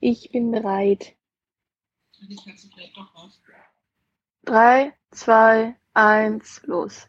Ich bin bereit. Drei, zwei, eins, los.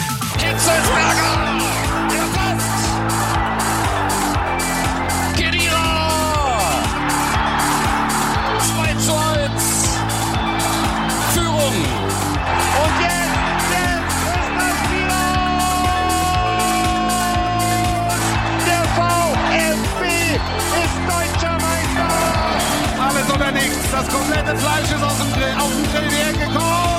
Hitzelsberger! Der Pass! Kedira! 2 zu 1. Führung. Und jetzt, jetzt ist das wieder! Der VfB ist deutscher Meister! Alles oder. Das komplette Fleisch ist aus dem Grill, auf den Grill hergekommen. Und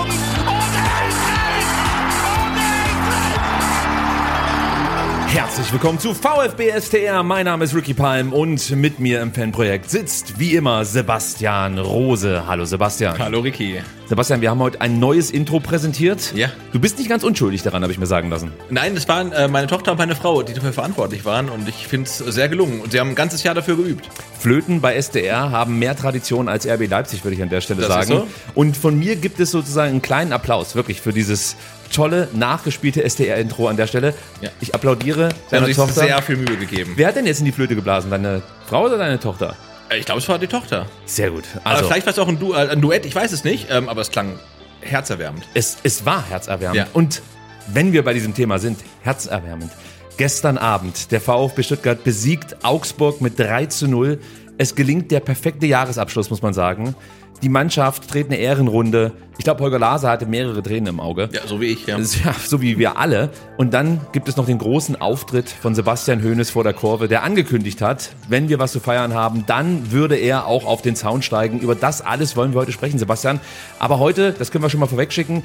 Herzlich willkommen zu VfB STR. Mein Name ist Ricky Palm und mit mir im Fanprojekt sitzt wie immer Sebastian Rose. Hallo Sebastian. Hallo Ricky. Sebastian, wir haben heute ein neues Intro präsentiert. Ja. Du bist nicht ganz unschuldig daran, habe ich mir sagen lassen. Nein, das waren äh, meine Tochter und meine Frau, die dafür verantwortlich waren und ich finde es sehr gelungen. Und sie haben ein ganzes Jahr dafür geübt. Flöten bei SDR haben mehr Tradition als RB Leipzig, würde ich an der Stelle Das sagen. ist so. Und von mir gibt es sozusagen einen kleinen Applaus, wirklich, für dieses tolle, nachgespielte SDR-Intro an der Stelle. Ja. Ich applaudiere deiner Tochter. sehr viel Mühe gegeben. Wer hat denn jetzt in die Flöte geblasen? Deine Frau oder deine Tochter? Äh, Ich glaube, es war die Tochter. Sehr gut. Also, Also, vielleicht war es auch ein, du äh, ein Duett, ich weiß es nicht, ähm, aber es klang herzerwärmend. es, es war herzerwärmend. Ja. Und wenn wir bei diesem Thema sind, herzerwärmend. Gestern Abend, der VfB Stuttgart besiegt Augsburg mit 3 zu 0. Es gelingt der perfekte Jahresabschluss, muss man sagen. Die Mannschaft dreht eine Ehrenrunde. Ich glaube, Holger Lase hatte mehrere Tränen im Auge. Ja, so wie ich, ja. Ja, so wie wir alle. Und dann gibt es noch den großen Auftritt von Sebastian Hoeneß vor der Kurve, der angekündigt hat, wenn wir was zu feiern haben, dann würde er auch auf den Zaun steigen. Über das alles wollen wir heute sprechen, Sebastian. Aber heute, das können wir schon mal vorwegschicken,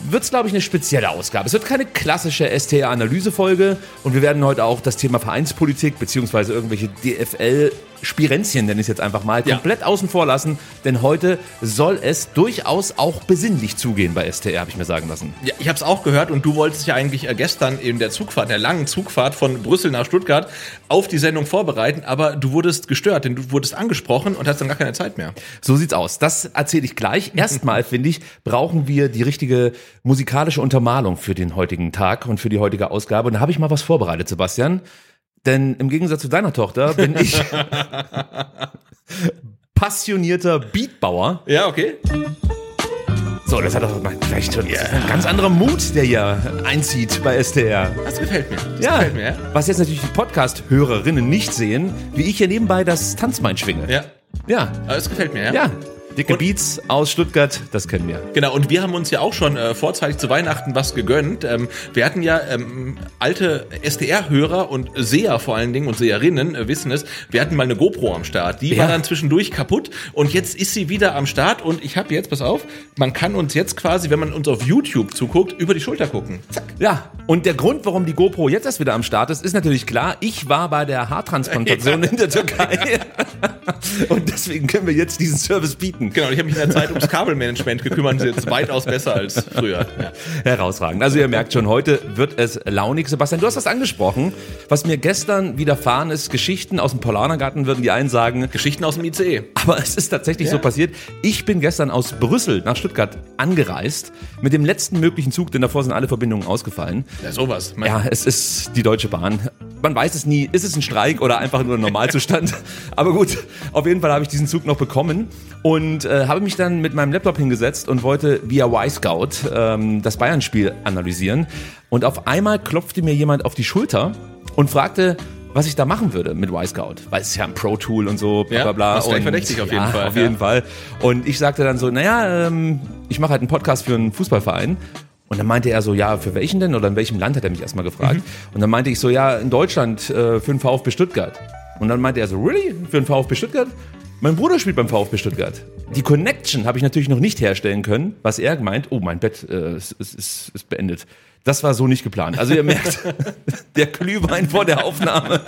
wird es, glaube ich, eine spezielle Ausgabe. Es wird keine klassische STR-Analysefolge und wir werden heute auch das Thema Vereinspolitik beziehungsweise irgendwelche DFL-Spirenzien, nenne ich es jetzt einfach mal, Ja. komplett außen vor lassen. Denn heute soll es durchaus auch besinnlich zugehen bei STR, habe ich mir sagen lassen. Ja, ich habe es auch gehört und du wolltest ja eigentlich äh, gestern in der Zugfahrt, der langen Zugfahrt von Brüssel nach Stuttgart auf die Sendung vorbereiten, aber du wurdest gestört, denn du wurdest angesprochen und hast dann gar keine Zeit mehr. So sieht's aus. Das erzähle ich gleich. Erstmal, finde ich, brauchen wir die richtige musikalische Untermalung für den heutigen Tag und für die heutige Ausgabe. Und da habe ich mal was vorbereitet, Sebastian. Denn im Gegensatz zu deiner Tochter bin ich passionierter Beatbauer. Ja, okay. So, das hat doch vielleicht schon ist ein ganz anderer Mut, der hier einzieht bei STR. Das gefällt mir. Das Ja, gefällt mir, ja. was jetzt natürlich die Podcast-Hörerinnen nicht sehen, wie ich hier nebenbei das Tanzbein schwinge. Ja, Ja, aber das gefällt mir, ja. ja. Dicke Und- Beats aus Stuttgart, das kennen wir. Genau, und wir haben uns ja auch schon äh, vorzeitig zu Weihnachten was gegönnt. Ähm, wir hatten ja ähm, alte SDR-Hörer und Seher vor allen Dingen und Seherinnen äh, wissen es, wir hatten mal eine GoPro am Start. Die Ja. war dann zwischendurch kaputt und jetzt ist sie wieder am Start und ich habe jetzt, pass auf, man kann uns jetzt quasi, wenn man uns auf YouTube zuguckt, über die Schulter gucken. Zack. Ja, und der Grund, warum die GoPro jetzt erst wieder am Start ist, ist natürlich klar. Ich war bei der Haartransplantation in der Türkei. und deswegen können wir jetzt diesen Service bieten. Genau, und ich habe mich in der Zeit ums Kabelmanagement gekümmert und das ist jetzt weitaus besser als früher. Ja. Herausragend. Also ihr merkt schon, heute wird es launig. Sebastian, du hast was angesprochen. Was mir gestern widerfahren ist, Geschichten aus dem Polanergarten würden die einen sagen. Geschichten aus dem ICE. Aber es ist tatsächlich so passiert. Ich bin gestern aus Brüssel nach Stuttgart angereist. Mit dem letzten möglichen Zug, denn davor sind alle Verbindungen ausgefallen. Ja, sowas. Man, Ja, es ist die Deutsche Bahn. Man weiß es nie, ist es ein Streik oder einfach nur ein Normalzustand. Aber gut, auf jeden Fall habe ich diesen Zug noch bekommen und äh, habe mich dann mit meinem Laptop hingesetzt und wollte via Y-Scout ähm, das Bayern-Spiel analysieren. Und auf einmal klopfte mir jemand auf die Schulter und fragte, was ich da machen würde mit Y-Scout. Weil es ist ja ein Pro-Tool und so, bla Ja, bla bla. gleich Und- verdächtig auf jeden ja, Fall, Auf ja. jeden Fall. Und ich sagte dann so, naja, ähm, ich mache halt einen Podcast für einen Fußballverein. Und dann meinte er so, ja, für welchen denn? Oder in welchem Land hat er mich erstmal gefragt. Mhm. Und dann meinte ich so, ja, in Deutschland äh, für den VfB Stuttgart. Und dann meinte er so, really? Für den VfB Stuttgart? Mein Bruder spielt beim VfB Stuttgart. Die Connection habe ich natürlich noch nicht herstellen können, was er gemeint, oh, mein Bett äh, ist, ist, ist beendet. Das war so nicht geplant. Also ihr merkt, der Glühwein vor der Aufnahme,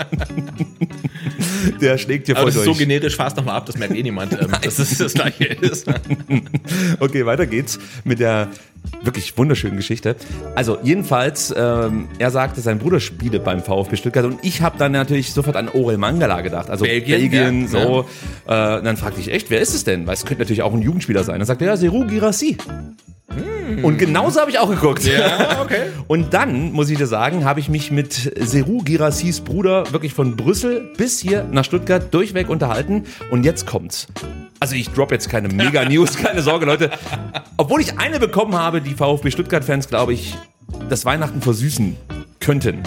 der schlägt hier Aber voll das ist durch. so generisch, fahr's doch mal ab, das merkt eh niemand, ähm, dass es das gleiche ist. Okay, weiter geht's mit der wirklich wunderschönen Geschichte. Also jedenfalls, ähm, er sagte, sein Bruder spiele beim VfB Stuttgart und ich habe dann natürlich sofort an Orel Mangala gedacht. Also Belgien, Belgien, ja, so. Äh, und dann fragte ich echt, wer ist es denn? Weil es könnte natürlich auch ein Jugendspieler sein. Dann sagte er, ja, Seru Girassi. Und genauso habe ich auch geguckt. Hm. Ja, okay. Und dann, muss ich dir sagen, habe ich mich mit Seru Girassis Bruder wirklich von Brüssel bis hier nach Stuttgart durchweg unterhalten. Und jetzt kommt's. Also ich drop jetzt keine Mega-News, keine Sorge, Leute. Obwohl ich eine bekommen habe, die VfB Stuttgart-Fans, glaube ich, das Weihnachten versüßen könnten.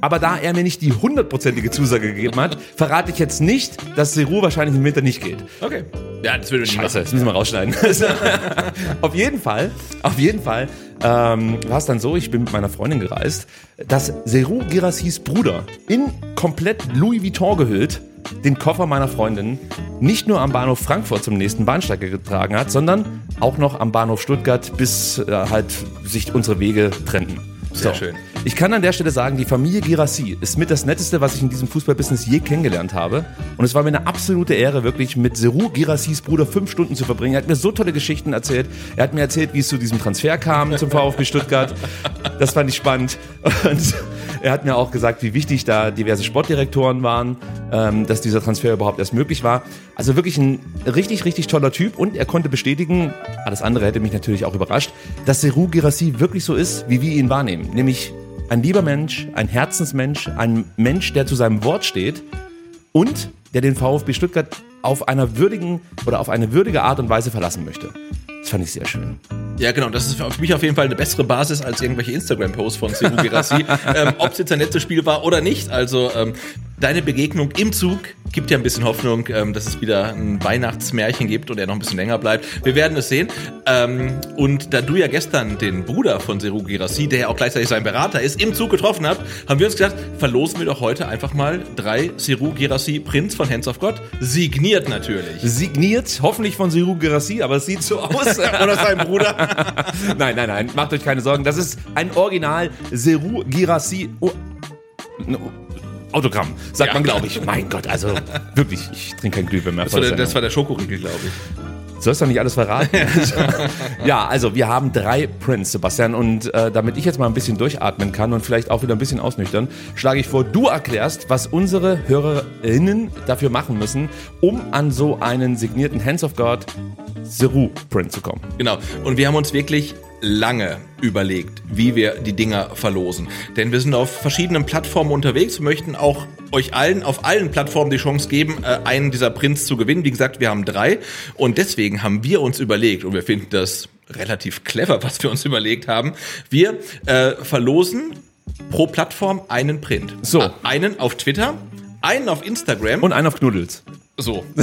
Aber da er mir nicht die hundertprozentige Zusage gegeben hat, verrate ich jetzt nicht, dass Seru wahrscheinlich im Winter nicht geht. Okay. Ja, das würde ich nicht Scheiße, machen. das müssen wir rausschneiden. auf jeden Fall, auf jeden Fall ähm, war es dann so, ich bin mit meiner Freundin gereist, dass Seru Girassis Bruder in komplett Louis Vuitton gehüllt den Koffer meiner Freundin nicht nur am Bahnhof Frankfurt zum nächsten Bahnsteig getragen hat, sondern auch noch am Bahnhof Stuttgart, bis äh, halt sich unsere Wege trennten. Sehr schön. Ich kann an der Stelle sagen, die Familie Girassi ist mit das Netteste, was ich in diesem Fußballbusiness je kennengelernt habe. Und es war mir eine absolute Ehre, wirklich mit Seru Girassis Bruder fünf Stunden zu verbringen. Er hat mir so tolle Geschichten erzählt. Er hat mir erzählt, wie es zu diesem Transfer kam zum VfB Stuttgart. Das fand ich spannend. Und er hat mir auch gesagt, wie wichtig da diverse Sportdirektoren waren, ähm, dass dieser Transfer überhaupt erst möglich war. Also wirklich ein richtig, richtig toller Typ. Und er konnte bestätigen, alles andere hätte mich natürlich auch überrascht, dass Seru Girassi wirklich so ist, wie wir ihn wahrnehmen. Nämlich ein lieber Mensch, ein Herzensmensch, ein Mensch, der zu seinem Wort steht und der den VfB Stuttgart auf einer würdigen oder auf eine würdige Art und Weise verlassen möchte. Das fand ich sehr schön. Ja, genau. Das ist für mich auf jeden Fall eine bessere Basis als irgendwelche Instagram-Posts von Seru Girassi. ähm, Ob es jetzt ein letztes Spiel war oder nicht. Also ähm, deine Begegnung im Zug gibt ja ein bisschen Hoffnung, ähm, dass es wieder ein Weihnachtsmärchen gibt und er noch ein bisschen länger bleibt. Wir werden es sehen. Ähm, und da du ja gestern den Bruder von Seru Girassi, der ja auch gleichzeitig sein Berater ist, im Zug getroffen habt, haben wir uns gedacht, verlosen wir doch heute einfach mal drei Seru Girassi Prinz von Hands of God. Signiert natürlich. Signiert, hoffentlich von Seru Girassi, aber es sieht so aus. Oder sein Bruder. nein, nein, nein, macht euch keine Sorgen. Das ist ein Original Seru Girassi oh, no, Autogramm, sagt Ja. man, glaube ich. Mein Gott, also wirklich, ich trinke kein Glühwein mehr. Das war, der das war der Schokoriegel, glaube ich. Sollst doch nicht alles verraten. ja, also wir haben drei Prints, Sebastian. Und äh, damit ich jetzt mal ein bisschen durchatmen kann und vielleicht auch wieder ein bisschen ausnüchtern, schlage ich vor, du erklärst, was unsere HörerInnen dafür machen müssen, um an so einen signierten Hands of God Seru-Print zu kommen. Genau. Und wir haben uns wirklich lange überlegt, wie wir die Dinger verlosen. Denn wir sind auf verschiedenen Plattformen unterwegs und möchten auch euch allen auf allen Plattformen die Chance geben, äh, einen dieser Prints zu gewinnen. Wie gesagt, wir haben drei. Und deswegen haben wir uns überlegt, und wir finden das relativ clever, was wir uns überlegt haben, wir äh, verlosen pro Plattform einen Print. So. Einen auf Twitter, einen auf Instagram Und einen auf Knuddels. so.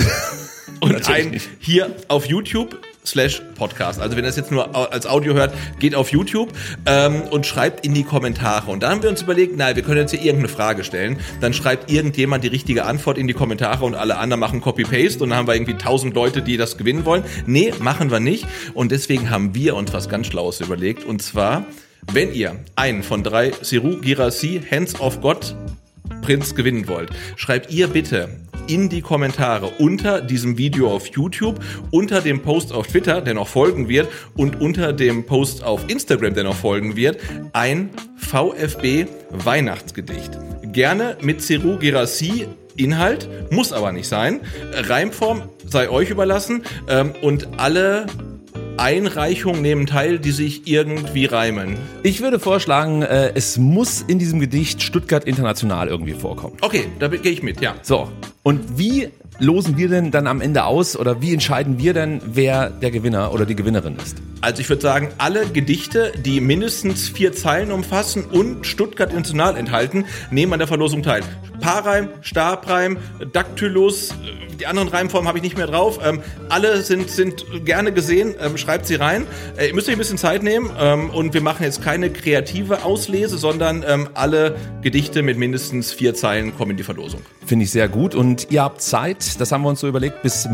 Und Natürlich ein nicht. hier auf YouTube slash Podcast. Also wenn ihr das jetzt nur als Audio hört, geht auf YouTube ähm, und schreibt in die Kommentare. Und dann haben wir uns überlegt, nein, wir können jetzt hier irgendeine Frage stellen. Dann schreibt irgendjemand die richtige Antwort in die Kommentare und alle anderen machen Copy-Paste und dann haben wir irgendwie tausend Leute, die das gewinnen wollen. Nee, machen wir nicht. Und deswegen haben wir uns was ganz Schlaues überlegt. Und zwar, wenn ihr einen von drei Siru Girassi Hands of God Prinz gewinnen wollt, schreibt ihr bitte in die Kommentare unter diesem Video auf YouTube, unter dem Post auf Twitter, der noch folgen wird, und unter dem Post auf Instagram, der noch folgen wird, ein VfB Weihnachtsgedicht. Gerne mit Seru Girassi Inhalt, muss aber nicht sein. Reimform sei euch überlassen ähm, und alle Einreichungen nehmen teil, die sich irgendwie reimen. Ich würde vorschlagen, äh, es muss in diesem Gedicht Stuttgart International irgendwie vorkommen. Okay, da gehe ich mit, ja. So, und wie losen wir denn dann am Ende aus oder wie entscheiden wir denn, wer der Gewinner oder die Gewinnerin ist? Also ich würde sagen, alle Gedichte, die mindestens vier Zeilen umfassen und Stuttgart International enthalten, nehmen an der Verlosung teil. Paarreim, Stabreim, Dactylus, die anderen Reimformen habe ich nicht mehr drauf. Ähm, alle sind, sind gerne gesehen. Ähm, schreibt sie rein. Äh, ihr müsst euch ein bisschen Zeit nehmen ähm, und wir machen jetzt keine kreative Auslese, sondern ähm, alle Gedichte mit mindestens vier Zeilen kommen in die Verlosung. Finde ich sehr gut. Und ihr habt Zeit, das haben wir uns so überlegt, bis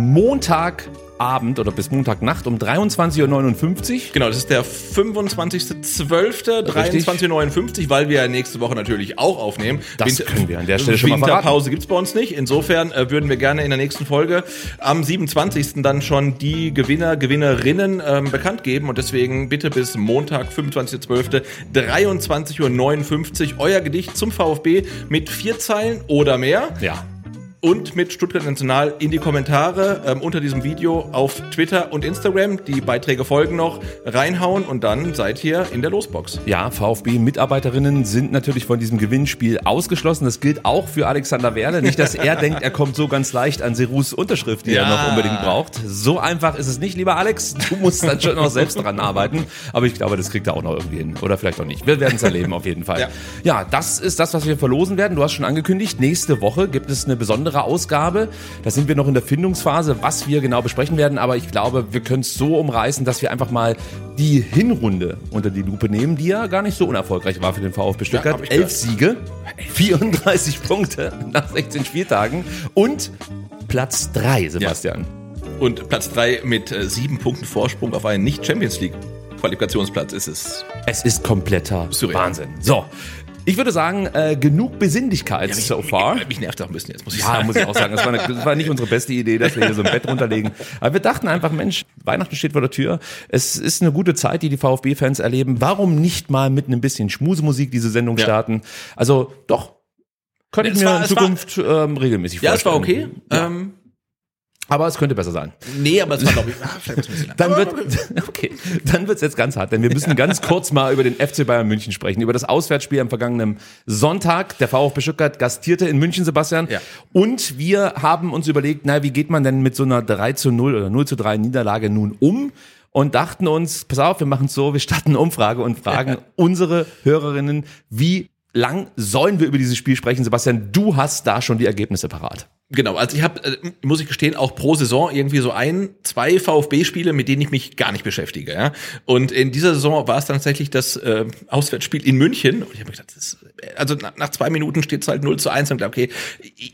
Montagabend oder bis Montagnacht um 23.59 Uhr. Genau, das ist der 25.12.23.59, weil wir ja nächste Woche natürlich auch aufnehmen. Das können wir an der Stelle schon mal verraten. Winterpause gibt's bei uns nicht. Insofern äh, würden wir gerne in der nächsten Folge am 27. dann schon die Gewinner, Gewinnerinnen ähm, bekannt geben. Und deswegen bitte bis Montag, 25.12., 23.59 Uhr euer Gedicht zum VfB mit vier Zeilen oder mehr Ja. Und mit Stuttgart National in die Kommentare ähm, unter diesem Video auf Twitter und Instagram. Die Beiträge folgen noch. Reinhauen und dann seid ihr in der Losbox. Ja, VfB-Mitarbeiterinnen sind natürlich von diesem Gewinnspiel ausgeschlossen. Das gilt auch für Alexander Werle. Nicht, dass er denkt, er kommt so ganz leicht an Serus Unterschrift, die er Ja. noch unbedingt braucht. So einfach ist es nicht, lieber Alex. Du musst dann schon noch selbst dran arbeiten. Aber ich glaube, das kriegt er auch noch irgendwie hin. Oder vielleicht auch nicht. Wir werden es erleben, auf jeden Fall. Ja. ja, das ist das, was wir verlosen werden. Du hast schon angekündigt, nächste Woche gibt es eine besondere Ausgabe. Da sind wir noch in der Findungsphase, was wir genau besprechen werden. Aber ich glaube, wir können es so umreißen, dass wir einfach mal die Hinrunde unter die Lupe nehmen, die ja gar nicht so unerfolgreich war für den VfB Stuttgart. ich Elf Siege, 34 Punkte nach 16 Spieltagen und Platz 3, Sebastian. Und Platz drei mit äh, sieben Punkten Vorsprung auf einen Nicht-Champions League Qualifikationsplatz ist es. Es ist kompletter Surreal. Wahnsinn. So, ich würde sagen, äh, genug Besinnlichkeit so far. Mich nervt auch ein bisschen jetzt, muss ich Ja, sagen. muss ich auch sagen. Das war, eine, das war nicht unsere beste Idee, dass wir hier so ein Bett runterlegen. Aber wir dachten einfach, Mensch, Weihnachten steht vor der Tür. Es ist eine gute Zeit, die die VfB-Fans erleben. Warum nicht mal mit ein bisschen Schmusemusik diese Sendung Ja. starten? Also doch, könnte ich mir war- in es war- Zukunft ähm, regelmäßig Ja, es war okay. vorstellen. Ja. Ähm, Aber es könnte besser sein. nee, aber es war, glaube ich, ah, vielleicht ein bisschen lang. Dann wird, okay, dann wird's jetzt ganz hart, denn wir müssen ganz kurz mal über den FC Bayern München sprechen, über das Auswärtsspiel am vergangenen Sonntag. Der VfB Stuttgart gastierte in München, Sebastian. Ja. Und wir haben uns überlegt, na, wie geht man denn mit so einer 3 zu 0 oder 0 zu 3 Niederlage nun um? Und dachten uns, pass auf, wir machen es so, wir starten eine Umfrage und fragen unsere Hörerinnen, wie lang sollen wir über dieses Spiel sprechen? Sebastian, du hast da schon die Ergebnisse parat. Genau, also ich habe, äh, muss ich gestehen, auch pro Saison irgendwie so ein, zwei VfB-Spiele, mit denen ich mich gar nicht beschäftige. Ja? Und in dieser Saison war es tatsächlich das äh, Auswärtsspiel in München. Und ich habe gedacht, das ist, also nach, nach zwei Minuten steht es halt 0 zu 1 und gedacht, okay,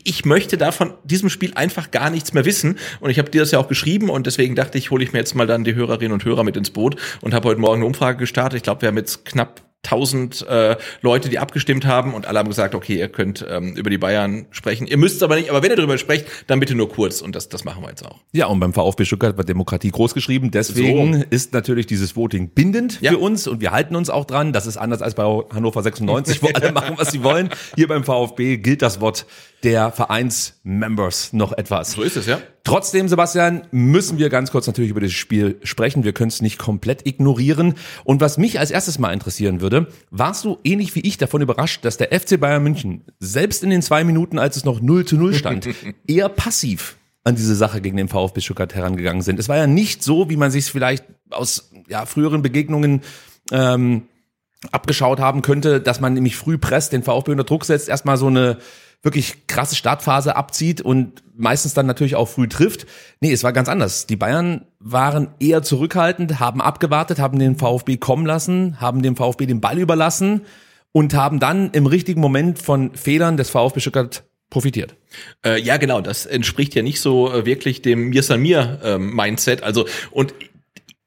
ich möchte da von diesem Spiel einfach gar nichts mehr wissen. Und ich habe dir das ja auch geschrieben und deswegen dachte ich, hole ich mir jetzt mal dann die Hörerinnen und Hörer mit ins Boot und habe heute Morgen eine Umfrage gestartet. Ich glaube, wir haben jetzt knapp 1000 äh, Leute, die abgestimmt haben und alle haben gesagt, okay, ihr könnt ähm, über die Bayern sprechen. Ihr müsst aber nicht, aber wenn ihr darüber sprecht, dann bitte nur kurz und das, das machen wir jetzt auch. Ja, und beim VfB Stuttgart wird Demokratie groß geschrieben. Deswegen So. ist natürlich dieses Voting bindend Ja. für uns und wir halten uns auch dran. Das ist anders als bei Hannover 96, wo alle machen, was sie wollen. Hier beim VfB gilt das Wort der Vereinsmembers noch etwas. So ist es, ja. Trotzdem, Sebastian, müssen wir ganz kurz natürlich über dieses Spiel sprechen. Wir können es nicht komplett ignorieren. Und was mich als erstes mal interessieren würde, warst du ähnlich wie ich davon überrascht, dass der FC Bayern München selbst in den zwei Minuten, als es noch 0 zu 0 stand, eher passiv an diese Sache gegen den VfB Stuttgart herangegangen sind. Es war ja nicht so, wie man sich vielleicht aus ja, früheren Begegnungen ähm, abgeschaut haben könnte, dass man nämlich früh presst, den VfB unter Druck setzt, erstmal so eine wirklich krasse Startphase abzieht und meistens dann natürlich auch früh trifft. Nee, es war ganz anders. Die Bayern waren eher zurückhaltend, haben abgewartet, haben den VfB kommen lassen, haben dem VfB den Ball überlassen und haben dann im richtigen Moment von Fehlern des VfB Stuttgart profitiert. Äh, ja, genau, das entspricht ja nicht so äh, wirklich dem Mir san mir ähm, Mindset. Also und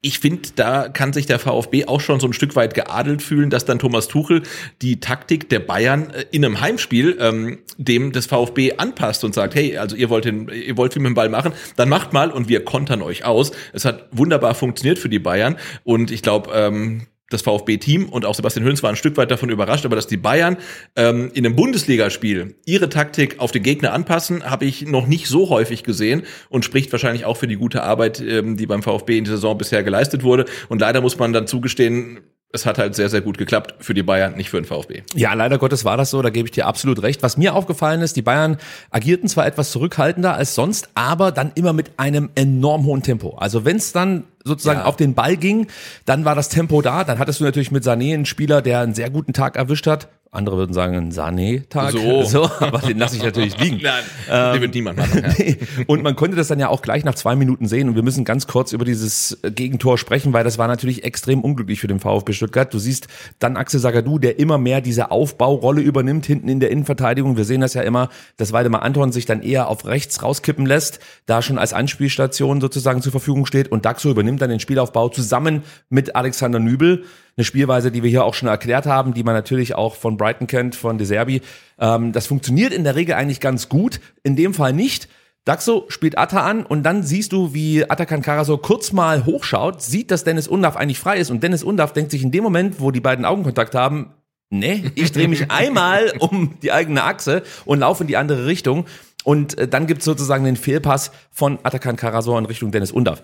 ich finde, da kann sich der VfB auch schon so ein Stück weit geadelt fühlen, dass dann Thomas Tuchel die Taktik der Bayern äh, in einem Heimspiel ähm, dem des VfB anpasst und sagt, hey, also ihr wollt den, ihr wollt viel mit dem Ball machen, dann macht mal und wir kontern euch aus. Es hat wunderbar funktioniert für die Bayern und ich glaube, ähm, das VfB-Team und auch Sebastian Höns war ein Stück weit davon überrascht, aber dass die Bayern ähm, in einem Bundesligaspiel ihre Taktik auf den Gegner anpassen, habe ich noch nicht so häufig gesehen und spricht wahrscheinlich auch für die gute Arbeit, ähm, die beim VfB in der Saison bisher geleistet wurde. Und leider muss man dann zugestehen, es hat halt sehr, sehr gut geklappt für die Bayern, nicht für den VfB. Ja, leider Gottes war das so, da gebe ich dir absolut recht. Was mir aufgefallen ist, die Bayern agierten zwar etwas zurückhaltender als sonst, aber dann immer mit einem enorm hohen Tempo. Also wenn es dann sozusagen Ja. auf den Ball ging, dann war das Tempo da. Dann hattest du natürlich mit Sané einen Spieler, der einen sehr guten Tag erwischt hat. Andere würden sagen, ein Sané-Tag. So. aber den lasse ich natürlich liegen. Nein, den wird niemand machen. Ja. Und man konnte das dann ja auch gleich nach zwei Minuten sehen. Und wir müssen ganz kurz über dieses äh, Gegentor sprechen, weil das war natürlich extrem unglücklich für den VfB Stuttgart. Du siehst dann Axel Sagadou, der immer mehr diese Aufbaurolle übernimmt hinten in der Innenverteidigung. Wir sehen das ja immer, dass Waldemar Anton sich dann eher auf rechts rauskippen lässt, da schon als Anspielstation sozusagen zur Verfügung steht. Und Daxo übernimmt dann den Spielaufbau zusammen mit Alexander Nübel. Eine Spielweise, die wir hier auch schon erklärt haben, die man natürlich auch von Brighton kennt, von De Serbi. Ähm, das funktioniert in der Regel eigentlich ganz gut. In dem Fall nicht. Daxo spielt Atta an und dann siehst du, wie Atakan Karasor kurz mal hochschaut, sieht, dass Dennis Undaff eigentlich frei ist und Dennis Undaff denkt sich in dem Moment, wo die beiden Augenkontakt haben, nee, ich drehe mich einmal um die eigene Achse und laufe in die andere Richtung und äh, dann gibt's sozusagen den Fehlpass von Atakan Karasor in Richtung Dennis Undaff.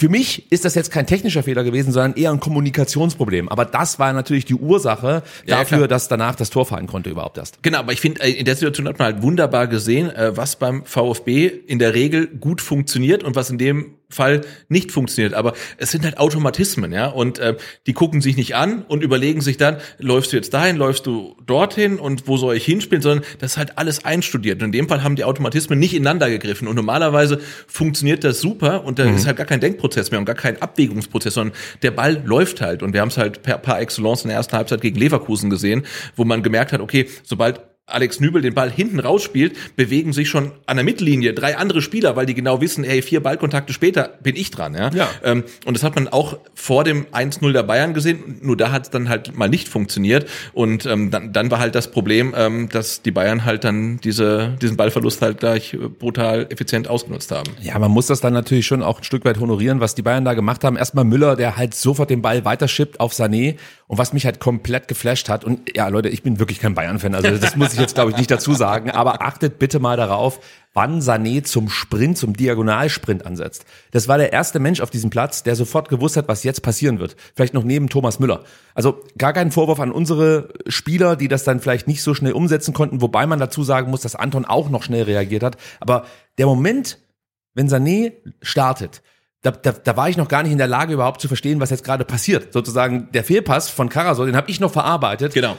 Für mich ist das jetzt kein technischer Fehler gewesen, sondern eher ein Kommunikationsproblem. Aber das war natürlich die Ursache Ja, dafür, klar. dass danach das Tor fallen konnte überhaupt erst. Genau, aber ich finde, äh, in der Situation hat man halt wunderbar gesehen, äh, was beim VfB in der Regel gut funktioniert und was in dem Fall nicht funktioniert. Aber es sind halt Automatismen, ja. Und äh, die gucken sich nicht an und überlegen sich dann, läufst du jetzt dahin, läufst du dorthin und wo soll ich hinspielen, sondern das ist halt alles einstudiert. Und in dem Fall haben die Automatismen nicht ineinander gegriffen. Und normalerweise funktioniert das super und da ist halt gar kein Denkprozess mehr und gar kein Abwägungsprozess, sondern der Ball läuft halt. Und wir haben es halt per, par excellence in der ersten Halbzeit gegen Leverkusen gesehen, wo man gemerkt hat, okay, sobald Alex Nübel den Ball hinten rausspielt, bewegen sich schon an der Mittellinie drei andere Spieler, weil die genau wissen, hey, vier Ballkontakte später bin ich dran. Ja? Ja. Ähm, und das hat man auch vor dem 1-0 der Bayern gesehen, nur da hat es dann halt mal nicht funktioniert. Und ähm, dann, dann war halt das Problem, ähm, dass die Bayern halt dann diese, diesen Ballverlust halt gleich äh, brutal effizient ausgenutzt haben. Ja, man muss das dann natürlich schon auch ein Stück weit honorieren, was die Bayern da gemacht haben. Erstmal Müller, der halt sofort den Ball weiterschippt auf Sané und was mich halt komplett geflasht hat. Und ja, Leute, ich bin wirklich kein Bayern-Fan, also das muss ich jetzt glaube ich nicht dazu sagen, aber achtet bitte mal darauf, wann Sané zum Sprint, zum Diagonalsprint ansetzt. Das war der erste Mensch auf diesem Platz, der sofort gewusst hat, was jetzt passieren wird. Vielleicht noch neben Thomas Müller. Also gar keinen Vorwurf an unsere Spieler, die das dann vielleicht nicht so schnell umsetzen konnten, wobei man dazu sagen muss, dass Anton auch noch schnell reagiert hat. Aber der Moment, wenn Sané startet, da, da, da war ich noch gar nicht in der Lage, überhaupt zu verstehen, was jetzt gerade passiert. Sozusagen der Fehlpass von Karasor, den habe ich noch verarbeitet. Genau.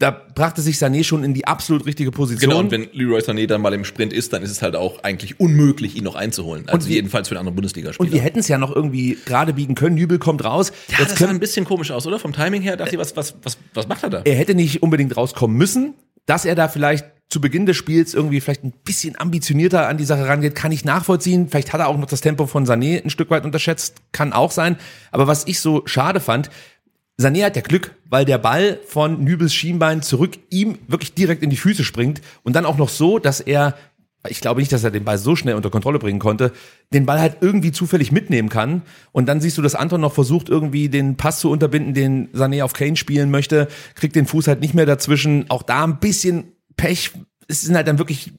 Da brachte sich Sané schon in die absolut richtige Position. Genau, und wenn Leroy Sané dann mal im Sprint ist, dann ist es halt auch eigentlich unmöglich, ihn noch einzuholen. Also wir- jedenfalls für einen anderen Bundesligaspieler. und wir hätten es ja noch irgendwie gerade biegen können. Nübel kommt raus. ja, jetzt das sah ein bisschen komisch aus, oder? Vom Timing her dachte ich, was, was, was, was macht er da? er hätte nicht unbedingt rauskommen müssen. Dass er da vielleicht zu Beginn des Spiels irgendwie vielleicht ein bisschen ambitionierter an die Sache rangeht, kann ich nachvollziehen. Vielleicht hat er auch noch das Tempo von Sané ein Stück weit unterschätzt, kann auch sein. Aber was ich so schade fand, Sané hat ja Glück, weil der Ball von Nübels Schienbein zurück ihm wirklich direkt in die Füße springt und dann auch noch so, dass er ich glaube nicht, dass er den Ball so schnell unter Kontrolle bringen konnte, den Ball halt irgendwie zufällig mitnehmen kann. Und dann siehst du, dass Anton noch versucht, irgendwie den Pass zu unterbinden, den Sané auf Kane spielen möchte, kriegt den Fuß halt nicht mehr dazwischen. Auch da ein bisschen Pech. Es sind halt dann wirklich,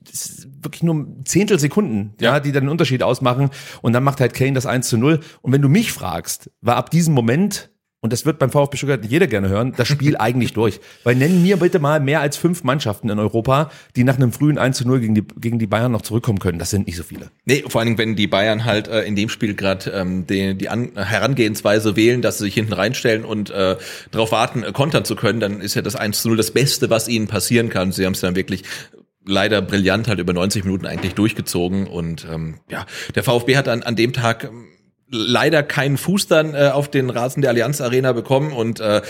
wirklich nur Zehntelsekunden, ja. Ja. die dann den Unterschied ausmachen. Und dann macht halt Kane das 1 zu 0. Und wenn du mich fragst, war ab diesem Moment und das wird beim VfB Stuttgart jeder gerne hören, das Spiel eigentlich durch. Weil nennen mir bitte mal mehr als fünf Mannschaften in Europa, die nach einem frühen 1 zu 0 gegen die, gegen die Bayern noch zurückkommen können. Das sind nicht so viele. Nee, vor allen Dingen, wenn die Bayern halt äh, in dem Spiel gerade ähm, die, die An Herangehensweise wählen, dass sie sich hinten reinstellen und äh, darauf warten, äh, kontern zu können, dann ist ja das 1 zu 0 das Beste, was ihnen passieren kann. Sie haben es dann wirklich leider brillant halt über 90 Minuten eigentlich durchgezogen und ähm, ja, der VfB hat an, an dem Tag ähm, leider keinen Fuß dann äh, auf den Rasen der Allianz Arena bekommen. Und äh,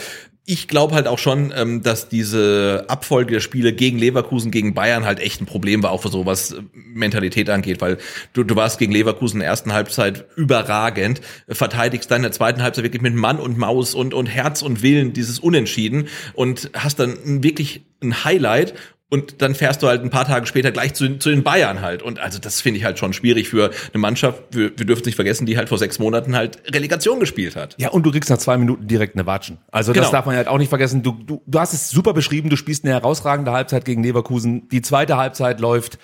ich glaube halt auch schon, ähm, dass diese Abfolge der Spiele gegen Leverkusen, gegen Bayern halt echt ein Problem war, auch für so was äh, Mentalität angeht, weil du, du warst gegen Leverkusen in der ersten Halbzeit überragend, verteidigst dann in der zweiten Halbzeit wirklich mit Mann und Maus und, und Herz und Willen dieses Unentschieden und hast dann wirklich ein Highlight und dann fährst du halt ein paar Tage später gleich zu, zu den Bayern halt. Und also das finde ich halt schon schwierig für eine Mannschaft, wir, wir dürfen nicht vergessen, die halt vor sechs Monaten halt Relegation gespielt hat. Ja, und du kriegst nach zwei Minuten direkt eine Watschen. Also das Genau. darf man halt auch nicht vergessen. Du, du, du hast es super beschrieben, du spielst eine herausragende Halbzeit gegen Leverkusen. Die zweite Halbzeit läuft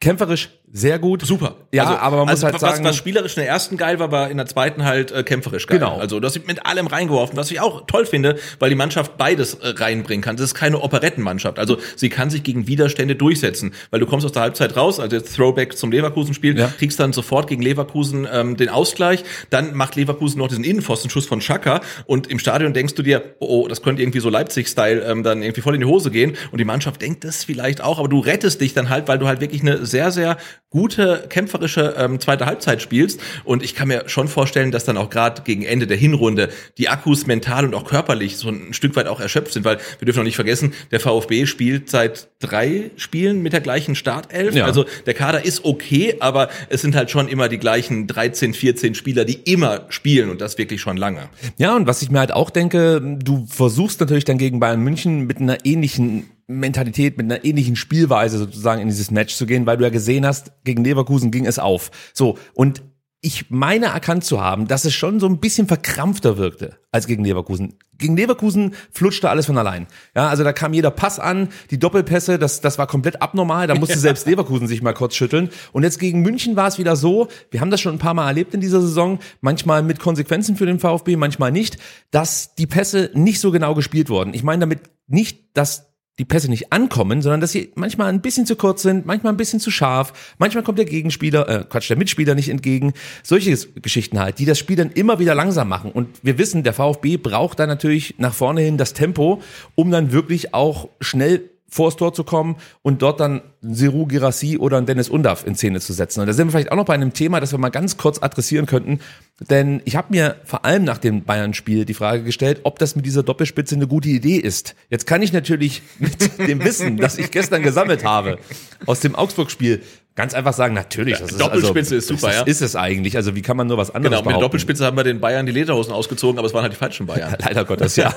kämpferisch sehr gut. Super. Ja, Also- aber man muss also halt was, sagen, was spielerisch in der ersten geil war, war in der zweiten halt äh, kämpferisch geil. Genau. Also du hast mit allem reingeworfen, was ich auch toll finde, weil die Mannschaft beides äh, reinbringen kann. Das ist keine Operettenmannschaft. Also sie kann sich gegen Widerstände durchsetzen, weil du kommst aus der Halbzeit raus, also jetzt Throwback zum Leverkusen-Spiel, Ja. kriegst dann sofort gegen Leverkusen ähm, den Ausgleich, dann macht Leverkusen noch diesen Innenpfostenschuss von Schaka und im Stadion denkst du dir, oh, oh das könnte irgendwie so Leipzig-Style ähm, dann irgendwie voll in die Hose gehen und die Mannschaft denkt das vielleicht auch, aber du rettest dich dann halt, weil du halt wirklich eine sehr, sehr gute kämpferische ähm, zweite Halbzeit spielst und ich kann mir schon vorstellen, dass dann auch gerade gegen Ende der Hinrunde die Akkus mental und auch körperlich so ein Stück weit auch erschöpft sind, weil wir dürfen noch nicht vergessen, der VfB spielt seit drei Spielen mit der gleichen Startelf, Ja. also der Kader ist okay, aber es sind halt schon immer die gleichen 13, 14 Spieler, die immer spielen und das wirklich schon lange. Ja, und was ich mir halt auch denke, du versuchst natürlich dann gegen Bayern München mit einer ähnlichen Mentalität, mit einer ähnlichen Spielweise sozusagen in dieses Match zu gehen, weil du ja gesehen hast, gegen Leverkusen ging es auf. So, und ich meine erkannt zu haben, dass es schon so ein bisschen verkrampfter wirkte als gegen Leverkusen. Gegen Leverkusen flutschte alles von allein. Ja, also da kam jeder Pass an, die Doppelpässe, das, das war komplett abnormal. Da musste selbst Leverkusen sich mal kurz schütteln. Und jetzt gegen München war es wieder so, wir haben das schon ein paar Mal erlebt in dieser Saison, manchmal mit Konsequenzen für den VfB, manchmal nicht, dass die Pässe nicht so genau gespielt wurden. Ich meine damit nicht, dass die Pässe nicht ankommen, sondern dass sie manchmal ein bisschen zu kurz sind, manchmal ein bisschen zu scharf, manchmal kommt der Gegenspieler, äh, Quatsch, der Mitspieler nicht entgegen. Solche Geschichten halt, die das Spiel dann immer wieder langsam machen. Und wir wissen, der VfB braucht dann natürlich nach vorne hin das Tempo, um dann wirklich auch schnell vors Tor zu kommen und dort dann Seru Girassi oder einen Dennis Undav in Szene zu setzen. Und da sind wir vielleicht auch noch bei einem Thema, das wir mal ganz kurz adressieren könnten. Denn ich habe mir vor allem nach dem Bayern-Spiel die Frage gestellt, ob das mit dieser Doppelspitze eine gute Idee ist. Jetzt kann ich natürlich mit dem Wissen, das ich gestern gesammelt habe, aus dem Augsburg-Spiel, ganz einfach sagen, natürlich. Das ist Doppelspitze ist super, das ja. ist es eigentlich. Also wie kann man nur was anderes Genau, mit behaupten? Doppelspitze haben wir den Bayern die Lederhosen ausgezogen, aber es waren halt die falschen Bayern. Leider Gottes, ja.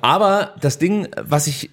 Aber das Ding, was ich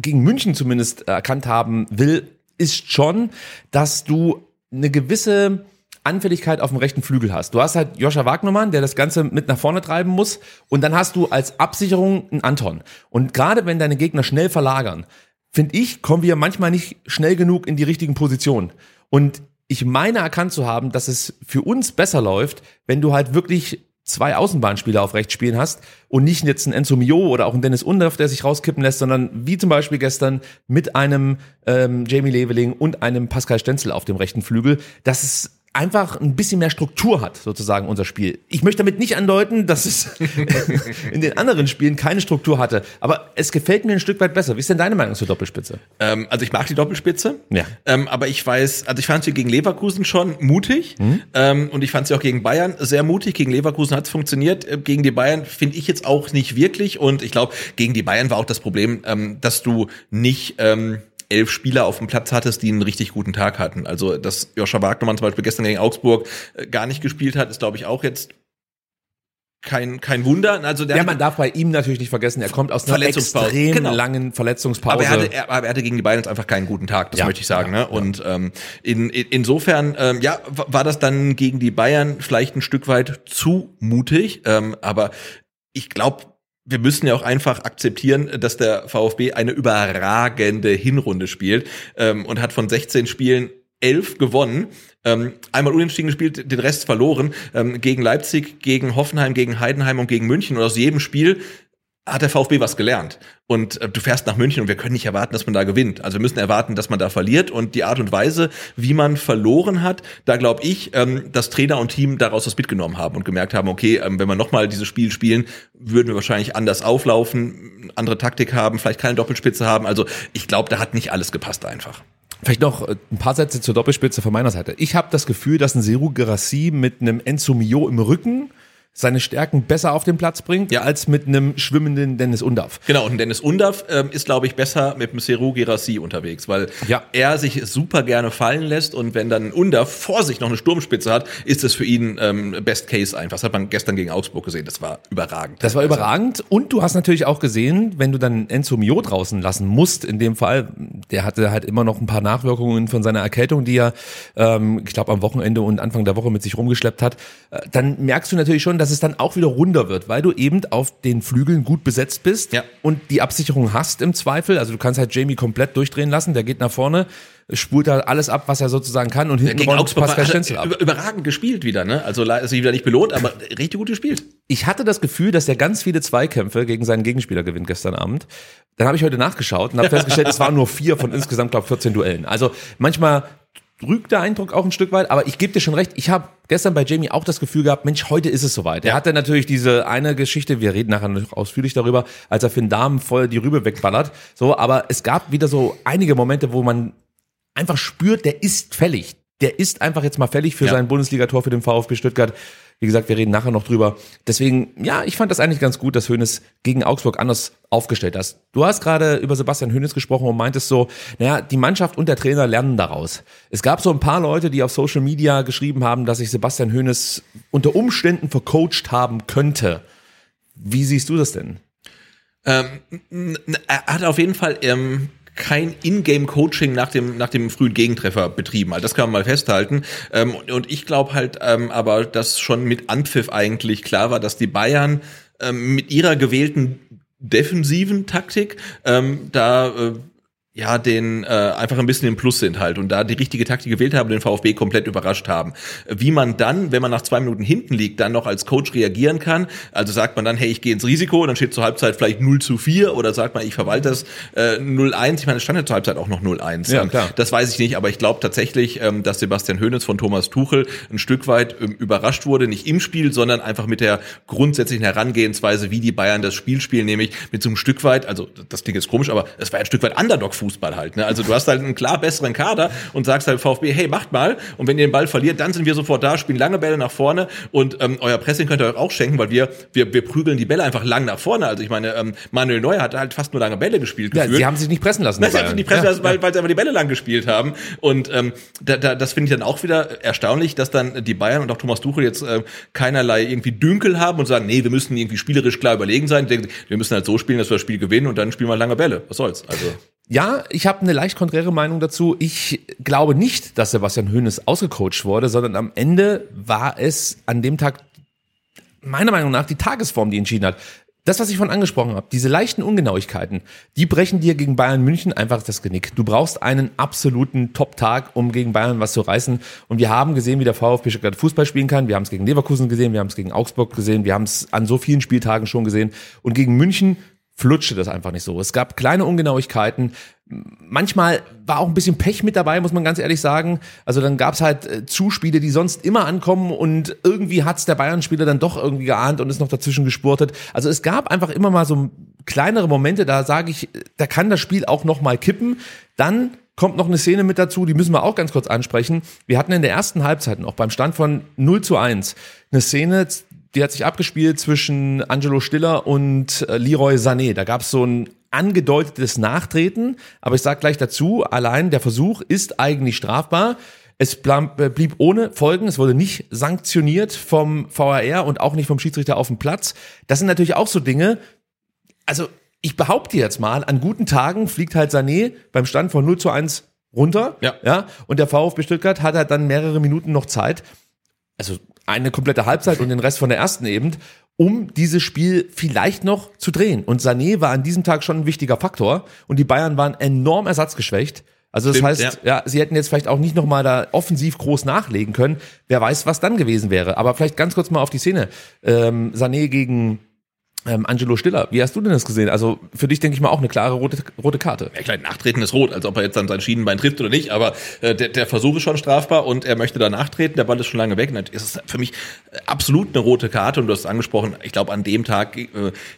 gegen München zumindest erkannt haben will, ist schon, dass du eine gewisse Anfälligkeit auf dem rechten Flügel hast. Du hast halt Joscha Wagnermann, der das Ganze mit nach vorne treiben muss. Und dann hast du als Absicherung einen Anton. Und gerade wenn deine Gegner schnell verlagern, finde ich, kommen wir manchmal nicht schnell genug in die richtigen Positionen. Und ich meine erkannt zu haben, dass es für uns besser läuft, wenn du halt wirklich zwei Außenbahnspieler auf rechts spielen hast und nicht jetzt ein Enzo Mio oder auch ein Dennis Undaff, der sich rauskippen lässt, sondern wie zum Beispiel gestern mit einem ähm, Jamie Leveling und einem Pascal Stenzel auf dem rechten Flügel, dass es einfach ein bisschen mehr Struktur hat, sozusagen unser Spiel. Ich möchte damit nicht andeuten, dass es in den anderen Spielen keine Struktur hatte, aber es gefällt mir ein Stück weit besser. Wie ist denn deine Meinung zur Doppelspitze? Ähm, also ich mag die Doppelspitze. Ja. Ähm, aber ich weiß, also ich fand sie gegen Leverkusen schon mutig ähm, und ich fand sie auch gegen Bayern sehr mutig. Gegen Leverkusen hat es funktioniert. Äh, Gegen die Bayern finde ich jetzt auch nicht wirklich. Und ich glaube, gegen die Bayern war auch das Problem, ähm, dass du nicht ähm, elf Spieler auf dem Platz hattest, die einen richtig guten Tag hatten. Also, dass Joscha Wagnermann zum Beispiel gestern gegen Augsburg äh, gar nicht gespielt hat, ist, glaube ich, auch jetzt kein, kein Wunder. Also der Ja, man darf bei ihm natürlich nicht vergessen, er kommt aus einer extrem Genau. langen Verletzungspause. Aber er, hatte, er, aber er hatte gegen die Bayern jetzt einfach keinen guten Tag, das Ja, möchte ich sagen. ja, ne? Und ähm, in, in, insofern, ähm, ja, war das dann gegen die Bayern vielleicht ein Stück weit zu mutig. Ähm, aber ich glaube, wir müssen ja auch einfach akzeptieren, dass der VfB eine überragende Hinrunde spielt ähm, und hat von 16 Spielen elf gewonnen, ähm, einmal unentschieden gespielt, den Rest verloren, ähm, gegen Leipzig, gegen Hoffenheim, gegen Heidenheim und gegen München. Und aus jedem Spiel hat der VfB was gelernt. Und äh, du fährst nach München und wir können nicht erwarten, dass man da gewinnt. Also wir müssen erwarten, dass man da verliert. Und die Art und Weise, wie man verloren hat, da glaube ich, ähm, dass Trainer und Team daraus was mitgenommen haben und gemerkt haben, okay, ähm, wenn wir nochmal dieses Spiel spielen, würden wir wahrscheinlich anders auflaufen, andere Taktik haben, vielleicht keine Doppelspitze haben. Also ich glaube, da hat nicht alles gepasst einfach. Vielleicht noch äh, ein paar Sätze zur Doppelspitze von meiner Seite. Ich habe das Gefühl, dass ein Seru Gerassi mit einem Enzo Mio im Rücken seine Stärken besser auf den Platz bringt, Ja. als mit einem schwimmenden Dennis Undaff. Genau, und Dennis Undaff ähm, ist, glaube ich, besser mit dem Seru Girassi unterwegs, weil Ja. er sich super gerne fallen lässt und wenn dann Undaff vor sich noch eine Sturmspitze hat, ist es für ihn ähm, Best Case einfach. Das hat man gestern gegen Augsburg gesehen, das war überragend. Das war überragend. Und du hast natürlich auch gesehen, wenn du dann Enzo Mio draußen lassen musst, in dem Fall, der hatte halt immer noch ein paar Nachwirkungen von seiner Erkältung, die er, ähm, ich glaube, am Wochenende und Anfang der Woche mit sich rumgeschleppt hat, äh, dann merkst du natürlich schon, dass es dann auch wieder runder wird, weil du eben auf den Flügeln gut besetzt bist Ja. und die Absicherung hast im Zweifel. Also du kannst halt Jamie komplett durchdrehen lassen, der geht nach vorne. spult da alles ab, was er sozusagen kann und hinten Augsburg Pascal Stenzel ab. über- überragend gespielt wieder, ne? Also ist wieder nicht belohnt, aber richtig gut gespielt. Ich hatte das Gefühl, dass er ganz viele Zweikämpfe gegen seinen Gegenspieler gewinnt gestern Abend. Dann habe ich heute nachgeschaut und habe festgestellt, es waren nur vier von insgesamt, glaube 14 Duellen. Also manchmal trügt der Eindruck auch ein Stück weit, aber ich gebe dir schon recht, ich habe gestern bei Jamie auch das Gefühl gehabt, Mensch, heute ist es soweit. Er hatte natürlich diese eine Geschichte, wir reden nachher noch ausführlich darüber, als er Finn Damen voll die Rübe wegballert, so, aber es gab wieder so einige Momente, wo man einfach spürt, der ist fällig. Der ist einfach jetzt mal fällig für Ja. sein Bundesligator für den VfB Stuttgart. Wie gesagt, wir reden nachher noch drüber. Deswegen, ja, ich fand das eigentlich ganz gut, dass Hönes gegen Augsburg anders aufgestellt hast. Du hast gerade über Sebastian Hönes gesprochen und meintest so, naja, die Mannschaft und der Trainer lernen daraus. Es gab so ein paar Leute, die auf Social Media geschrieben haben, dass sich Sebastian Hönes unter Umständen vercoacht haben könnte. Wie siehst du das denn? Ähm, er hat auf jeden Fall ähm, kein Ingame-Coaching nach dem, nach dem frühen Gegentreffer betrieben. Also das kann man mal festhalten. Ähm, und, und ich glaube halt ähm, aber, dass schon mit Anpfiff eigentlich klar war, dass die Bayern ähm, mit ihrer gewählten defensiven Taktik ähm, da äh, ja, den äh, einfach ein bisschen im Plus sind halt und da die richtige Taktik gewählt haben, den VfB komplett überrascht haben. Wie man dann, wenn man nach zwei Minuten hinten liegt, dann noch als Coach reagieren kann, also sagt man dann, hey, ich gehe ins Risiko, dann steht zur Halbzeit vielleicht 0 zu 4 oder sagt man, ich verwalte das äh, 0-1, ich meine, es stand ja zur Halbzeit auch noch 0-1. Ja, Ähm, klar. Das weiß ich nicht, aber ich glaube tatsächlich, ähm, dass Sebastian Hoeneß von Thomas Tuchel ein Stück weit ähm, überrascht wurde, nicht im Spiel, sondern einfach mit der grundsätzlichen Herangehensweise, wie die Bayern das Spiel spielen, nämlich mit so einem Stück weit, also das klingt jetzt komisch, aber es war ein Stück weit Underdog-Fußball halt. Ne? Also du hast halt einen klar besseren Kader und sagst halt VfB, hey, macht mal. Und wenn ihr den Ball verliert, dann sind wir sofort da, spielen lange Bälle nach vorne und ähm, euer Pressing könnt ihr euch auch schenken, weil wir, wir, wir prügeln die Bälle einfach lang nach vorne. Also ich meine, ähm, Manuel Neuer hat halt fast nur lange Bälle gespielt. Ja, sie haben sich nicht pressen lassen. Das die ist Bayern. die Presse, Ja, weil, weil sie einfach die Bälle lang gespielt haben. Und ähm, da, da, das finde ich dann auch wieder erstaunlich, dass dann die Bayern und auch Thomas Tuchel jetzt äh, keinerlei irgendwie Dünkel haben und sagen, nee, wir müssen irgendwie spielerisch klar überlegen sein. Denken, Wir müssen halt so spielen, dass wir das Spiel gewinnen und dann spielen wir lange Bälle. Was soll's? Also Ja, ich habe eine leicht konträre Meinung dazu. Ich glaube nicht, dass Sebastian Hoeneß ausgecoacht wurde, sondern am Ende war es an dem Tag meiner Meinung nach die Tagesform, die entschieden hat. Das, was ich von angesprochen habe, diese leichten Ungenauigkeiten, die brechen dir gegen Bayern München einfach das Genick. Du brauchst einen absoluten Top-Tag, um gegen Bayern was zu reißen. Und wir haben gesehen, wie der VfB Stuttgart Fußball spielen kann. Wir haben es gegen Leverkusen gesehen, wir haben es gegen Augsburg gesehen, wir haben es an so vielen Spieltagen schon gesehen. Und gegen München flutschte das einfach nicht so. Es gab kleine Ungenauigkeiten. Manchmal war auch ein bisschen Pech mit dabei, muss man ganz ehrlich sagen. Also dann gab's halt äh, Zuspiele, die sonst immer ankommen und irgendwie hat's der Bayern-Spieler dann doch irgendwie geahnt und ist noch dazwischen gespurtet. Also es gab einfach immer mal so kleinere Momente, da sage ich, da kann das Spiel auch noch mal kippen. Dann kommt noch eine Szene mit dazu, die müssen wir auch ganz kurz ansprechen. Wir hatten in der ersten Halbzeit noch beim Stand von 0 zu 1 eine Szene, die hat sich abgespielt zwischen Angelo Stiller und äh, Leroy Sané. Da gab es so ein angedeutetes Nachtreten, aber ich sage gleich dazu, allein der Versuch ist eigentlich strafbar. Es äh, blieb ohne Folgen, es wurde nicht sanktioniert vom VAR und auch nicht vom Schiedsrichter auf dem Platz. Das sind natürlich auch so Dinge, also ich behaupte jetzt mal, an guten Tagen fliegt halt Sané beim Stand von 0 zu 1 runter. Ja. ja. Und der VfB Stuttgart hat halt dann mehrere Minuten noch Zeit, also eine komplette Halbzeit und den Rest von der ersten eben, um dieses Spiel vielleicht noch zu drehen. Und Sané war an diesem Tag schon ein wichtiger Faktor und die Bayern waren enorm ersatzgeschwächt. Also das Stimmt, heißt, ja. sie hätten jetzt vielleicht auch nicht nochmal da offensiv groß nachlegen können. Wer weiß, was dann gewesen wäre. Aber vielleicht ganz kurz mal auf die Szene. Ähm, Sané gegen ähm, Angelo Stiller. Wie hast du denn das gesehen? Also für dich denke ich mal auch eine klare rote, rote Karte. Ja, klar, Nachtreten ist rot, als ob er jetzt dann sein Schienenbein trifft oder nicht, aber äh, der, der Versuch ist schon strafbar und er möchte da nachtreten, der Ball ist schon lange weg. Und dann ist für mich äh, absolut eine rote Karte und du hast es angesprochen, ich glaube, an dem Tag äh,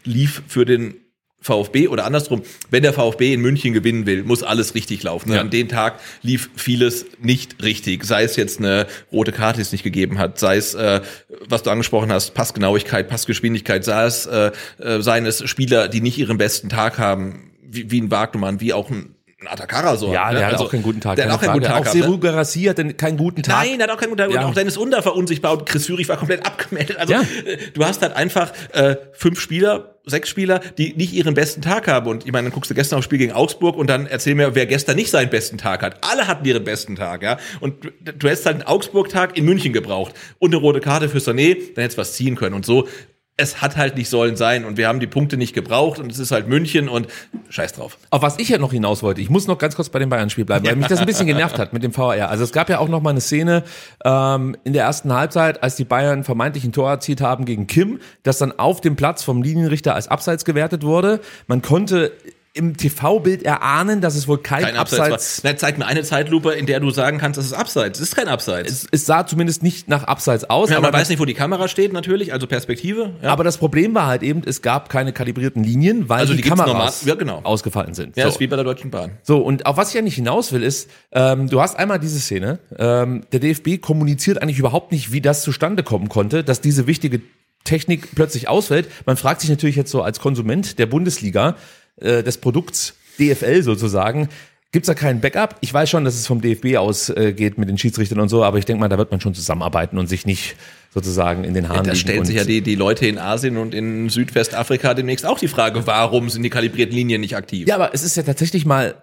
lief für den VfB oder andersrum, wenn der VfB in München gewinnen will, muss alles richtig laufen. Ja. An dem Tag lief vieles nicht richtig. Sei es jetzt eine rote Karte, die es nicht gegeben hat, sei es, äh, was du angesprochen hast, Passgenauigkeit, Passgeschwindigkeit, sei es, äh, äh, seien es Spieler, die nicht ihren besten Tag haben, wie, wie ein Wagnumann, wie auch ein, ein Atakara so. Ja, der ne? hat Also, auch keinen guten Tag. Der hat auch keinen guten. Tag. Auch ne? Seru Garassi hatte keinen guten Tag. Nein, der hat auch keinen guten Tag. Ja. Und auch Dennis Under war unsichtbar und Chris Führig war komplett abgemeldet. Also Ja. äh, du hast halt einfach äh, fünf Spieler, sechs Spieler, die nicht ihren besten Tag haben. Und ich meine, dann guckst du gestern aufs Spiel gegen Augsburg und dann erzähl mir, wer gestern nicht seinen besten Tag hat. Alle hatten ihren besten Tag, ja. Und du, du hättest halt einen Augsburg-Tag in München gebraucht und eine rote Karte für Sané, dann hättest du was ziehen können. Und so es hat halt nicht sollen sein und wir haben die Punkte nicht gebraucht und es ist halt München und scheiß drauf. Auf was ich ja noch hinaus wollte, ich muss noch ganz kurz bei dem Bayern-Spiel bleiben, weil mich das ein bisschen genervt hat mit dem VAR. Also es gab ja auch noch mal eine Szene ähm, in der ersten Halbzeit, als die Bayern vermeintlich ein Tor erzielt haben gegen Kim, das dann auf dem Platz vom Linienrichter als Abseits gewertet wurde. Man konnte im TV-Bild erahnen, dass es wohl kein, Kein Abseits, Abseits. war. Na, zeig mir eine Zeitlupe, in der du sagen kannst, das ist Abseits. Es ist kein Abseits. es, es sah zumindest nicht nach Abseits aus. ja, aber man weiß nicht, wo die Kamera steht, natürlich, also Perspektive. Ja. Aber das Problem war halt eben, es gab keine kalibrierten Linien, weil Also die, die Kameras ja, genau. ausgefallen sind. ja, So. ist wie bei der Deutschen Bahn. So, und auf was ich ja nicht hinaus will, ist, ähm, du hast einmal diese Szene, ähm, der DFB kommuniziert eigentlich überhaupt nicht, wie das zustande kommen konnte, dass diese wichtige Technik plötzlich ausfällt. Man fragt sich natürlich jetzt so als Konsument der Bundesliga, äh, des Produkts DFL sozusagen, Gibt's da keinen Backup? Ich weiß schon, dass es vom DFB ausgeht äh, mit den Schiedsrichtern und so, aber ich denke mal, da wird man schon zusammenarbeiten und sich nicht sozusagen in den Haaren Da liegen stellen sich ja die, die Leute in Asien und in Südwestafrika demnächst auch die Frage, warum sind die kalibrierten Linien nicht aktiv? Ja, aber es ist ja tatsächlich mal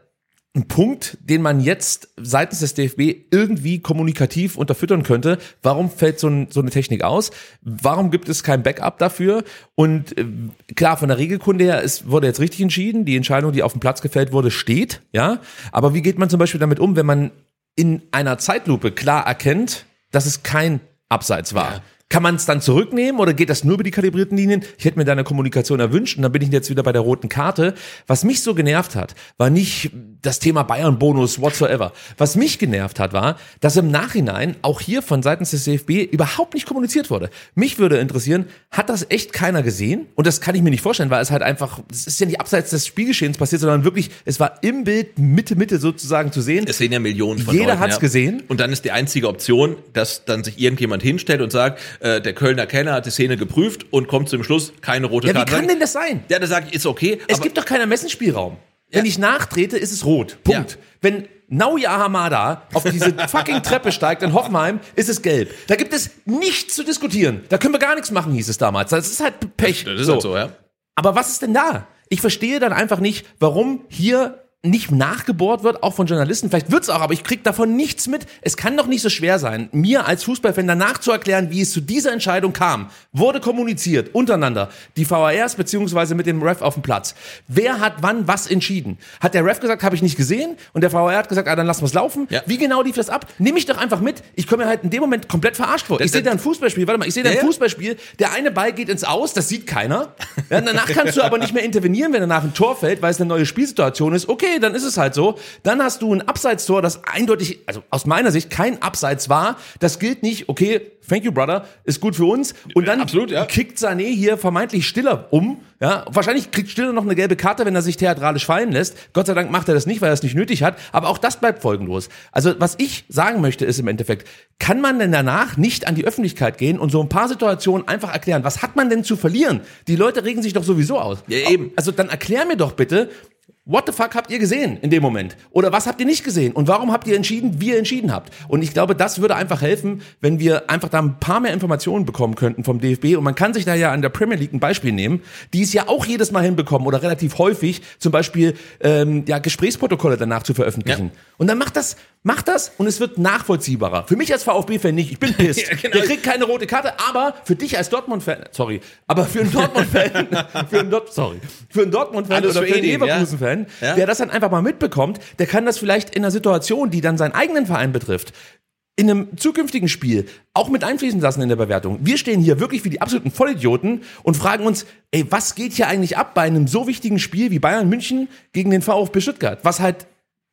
ein Punkt, den man jetzt seitens des DFB irgendwie kommunikativ unterfüttern könnte. Warum fällt so, ein, so eine Technik aus? Warum gibt es kein Backup dafür? Und äh, klar, von der Regelkunde her, es wurde jetzt richtig entschieden. Die Entscheidung, die auf dem Platz gefällt wurde, steht. Ja, aber wie geht man zum Beispiel damit um, wenn man in einer Zeitlupe klar erkennt, dass es kein Abseits war? Ja. Kann man es dann zurücknehmen oder geht das nur über die kalibrierten Linien? Ich hätte mir da eine Kommunikation erwünscht und dann bin ich jetzt wieder bei der roten Karte. Was mich so genervt hat, war nicht das Thema Bayern-Bonus whatsoever. Was mich genervt hat, war, dass im Nachhinein auch hier von seitens des DFB überhaupt nicht kommuniziert wurde. Mich würde interessieren, hat das echt keiner gesehen? Und das kann ich mir nicht vorstellen, weil es halt einfach, es ist ja nicht abseits des Spielgeschehens passiert, sondern wirklich, es war im Bild Mitte, Mitte sozusagen zu sehen. Es sehen ja Millionen von Jeder Leuten, hat's ja. gesehen. Und dann ist die einzige Option, dass dann sich irgendjemand hinstellt und sagt, äh, der Kölner Kenner hat die Szene geprüft und kommt zum Schluss, keine rote Ja, wie Karte. kann denn das sein? Ja, sage ich, ist okay. Es gibt doch keinen Ermessensspielraum. Wenn ich nachtrete, ist es rot. Punkt. Wenn Nauja Hamada auf diese fucking Treppe steigt in Hoffenheim, ist es gelb. Da gibt es nichts zu diskutieren. Da können wir gar nichts machen, hieß es damals. Das ist halt Pech. das ist halt so, ja. Aber was ist denn da? Ich verstehe dann einfach nicht, warum hier nicht nachgebohrt wird, auch von Journalisten. Vielleicht wird's auch, aber ich krieg davon nichts mit. Es kann doch nicht so schwer sein, mir als Fußballfan danach zu erklären, wie es zu dieser Entscheidung kam. Wurde kommuniziert untereinander, die VARs beziehungsweise mit dem Ref auf dem Platz. Wer hat wann was entschieden? Hat der Ref gesagt, habe ich nicht gesehen? Und der VAR hat gesagt, ah, dann lassen wir's laufen. Ja. Wie genau lief das ab? Nimm mich doch einfach mit. Ich komme mir halt in dem Moment komplett verarscht vor. Ich Das- sehe da ein Fußballspiel, warte mal, ich sehe da ein Ja. Fußballspiel, der eine Ball geht ins Aus, das sieht keiner. Ja, danach kannst du aber nicht mehr intervenieren, wenn danach ein Tor fällt, weil es eine neue Spielsituation ist. Okay, dann ist es halt so. Dann hast du ein Abseitstor, das eindeutig, also aus meiner Sicht kein Abseits war. Das gilt nicht, okay, thank you, brother, ist gut für uns. Und dann Absolut, ja. kickt Sané hier vermeintlich Stiller um. Ja, wahrscheinlich kriegt Stiller noch eine gelbe Karte, wenn er sich theatralisch fallen lässt. Gott sei Dank macht er das nicht, weil er es nicht nötig hat. Aber auch das bleibt folgenlos. Also was ich sagen möchte, ist im Endeffekt, kann man denn danach nicht an die Öffentlichkeit gehen und so ein paar Situationen einfach erklären? Was hat man denn zu verlieren? Die Leute regen sich doch sowieso aus. Ja, eben. Also dann erklär mir doch bitte, What the fuck habt ihr gesehen in dem Moment? Oder was habt ihr nicht gesehen? Und warum habt ihr entschieden, wie ihr entschieden habt? Und ich glaube, das würde einfach helfen, wenn wir einfach da ein paar mehr Informationen bekommen könnten vom DFB. Und man kann sich da ja an der Premier League ein Beispiel nehmen, die es ja auch jedes Mal hinbekommen oder relativ häufig, zum Beispiel ähm, ja, Gesprächsprotokolle danach zu veröffentlichen. Ja. Und dann macht das, macht das und es wird nachvollziehbarer. Für mich als VfB-Fan nicht. Ich bin pissed. Ja, genau. Der kriegt keine rote Karte, aber für dich als Dortmund-Fan, sorry, aber für einen Dortmund-Fan, für einen Dort, sorry, für einen Dortmund-Fan oder für einen ja. Leverkusen-Fan, Ja. der das dann einfach mal mitbekommt, der kann das vielleicht in einer Situation, die dann seinen eigenen Verein betrifft, in einem zukünftigen Spiel auch mit einfließen lassen in der Bewertung. Wir stehen hier wirklich wie die absoluten Vollidioten und fragen uns, ey, was geht hier eigentlich ab bei einem so wichtigen Spiel wie Bayern München gegen den VfB Stuttgart, was halt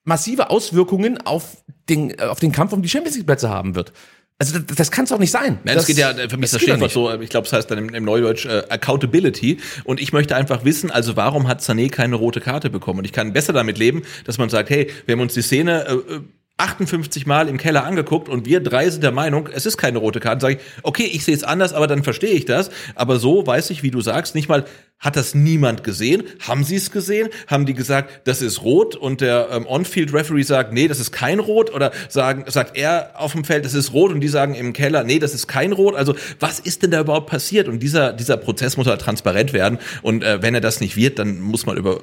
massive Auswirkungen auf den, auf den Kampf um die Champions League Plätze haben wird. Also das, das kann es doch nicht sein. Nein, es geht ja, für mich das Stichwort nicht. so, ich glaube, es heißt dann im, im Neudeutsch äh, Accountability. Und ich möchte einfach wissen, also warum hat Sané keine rote Karte bekommen? Und ich kann besser damit leben, dass man sagt, hey, wir haben uns die Szene äh, äh, 58 Mal im Keller angeguckt und wir drei sind der Meinung, es ist keine rote Karte. Sage ich, okay, ich sehe es anders, aber dann verstehe ich das. Aber so weiß ich, wie du sagst, nicht mal hat das niemand gesehen. Haben sie es gesehen? Haben die gesagt, das ist rot und der ähm, On-Field-Referee sagt, nee, das ist kein Rot? Oder sagen, sagt er auf dem Feld, das ist rot und die sagen im Keller, nee, das ist kein Rot? Also was ist denn da überhaupt passiert? Und dieser, dieser Prozess muss halt transparent werden. Und äh, wenn er das nicht wird, dann muss man über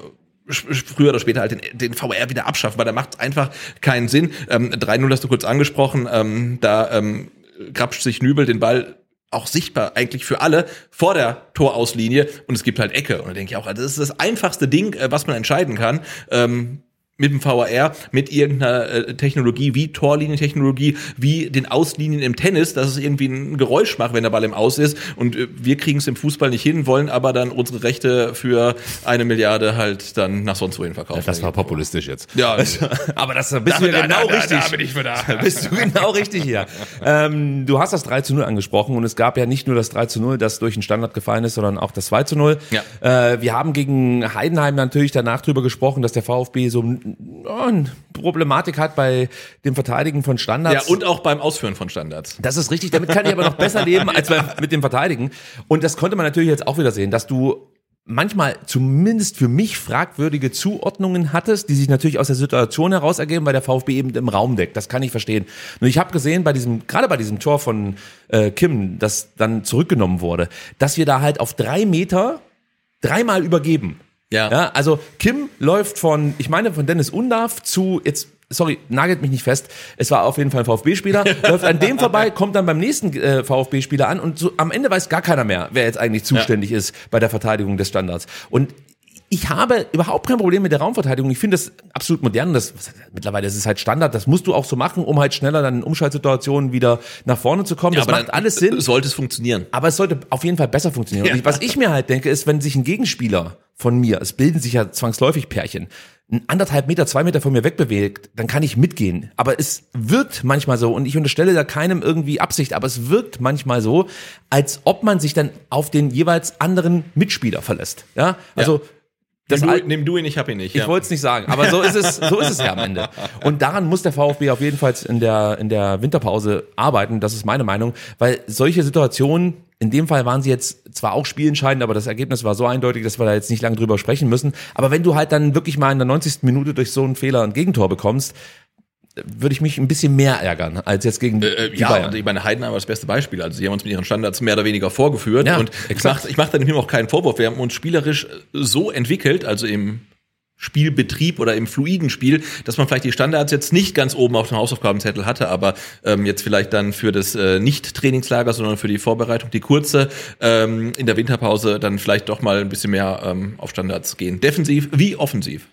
früher oder später halt den, den VR wieder abschaffen, weil da macht einfach keinen Sinn. Ähm, 3-0 hast du kurz angesprochen, ähm, da ähm, grapscht sich Nübel den Ball auch sichtbar eigentlich für alle vor der Torauslinie und es gibt halt Ecke. Und da denke ich auch, das ist das einfachste Ding, äh, was man entscheiden kann. Ähm, mit dem VAR, mit irgendeiner äh, Technologie wie Torlinientechnologie, wie den Auslinien im Tennis, dass es irgendwie ein Geräusch macht, wenn der Ball im Aus ist. Und äh, wir kriegen es im Fußball nicht hin, wollen aber dann unsere Rechte für eine Milliarde halt dann nach sonst wohin verkaufen. Das war populistisch jetzt. Ja, Aber das bist du ja genau richtig. Da bin ich für da. Da bist du genau richtig hier. Ähm, du hast das 3 zu 0 angesprochen und es gab ja nicht nur das 3 zu 0, das durch den Standard gefallen ist, sondern auch das 2 zu 0. Ja. Äh, wir haben gegen Heidenheim natürlich danach drüber gesprochen, dass der VfB so eine Problematik hat bei dem Verteidigen von Ja, Standards. und auch beim Ausführen von Standards. Das ist richtig, damit kann ich aber noch besser leben als beim, mit dem Verteidigen. Und das konnte man natürlich jetzt auch wieder sehen, dass du manchmal zumindest für mich fragwürdige Zuordnungen hattest, die sich natürlich aus der Situation heraus ergeben, weil der VfB eben im Raum deckt. Das kann ich verstehen. Nur ich habe gesehen, bei diesem, gerade bei diesem Tor von äh, Kim, das dann zurückgenommen wurde, dass wir da halt auf drei Meter dreimal übergeben. Ja. Ja, also Kim läuft von, ich meine, von Dennis Undarf zu, jetzt, sorry, nagelt mich nicht fest, es war auf jeden Fall ein VfB-Spieler, läuft an dem vorbei, kommt dann beim nächsten äh, VfB-Spieler an und so, am Ende weiß gar keiner mehr, wer jetzt eigentlich zuständig ist bei der Verteidigung des Standards. Und ich habe überhaupt kein Problem mit der Raumverteidigung. Ich finde das absolut modern. Das, mittlerweile ist es halt Standard. Das musst du auch so machen, um halt schneller dann in Umschaltsituationen wieder nach vorne zu kommen. das aber macht alles Sinn. Sollte es funktionieren. Aber es sollte auf jeden Fall besser funktionieren. Und ich, was ich mir halt denke, ist, wenn sich ein Gegenspieler von mir, es bilden sich ja zwangsläufig Pärchen, ein anderthalb Meter, zwei Meter von mir wegbewegt, dann kann ich mitgehen. Aber es wirkt manchmal so, und ich unterstelle da keinem irgendwie Absicht, aber es wirkt manchmal so, als ob man sich dann auf den jeweils anderen Mitspieler verlässt. Ja, also das nimm, du, nimm du ihn, ich hab ihn nicht. ich ja. wollte es nicht sagen, aber so ist es, so ist es ja am Ende. Und daran muss der VfB auf jeden Fall in der, in der Winterpause arbeiten. Das ist meine Meinung, weil solche Situationen, in dem Fall waren sie jetzt zwar auch spielentscheidend, aber das Ergebnis war so eindeutig, dass wir da jetzt nicht lange drüber sprechen müssen. Aber wenn du halt dann wirklich mal in der 90. Minute durch so einen Fehler ein Gegentor bekommst, würde ich mich ein bisschen mehr ärgern als jetzt gegen Äh, die ja, Bayern. und ich meine, Heidenheim war das beste Beispiel. Also sie haben uns mit ihren Standards mehr oder weniger vorgeführt. Ja, und ich exakt. mache ich mach da nämlich auch keinen Vorwurf. Wir haben uns spielerisch so entwickelt, also im Spielbetrieb oder im fluiden Spiel, dass man vielleicht die Standards jetzt nicht ganz oben auf dem Hausaufgabenzettel hatte, aber ähm, jetzt vielleicht dann für das äh, Nicht-Trainingslager, sondern für die Vorbereitung, die kurze ähm, in der Winterpause dann vielleicht doch mal ein bisschen mehr ähm, auf Standards gehen. Defensiv wie offensiv.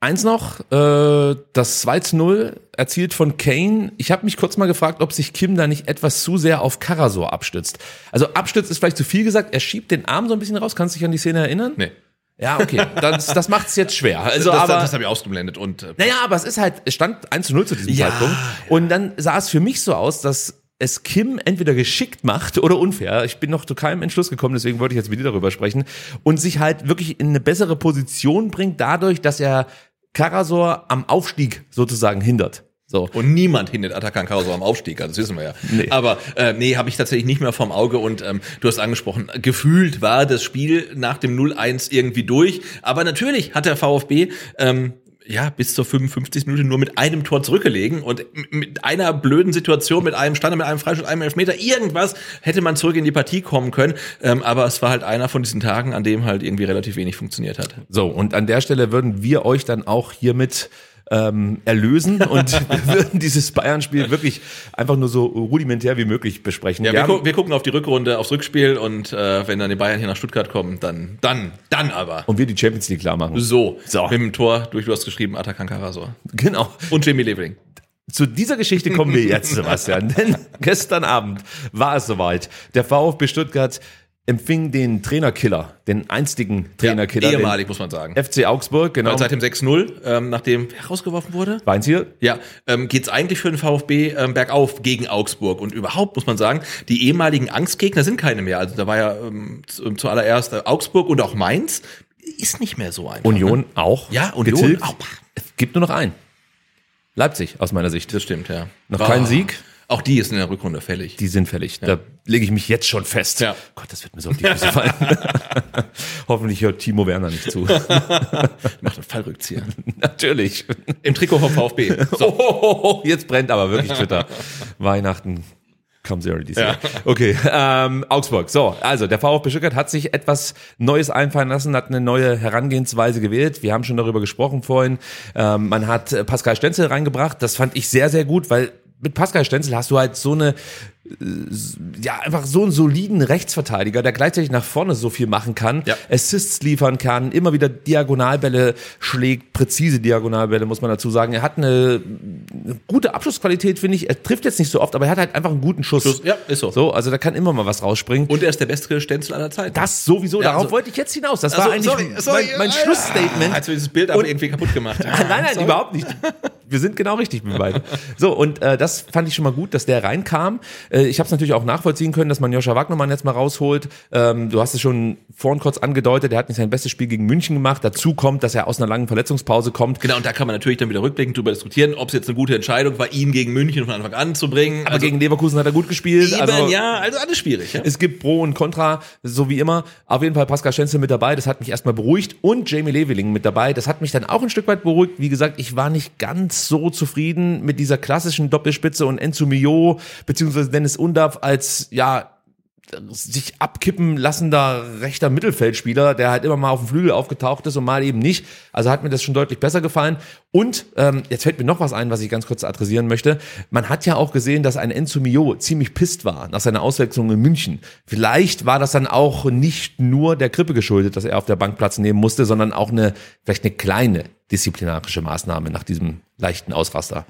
Eins noch, äh, das 2 zu 0 erzielt von Kane. Ich habe mich kurz mal gefragt, ob sich Kim da nicht etwas zu sehr auf Karasor abstützt. Also abstützt ist vielleicht zu viel gesagt, er schiebt den Arm so ein bisschen raus. Kannst du dich an die Szene erinnern? Nee. Ja, okay. Das, das macht es jetzt schwer. Also, das, aber, das, das habe ich ausgeblendet und äh, naja, aber es ist halt, es stand 1 zu 0 zu diesem Ja, Zeitpunkt. Und dann sah es für mich so aus, dass es Kim entweder geschickt macht oder unfair. Ich bin noch zu keinem Entschluss gekommen, deswegen wollte ich jetzt mit dir darüber sprechen. Und sich halt wirklich in eine bessere Position bringt, dadurch, dass er Karasor am Aufstieg sozusagen hindert. So. Und niemand hindert Atakan Karasor am Aufstieg, also das wissen wir ja. Nee. Aber äh, nee, habe ich tatsächlich nicht mehr vom Auge und ähm, du hast angesprochen, gefühlt war das Spiel nach dem 0-1 irgendwie durch. Aber natürlich hat der VfB ähm, ja bis zur 55. Minute nur mit einem Tor zurückgelegen und mit einer blöden Situation, mit einem Standard, mit einem Freistoß, einem Elfmeter, irgendwas hätte man zurück in die Partie kommen können. Ähm, aber es war halt einer von diesen Tagen, an dem halt irgendwie relativ wenig funktioniert hat. So, und an der Stelle würden wir euch dann auch hiermit ähm, erlösen und wir würden dieses Bayern-Spiel wirklich einfach nur so rudimentär wie möglich besprechen. Ja, Wir gu wir gucken auf die Rückrunde, aufs Rückspiel und äh, wenn dann die Bayern hier nach Stuttgart kommen, dann, dann, dann aber. und wir die Champions League klar machen. So, So. mit dem Tor durch, du hast geschrieben, Atakan Karasor. Genau. Und Jamie Leveling. Zu dieser Geschichte kommen wir jetzt, Sebastian. Denn gestern Abend war es soweit. Der VfB Stuttgart empfing den Trainerkiller, den einstigen Trainerkiller, Ja, ehemalig, muss man sagen. FC Augsburg, genau. Weil seit dem 6-0, ähm, nachdem wer rausgeworfen wurde, Weins hier? ja, ähm, geht's eigentlich für den VfB ähm, bergauf gegen Augsburg. Und überhaupt muss man sagen, die ehemaligen Angstgegner sind keine mehr. Also da war ja ähm, zu- zuallererst äh, Augsburg und auch Mainz. Ist nicht mehr so einfach. Union Ne? auch. Ja, Union getilgt. auch. Es gibt nur noch einen. Leipzig, aus meiner Sicht. Das stimmt, ja. Noch Ah, kein Sieg? Auch die ist in der Rückrunde fällig. Die sind fällig. Da lege ich mich jetzt schon fest. Ja. Gott, das wird mir so auf die Füße fallen. Hoffentlich hört Timo Werner nicht zu. Macht einen Fallrückzieher. Natürlich. Im Trikot vom VfB. So. jetzt brennt aber wirklich Twitter. Weihnachten comes early this year. Okay, ähm, Augsburg. So, also der VfB Stuttgart hat sich etwas Neues einfallen lassen, hat eine neue Herangehensweise gewählt. Wir haben schon darüber gesprochen vorhin. Ähm, man hat Pascal Stenzel reingebracht. Das fand ich sehr, sehr gut, weil mit Pascal Stenzel hast du halt so eine ja, einfach so einen soliden Rechtsverteidiger, der gleichzeitig nach vorne so viel machen kann, Ja. Assists liefern kann, immer wieder Diagonalbälle schlägt, präzise Diagonalbälle, muss man dazu sagen. Er hat eine, eine gute Abschlussqualität, finde ich. Er trifft jetzt nicht so oft, aber er hat halt einfach einen guten Schuss. Schuss, ja, ist so. So, also da kann immer mal was rausspringen. Und er ist der beste Stenzel aller Zeiten. das sowieso, Ja, darauf also- wollte ich jetzt hinaus. Das Also, war eigentlich sorry, sorry, mein, mein ja, Schlussstatement. Hast du dieses Bild aber Und- irgendwie kaputt gemacht? nein, nein, überhaupt nicht. Wir sind genau richtig mit beiden. So, und äh, das fand ich schon mal gut, dass der reinkam. Äh, ich habe es natürlich auch nachvollziehen können, dass man Joscha Wagnermann jetzt mal rausholt. Ähm, du hast es schon vorhin kurz angedeutet, er hat nicht sein bestes Spiel gegen München gemacht. Dazu kommt, dass er aus einer langen Verletzungspause kommt. Genau, und da kann man natürlich dann wieder rückblickend drüber diskutieren, ob es jetzt eine gute Entscheidung war, ihn gegen München von Anfang an zu bringen. Aber gegen Leverkusen hat er gut gespielt. eben, also, ja, also alles schwierig. Ja? Es gibt Pro und Contra, so wie immer. Auf jeden Fall Pascal Stenzel mit dabei, das hat mich erstmal beruhigt. Und Jamie Leveling mit dabei, das hat mich dann auch ein Stück weit beruhigt. Wie gesagt, ich war nicht ganz so zufrieden mit dieser klassischen Doppelspitze und Enzo Mio, beziehungsweise Dennis Undav als, ja, sich abkippen lassender rechter Mittelfeldspieler, der halt immer mal auf dem Flügel aufgetaucht ist und mal eben nicht. Also hat mir das schon deutlich besser gefallen. Und ähm, jetzt fällt mir noch was ein, was ich ganz kurz adressieren möchte. Man hat ja auch gesehen, dass ein Enzo Mio ziemlich pisst war nach seiner Auswechslung in München. Vielleicht war das dann auch nicht nur der Grippe geschuldet, dass er auf der Bank Platz nehmen musste, sondern auch eine vielleicht eine kleine disziplinarische Maßnahme nach diesem leichten Ausraster.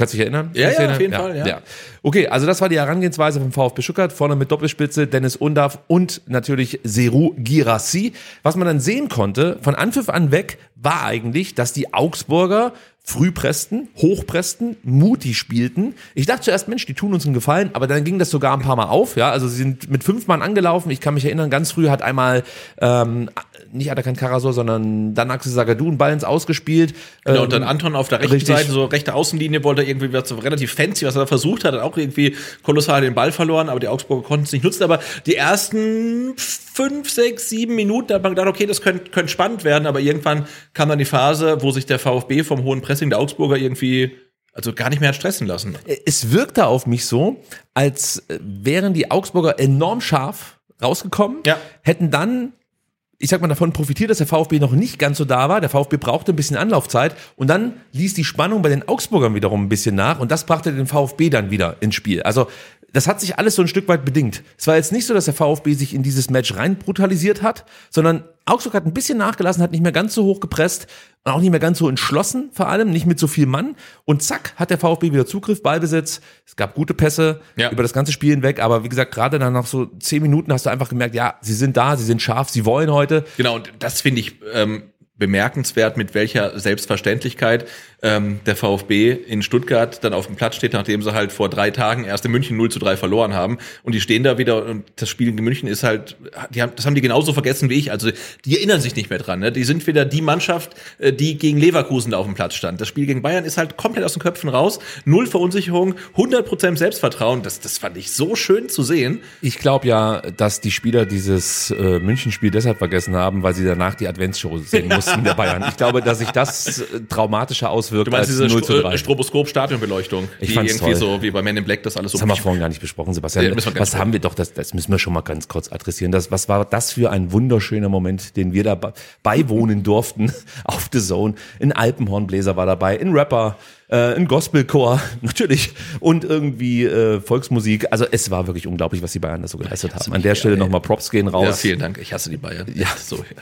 Kannst du dich erinnern? Ja, ja, auf jeden erinnern? Fall, ja. Okay, also das war die Herangehensweise vom VfB Stuttgart, vorne mit Doppelspitze Dennis Undav und natürlich Seru Girassi. Was man dann sehen konnte, von Anpfiff an weg, war eigentlich, dass die Augsburger früh pressten, hochpressten, mutig spielten. Ich dachte zuerst, Mensch, die tun uns einen Gefallen, aber dann ging das sogar ein paar Mal auf. Ja, also sie sind mit fünf Mann angelaufen. Ich kann mich erinnern, ganz früh hat einmal ähm, nicht Atakan Karasor, sondern dann Axel Sagadou einen Ball ins Ausgespielt. Genau, und dann Anton auf der rechten richtig. Seite, so rechte Außenlinie, wollte irgendwie was so relativ fancy, was er da versucht hat, hat auch irgendwie kolossal den Ball verloren, aber die Augsburger konnten es nicht nutzen. Aber die ersten fünf, sechs, sieben Minuten, da hat man gedacht, okay, das könnte, könnte spannend werden, aber irgendwann kam dann die Phase, wo sich der VfB vom hohen Pressing der Augsburger irgendwie also gar nicht mehr hat stressen lassen. es wirkte auf mich so, als äh, wären die Augsburger enorm scharf rausgekommen, Ja. hätten dann ich sag mal, davon profitiert, dass der VfB noch nicht ganz so da war. Der VfB brauchte ein bisschen Anlaufzeit und dann ließ die Spannung bei den Augsburgern wiederum ein bisschen nach und das brachte den VfB dann wieder ins Spiel. Also das hat sich alles so ein Stück weit bedingt. Es war jetzt nicht so, dass der VfB sich in dieses Match rein brutalisiert hat, sondern Augsburg hat ein bisschen nachgelassen, hat nicht mehr ganz so hoch gepresst und auch nicht mehr ganz so entschlossen, vor allem nicht mit so viel Mann. Und zack, hat der VfB wieder Zugriff, Ballbesitz. Es gab gute Pässe Ja. über das ganze Spiel hinweg. Aber wie gesagt, gerade dann nach so zehn Minuten hast du einfach gemerkt, ja, sie sind da, sie sind scharf, sie wollen heute. Genau, und das finde ich ähm, bemerkenswert, mit welcher Selbstverständlichkeit ähm, der VfB in Stuttgart dann auf dem Platz steht, nachdem sie halt vor drei Tagen erst in München 0 zu 3 verloren haben. Und die stehen da wieder und das Spiel in München ist halt, die haben, das haben die genauso vergessen wie ich. Also die erinnern sich nicht mehr dran. Ne? Die sind wieder die Mannschaft, äh, die gegen Leverkusen da auf dem Platz stand. Das Spiel gegen Bayern ist halt komplett aus den Köpfen raus. Null Verunsicherung, 100% Selbstvertrauen. Das, das fand ich so schön zu sehen. Ich glaube ja, dass die Spieler dieses äh, München-Spiel deshalb vergessen haben, weil sie danach die Adventsshow sehen mussten der Bayern. Ich glaube, dass sich das äh, traumatischer auswirkt Du meinst als diese 0 zu 3. Stro Stroboskop-Stadionbeleuchtung, Ich die irgendwie toll. so wie bei Men in Black das alles so Das haben wir vorhin gar nicht besprochen, Sebastian. Ja, was haben wir doch, das, das müssen wir schon mal ganz kurz adressieren. Das, was war das für ein wunderschöner Moment, den wir da bei- beiwohnen durften auf The Zone. Ein Alpenhornbläser war dabei, ein Rapper, äh, ein Gospelchor, natürlich, und irgendwie äh, Volksmusik. Also es war wirklich unglaublich, was die Bayern da so geleistet haben. An der Stelle nochmal Props gehen raus. Ja, vielen Dank. Ich hasse die Bayern. Ja, so.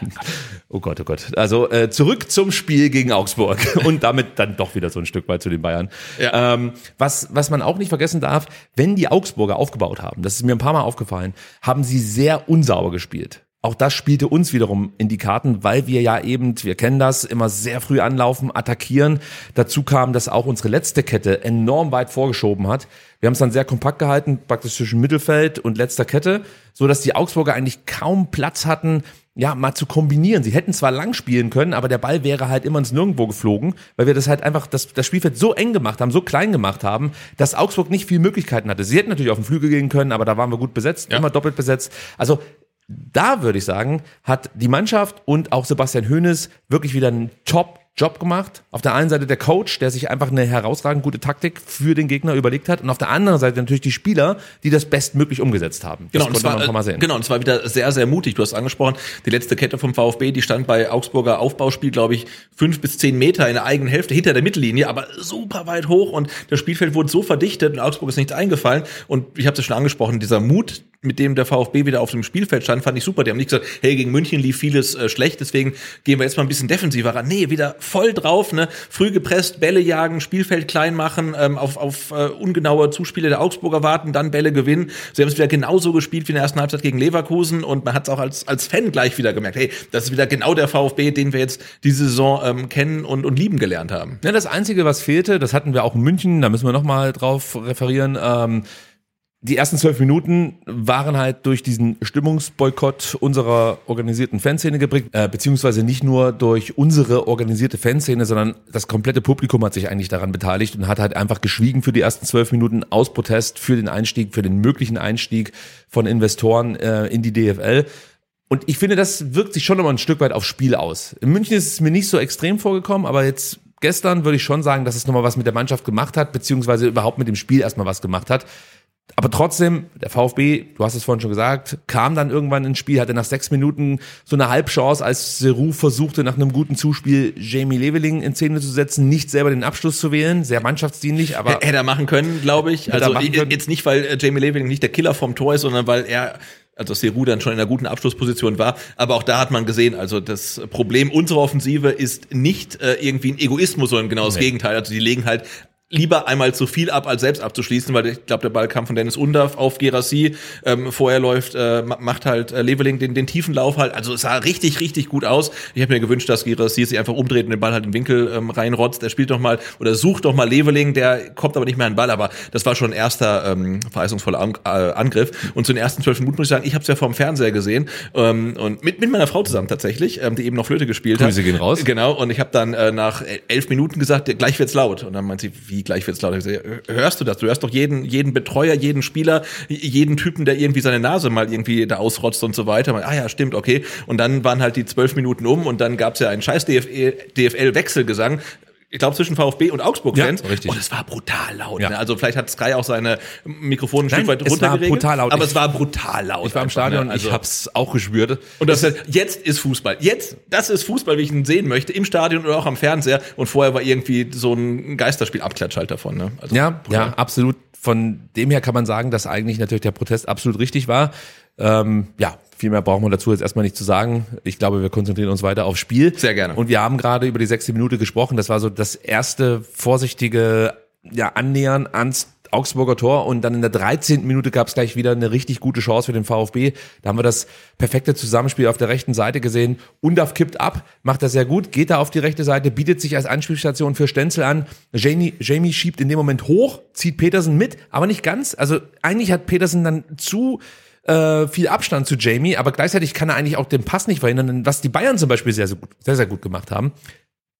Oh Gott, oh Gott. Also äh, zurück zum Spiel gegen Augsburg und damit dann doch wieder so ein Stück weit zu den Bayern. Ja. Ähm, was, was man auch nicht vergessen darf, wenn die Augsburger aufgebaut haben, das ist mir ein paar Mal aufgefallen, haben sie sehr unsauber gespielt. Auch das spielte uns wiederum in die Karten, weil wir ja eben, wir kennen das, immer sehr früh anlaufen, attackieren. Dazu kam, dass auch unsere letzte Kette enorm weit vorgeschoben hat. Wir haben es dann sehr kompakt gehalten, praktisch zwischen Mittelfeld und letzter Kette, so dass die Augsburger eigentlich kaum Platz hatten, ja, mal zu kombinieren. Sie hätten zwar lang spielen können, aber der Ball wäre halt immer ins Nirgendwo geflogen, weil wir das halt einfach, das, das Spielfeld so eng gemacht haben, so klein gemacht haben, dass Augsburg nicht viel Möglichkeiten hatte. Sie hätten natürlich auf den Flügel gehen können, aber da waren wir gut besetzt, Ja. immer doppelt besetzt. Also da würde ich sagen, hat die Mannschaft und auch Sebastian Hoeneß wirklich wieder einen top Job gemacht. Auf der einen Seite der Coach, der sich einfach eine herausragend gute Taktik für den Gegner überlegt hat. Und auf der anderen Seite natürlich die Spieler, die das bestmöglich umgesetzt haben. Genau, das und es konnte war, mal sehen. genau, und es war wieder sehr, sehr mutig. Du hast angesprochen, die letzte Kette vom VfB, die stand bei Augsburger Aufbauspiel, glaube ich, fünf bis zehn Meter in der eigenen Hälfte hinter der Mittellinie, aber super weit hoch und das Spielfeld wurde so verdichtet und Augsburg ist nichts eingefallen. Und ich habe es schon angesprochen, dieser Mut, mit dem der VfB wieder auf dem Spielfeld stand, fand ich super. Die haben nicht gesagt, hey, gegen München lief vieles äh, schlecht, deswegen gehen wir jetzt mal ein bisschen defensiver ran. Nee, wieder voll drauf, ne? Früh gepresst, Bälle jagen, Spielfeld klein machen, ähm, auf, auf äh, ungenaue Zuspiele der Augsburger warten, dann Bälle gewinnen. Sie haben es wieder genauso gespielt wie in der ersten Halbzeit gegen Leverkusen und man hat es auch als, als Fan gleich wieder gemerkt, hey, das ist wieder genau der VfB, den wir jetzt diese Saison ähm, kennen und, und lieben gelernt haben. Ja, das Einzige, was fehlte, das hatten wir auch in München, da müssen wir nochmal drauf referieren, ähm, die ersten zwölf Minuten waren halt durch diesen Stimmungsboykott unserer organisierten Fanszene geprägt, äh, beziehungsweise nicht nur durch unsere organisierte Fanszene, sondern das komplette Publikum hat sich eigentlich daran beteiligt und hat halt einfach geschwiegen für die ersten zwölf Minuten aus Protest für den Einstieg, für den möglichen Einstieg von Investoren äh, in die DFL. Und ich finde, das wirkt sich schon nochmal ein Stück weit aufs Spiel aus. In München ist es mir nicht so extrem vorgekommen, aber jetzt gestern würde ich schon sagen, dass es nochmal was mit der Mannschaft gemacht hat, beziehungsweise überhaupt mit dem Spiel erstmal was gemacht hat. Aber trotzdem, der VfB, du hast es vorhin schon gesagt, kam dann irgendwann ins Spiel, hatte nach sechs Minuten so eine Halbchance, als Seru versuchte, nach einem guten Zuspiel Jamie Leveling in Szene zu setzen, nicht selber den Abschluss zu wählen, sehr mannschaftsdienlich, aber. Hätte er machen können, glaube ich. Also jetzt nicht, weil äh, Jamie Leveling nicht der Killer vom Tor ist, sondern weil er also Seru dann schon in einer guten Abschlussposition war. Aber auch da hat man gesehen, also das Problem unserer Offensive ist nicht äh, irgendwie ein Egoismus, sondern genau das nee. Gegenteil. Also die legen halt lieber einmal zu viel ab, als selbst abzuschließen, weil ich glaube, der Ball kam von Dennis Undav auf Gerassi. Ähm, vorher läuft, äh, macht halt äh, Leveling den, den tiefen Lauf halt. Also es sah richtig, richtig gut aus. Ich habe mir gewünscht, dass Gerassi sich einfach umdreht und den Ball halt in den Winkel ähm, reinrotzt. Der spielt doch mal oder sucht doch mal Leveling, der kommt aber nicht mehr an den Ball. Aber das war schon ein erster ähm, verheißungsvoller An äh, Angriff. Und zu den ersten zwölf Minuten muss ich sagen, ich habe es ja vom Fernseher gesehen ähm, und mit, mit meiner Frau zusammen tatsächlich, ähm, die eben noch Flöte gespielt Grüße hat. Grüße gehen raus. Genau. Und ich habe dann äh, nach elf Minuten gesagt, gleich wird's laut. Und dann meint sie, wie gleich wird's laut? Hörst du das? Du hörst doch jeden, jeden Betreuer, jeden Spieler, jeden Typen, der irgendwie seine Nase mal irgendwie da ausrotzt und so weiter. Ah ja, stimmt, okay. Und dann waren halt die zwölf Minuten um und dann gab's ja einen scheiß DFL-Wechselgesang ich glaube, zwischen VfB und Augsburg-Fans. Ja, richtig. Und es war brutal laut. Ja. Ne? Also vielleicht hat Sky auch seine Mikrofone ein Stück weit es war brutal laut. Aber ich, es war brutal laut. Ich war im Stadion, ne? also, ich hab's auch gespürt. Und das heißt, jetzt ist Fußball. Jetzt, das ist Fußball, wie ich ihn sehen möchte, im Stadion oder auch am Fernseher. Und vorher war irgendwie so ein Geisterspiel-Abklatsch halt davon. Ne? Also, ja, brutal. ja, absolut. Von dem her kann man sagen, dass eigentlich natürlich der Protest absolut richtig war. Ähm, ja, viel mehr brauchen wir dazu jetzt erstmal nicht zu sagen. Ich glaube, wir konzentrieren uns weiter aufs Spiel. Sehr gerne. Und wir haben gerade über die sechste Minute gesprochen. Das war so das erste vorsichtige ja, Annähern ans Augsburger Tor und dann in der 13. Minute gab es gleich wieder eine richtig gute Chance für den VfB. Da haben wir das perfekte Zusammenspiel auf der rechten Seite gesehen. Undaf kippt ab, macht das sehr gut, geht da auf die rechte Seite, bietet sich als Anspielstation für Stenzel an. Jamie, Jamie schiebt in dem Moment hoch, zieht Petersen mit, aber nicht ganz. Also eigentlich hat Petersen dann zu äh, viel Abstand zu Jamie, aber gleichzeitig kann er eigentlich auch den Pass nicht verhindern, was die Bayern zum Beispiel sehr, sehr gut, sehr, gut gemacht haben.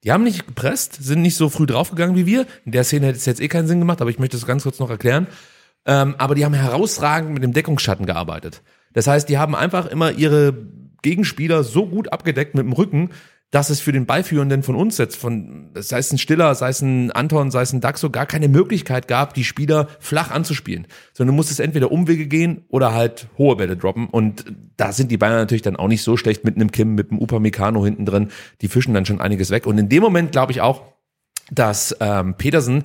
Die haben nicht gepresst, sind nicht so früh draufgegangen wie wir. In der Szene hätte es jetzt eh keinen Sinn gemacht, aber ich möchte es ganz kurz noch erklären. Ähm, aber die haben herausragend mit dem Deckungsschatten gearbeitet. Das heißt, die haben einfach immer ihre Gegenspieler so gut abgedeckt mit dem Rücken, dass es für den Ballführenden von uns jetzt, von, sei es ein Stiller, sei es ein Anton, sei es ein Daxo, gar keine Möglichkeit gab, die Spieler flach anzuspielen. Sondern du musstest entweder Umwege gehen oder halt hohe Bälle droppen. Und da sind die Bayern natürlich dann auch nicht so schlecht mit einem Kim, mit einem Upamecano hinten drin. Die fischen dann schon einiges weg. Und in dem Moment glaube ich auch, dass ähm, Petersen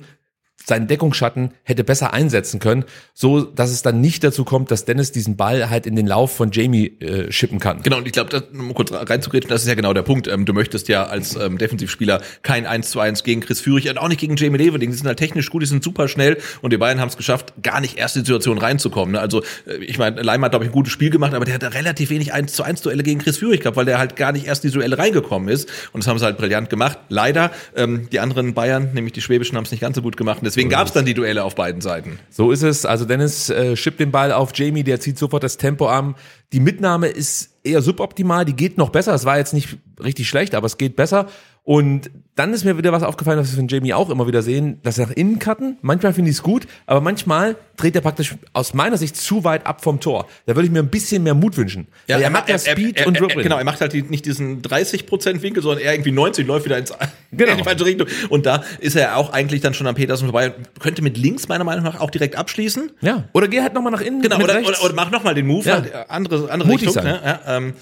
seinen Deckungsschatten hätte besser einsetzen können, so dass es dann nicht dazu kommt, dass Dennis diesen Ball halt in den Lauf von Jamie äh, schippen kann. Genau, und ich glaube, um kurz reinzugreifen, das ist ja genau der Punkt. Ähm, du möchtest ja als ähm, Defensivspieler kein 1 zu 1 gegen Chris Führig und auch nicht gegen Jamie Leveling. Die sind halt technisch gut, die sind super schnell und die beiden haben es geschafft, gar nicht erst in die Situation reinzukommen. Ne? Also äh, ich meine, Leimer hat, glaube ich, ein gutes Spiel gemacht, aber der hat relativ wenig 1 zu 1 Duelle gegen Chris Führig gehabt, weil der halt gar nicht erst in die Duelle reingekommen ist. Und das haben sie halt brillant gemacht. Leider, ähm, die anderen Bayern, nämlich die Schwäbischen, haben es nicht ganz so gut gemacht. Und deswegen gab es dann die Duelle auf beiden Seiten. So ist es. Also Dennis äh, schippt den Ball auf Jamie, der zieht sofort das Tempo an. Die Mitnahme ist eher suboptimal, die geht noch besser. Es war jetzt nicht richtig schlecht, aber es geht besser. Und dann ist mir wieder was aufgefallen, was wir von Jamie auch immer wieder sehen, dass er nach innen cutten. Manchmal finde ich es gut, aber manchmal dreht er praktisch aus meiner Sicht zu weit ab vom Tor. Da würde ich mir ein bisschen mehr Mut wünschen. Weil er macht ja Speed er, und er, Dribbling. Genau, er macht halt nicht diesen 30% Winkel, sondern eher irgendwie 90, läuft wieder ins, Genau. in die falsche Richtung. Und da ist er auch eigentlich dann schon am Petersen vorbei. Könnte mit links meiner Meinung nach auch direkt abschließen. Ja. Oder geh halt nochmal nach innen. Genau, oder, oder, oder mach noch mal den Move, Ja. halt, äh, andere, andere Mutig Richtung. sein. Ne? Ja, ähm,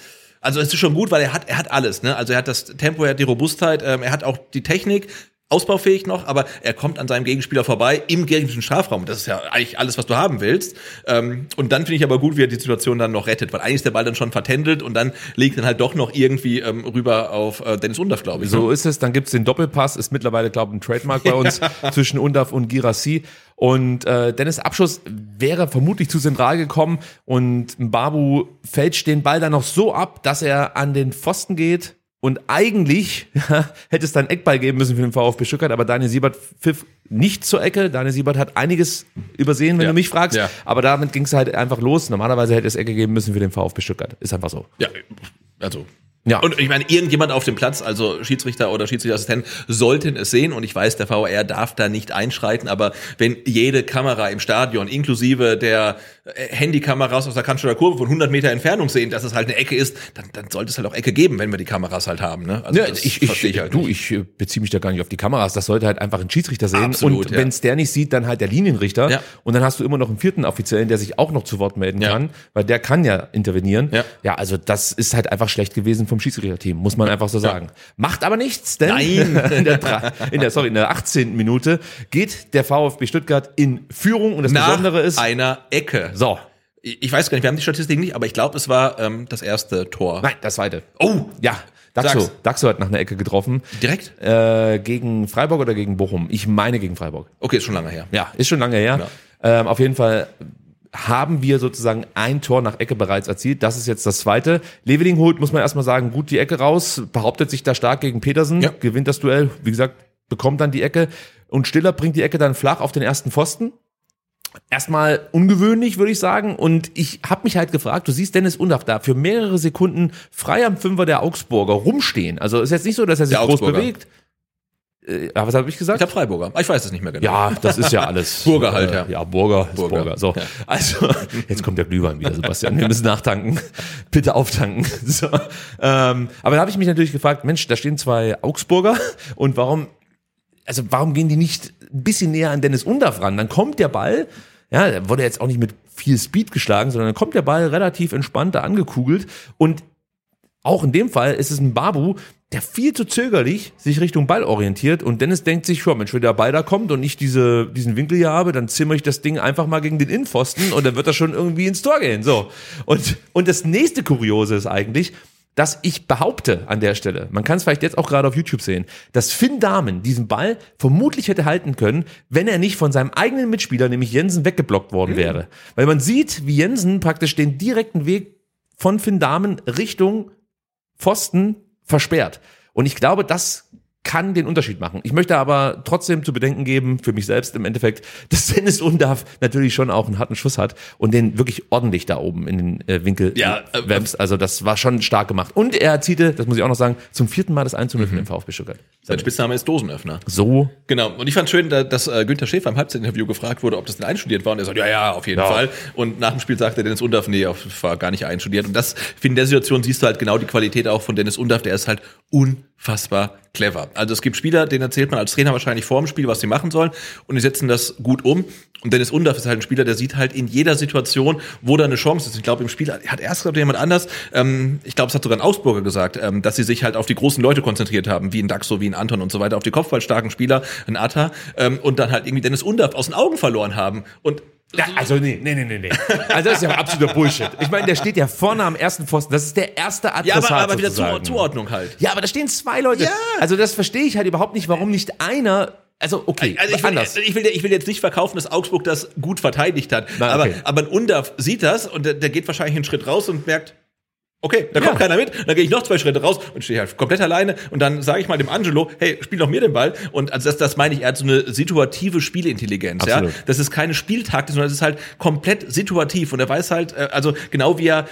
also es ist schon gut, weil er hat, er hat alles. Ne? Also er hat das Tempo, er hat die Robustheit, ähm, er hat auch die Technik, ausbaufähig noch, aber er kommt an seinem Gegenspieler vorbei im gegnerischen Strafraum. Das ist ja eigentlich alles, was du haben willst. Ähm, und dann finde ich aber gut, wie er die Situation dann noch rettet, weil eigentlich ist der Ball dann schon vertändelt und dann legt er halt doch noch irgendwie ähm, rüber auf äh, Dennis Undorf, glaube ich. So ne? ist es. Dann gibt's den Doppelpass, ist mittlerweile, glaube ich, ein Trademark bei uns zwischen Undaf und Girassi. Und äh, Dennis Abschuss wäre vermutlich zu zentral gekommen und Babu fälscht den Ball dann noch so ab, dass er an den Pfosten geht. Und eigentlich hätte es dann Eckball geben müssen für den VfB Stuttgart, aber Daniel Siebert pfiff nicht zur Ecke. Daniel Siebert hat einiges übersehen, wenn Ja. du mich fragst. Ja. Aber damit ging es halt einfach los. Normalerweise hätte es Ecke geben müssen für den VfB Stuttgart. Ist einfach so. Ja, also. Ja. Und ich meine, irgendjemand auf dem Platz, also Schiedsrichter oder Schiedsrichterassistent, sollten es sehen. Und ich weiß, der VR darf da nicht einschreiten. Aber wenn jede Kamera im Stadion, inklusive der Handykameras aus der Cannstatter Kurve von 100 Meter Entfernung sehen, dass es halt eine Ecke ist, dann, dann sollte es halt auch Ecke geben, wenn wir die Kameras halt haben. Ne? Also Ja, ich, ich, verstehe ich halt du, ich äh, beziehe mich da gar nicht auf die Kameras. Das sollte halt einfach ein Schiedsrichter sehen. Absolut, und ja. wenn es der nicht sieht, dann halt der Linienrichter. Ja. Und dann hast du immer noch einen vierten Offiziellen, der sich auch noch zu Wort melden kann, weil der kann ja intervenieren. Ja. also das ist halt einfach schlecht gewesen vom Schiedsrichterteam, muss man einfach so sagen. Macht aber nichts, denn Nein. in, der, in der sorry in der 18. Minute geht der VfB Stuttgart in Führung und das Nach Besondere ist einer Ecke. So, Ich weiß gar nicht, wir haben die Statistik nicht, aber ich glaube, es war ähm, das erste Tor. nein, das zweite. Oh, Ja, Daxo, Sag's. Daxo hat nach einer Ecke getroffen. direkt? Äh, gegen Freiburg oder gegen Bochum? Ich meine gegen Freiburg. Okay, ist schon lange her. Ja, ist schon lange her. Ähm, auf jeden Fall haben wir sozusagen ein Tor nach Ecke bereits erzielt. Das ist jetzt das zweite. Leveling holt, muss man erstmal sagen, gut die Ecke raus, behauptet sich da stark gegen Petersen, Ja. gewinnt das Duell, wie gesagt, bekommt dann die Ecke und Stiller bringt die Ecke dann flach auf den ersten Pfosten. Erstmal ungewöhnlich, würde ich sagen. Und ich habe mich halt gefragt, du siehst Dennis Undorf da für mehrere Sekunden frei am Fünfer der Augsburger rumstehen. Also ist jetzt nicht so, dass er sich Der groß bewegt. Äh, ja, was habe ich gesagt? Ich glaube Freiburger. Ich weiß es nicht mehr genau. Ja, das ist ja alles. Burger halt, ja. Äh, Ja, Burger, ist Burger. Burger. So, Ja. also jetzt kommt der Glühwein wieder, Sebastian. Wir müssen nachtanken. Bitte auftanken. So, ähm, aber da habe ich mich natürlich gefragt, Mensch, da stehen zwei Augsburger und warum, also warum gehen die nicht ein bisschen näher an Dennis Undorf ran? Dann kommt der Ball, ja, der wurde jetzt auch nicht mit viel Speed geschlagen, sondern dann kommt der Ball relativ entspannt da angekugelt und auch in dem Fall ist es ein Babu, der viel zu zögerlich sich Richtung Ball orientiert und Dennis denkt sich, ja Mensch, wenn der Ball da kommt und ich diese, diesen Winkel hier habe, dann zimmer ich das Ding einfach mal gegen den Innenpfosten und dann wird er schon irgendwie ins Tor gehen. So. Und, und das nächste Kuriose ist eigentlich, dass ich behaupte an der Stelle, man kann es vielleicht jetzt auch gerade auf YouTube sehen, dass Finn Dahmen diesen Ball vermutlich hätte halten können, wenn er nicht von seinem eigenen Mitspieler, nämlich Jensen, weggeblockt worden wäre. Weil man sieht, wie Jensen praktisch den direkten Weg von Finn Dahmen Richtung Pfosten versperrt. Und ich glaube, das kann den Unterschied machen. Ich möchte aber trotzdem zu bedenken geben, für mich selbst im Endeffekt, dass Dennis Undarf natürlich schon auch einen harten Schuss hat und den wirklich ordentlich da oben in den äh, Winkel Ja, äh, wämst. Also das war schon stark gemacht. Und er erzielte, das muss ich auch noch sagen, zum vierten Mal das 1 zu 0 für den VfB Stuttgart. Sein Spitzname ist Dosenöffner. So Genau. Und ich fand schön, da- dass äh, Günther Schäfer im Halbzeitinterview gefragt wurde, ob das denn einstudiert war. Und er sagt, ja, ja, auf jeden Ja. Fall. Und nach dem Spiel sagte Dennis Undorf, nee, war gar nicht einstudiert. Und das, finde in der Situation siehst du halt genau die Qualität auch von Dennis Undorf. Der ist halt unfassbar clever. Also es gibt Spieler, denen erzählt man als Trainer wahrscheinlich vor dem Spiel, was sie machen sollen. Und die setzen das gut um. Und Dennis Undorf ist halt ein Spieler, der sieht halt in jeder Situation, wo da eine Chance ist. Ich glaube, im Spiel hat erst glaube jemand anders, ähm, ich glaube, es hat sogar ein Augsburger gesagt, ähm, dass sie sich halt auf die großen Leute konzentriert haben, wie ein Daxo, wie ein Anton und so weiter, auf die kopfballstarken Spieler, ein Atta, ähm, und dann halt irgendwie Dennis Undorf aus den Augen verloren haben. Und Ja, also nee, nee, nee, nee, nee. Also das ist ja absoluter Bullshit. Ich meine, der steht ja vorne am ersten Pfosten. Das ist der erste ja, Adressat aber, aber wieder Zu. Zuordnung halt. Ja, aber da stehen zwei Leute. Ja. Also das verstehe ich halt überhaupt nicht, warum nicht einer. Also okay, Also ich will, anders. ich, will, ich will jetzt nicht verkaufen, dass Augsburg das gut verteidigt hat. Nein, aber, okay. aber ein Undorf sieht das und der, der geht wahrscheinlich einen Schritt raus und merkt, okay, da kommt Ja. keiner mit. Dann gehe ich noch zwei Schritte raus und stehe halt komplett alleine. Und dann sage ich mal dem Angelo, hey, spiel doch mir den Ball. Und also das, das meine ich, er hat so eine situative Spielintelligenz. Ja? Absolut. Das ist keine Spieltaktik, sondern es ist halt komplett situativ. Und er weiß halt, äh, also genau wie er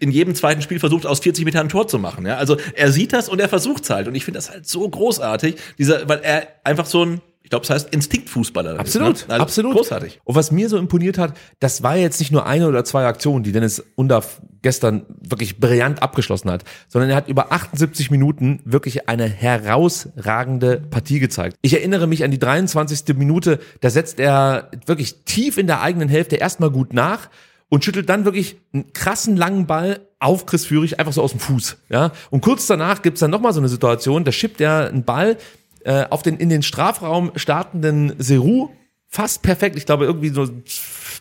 in jedem zweiten Spiel versucht, aus 40 Metern ein Tor zu machen. Ja? Also er sieht das und er versucht es halt. Und ich finde das halt so großartig, dieser, weil er einfach so ein ich glaube, es heißt Instinktfußballer. Absolut, ist, ne? also absolut. Großartig. Und was mir so imponiert hat, das war jetzt nicht nur eine oder zwei Aktionen, die Dennis Undaff gestern wirklich brillant abgeschlossen hat, sondern er hat über 78 Minuten wirklich eine herausragende Partie gezeigt. Ich erinnere mich an die 23. Minute, da setzt er wirklich tief in der eigenen Hälfte erstmal gut nach und schüttelt dann wirklich einen krassen langen Ball auf Chris Führig einfach so aus dem Fuß. Ja? Und kurz danach gibt's dann nochmal so eine Situation, da schippt er einen Ball äh, auf den in den Strafraum startenden Seru fast perfekt. Ich glaube, irgendwie so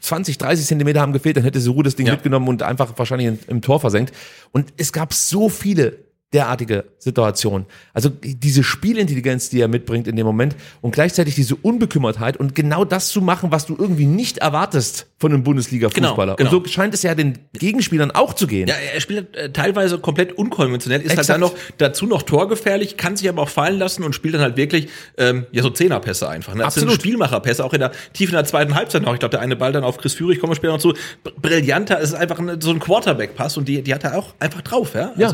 20, 30 Zentimeter haben gefehlt, dann hätte Seru das Ding Ja. mitgenommen und einfach wahrscheinlich im, im Tor versenkt. Und es gab so viele derartige Situationen. Also diese Spielintelligenz, die er mitbringt in dem Moment und gleichzeitig diese Unbekümmertheit und genau das zu machen, was du irgendwie nicht erwartest von einem Bundesliga-Fußballer. Genau, genau. Und so scheint es ja den Gegenspielern auch zu gehen. Ja, er spielt äh, teilweise komplett unkonventionell, ist halt dann noch dazu noch torgefährlich, kann sich aber auch fallen lassen und spielt dann halt wirklich ähm, ja so Zehnerpässe einfach. Ne? Das sind Absolut. Spielmacherpässe, auch in der tief in der zweiten Halbzeit noch. Ich glaube, der eine Ball dann auf Chris Führig, kommen wir später noch zu. Br- Brillanter, es ist einfach ein, so ein Quarterback-Pass und die, die hat er auch einfach drauf, ja. Ja.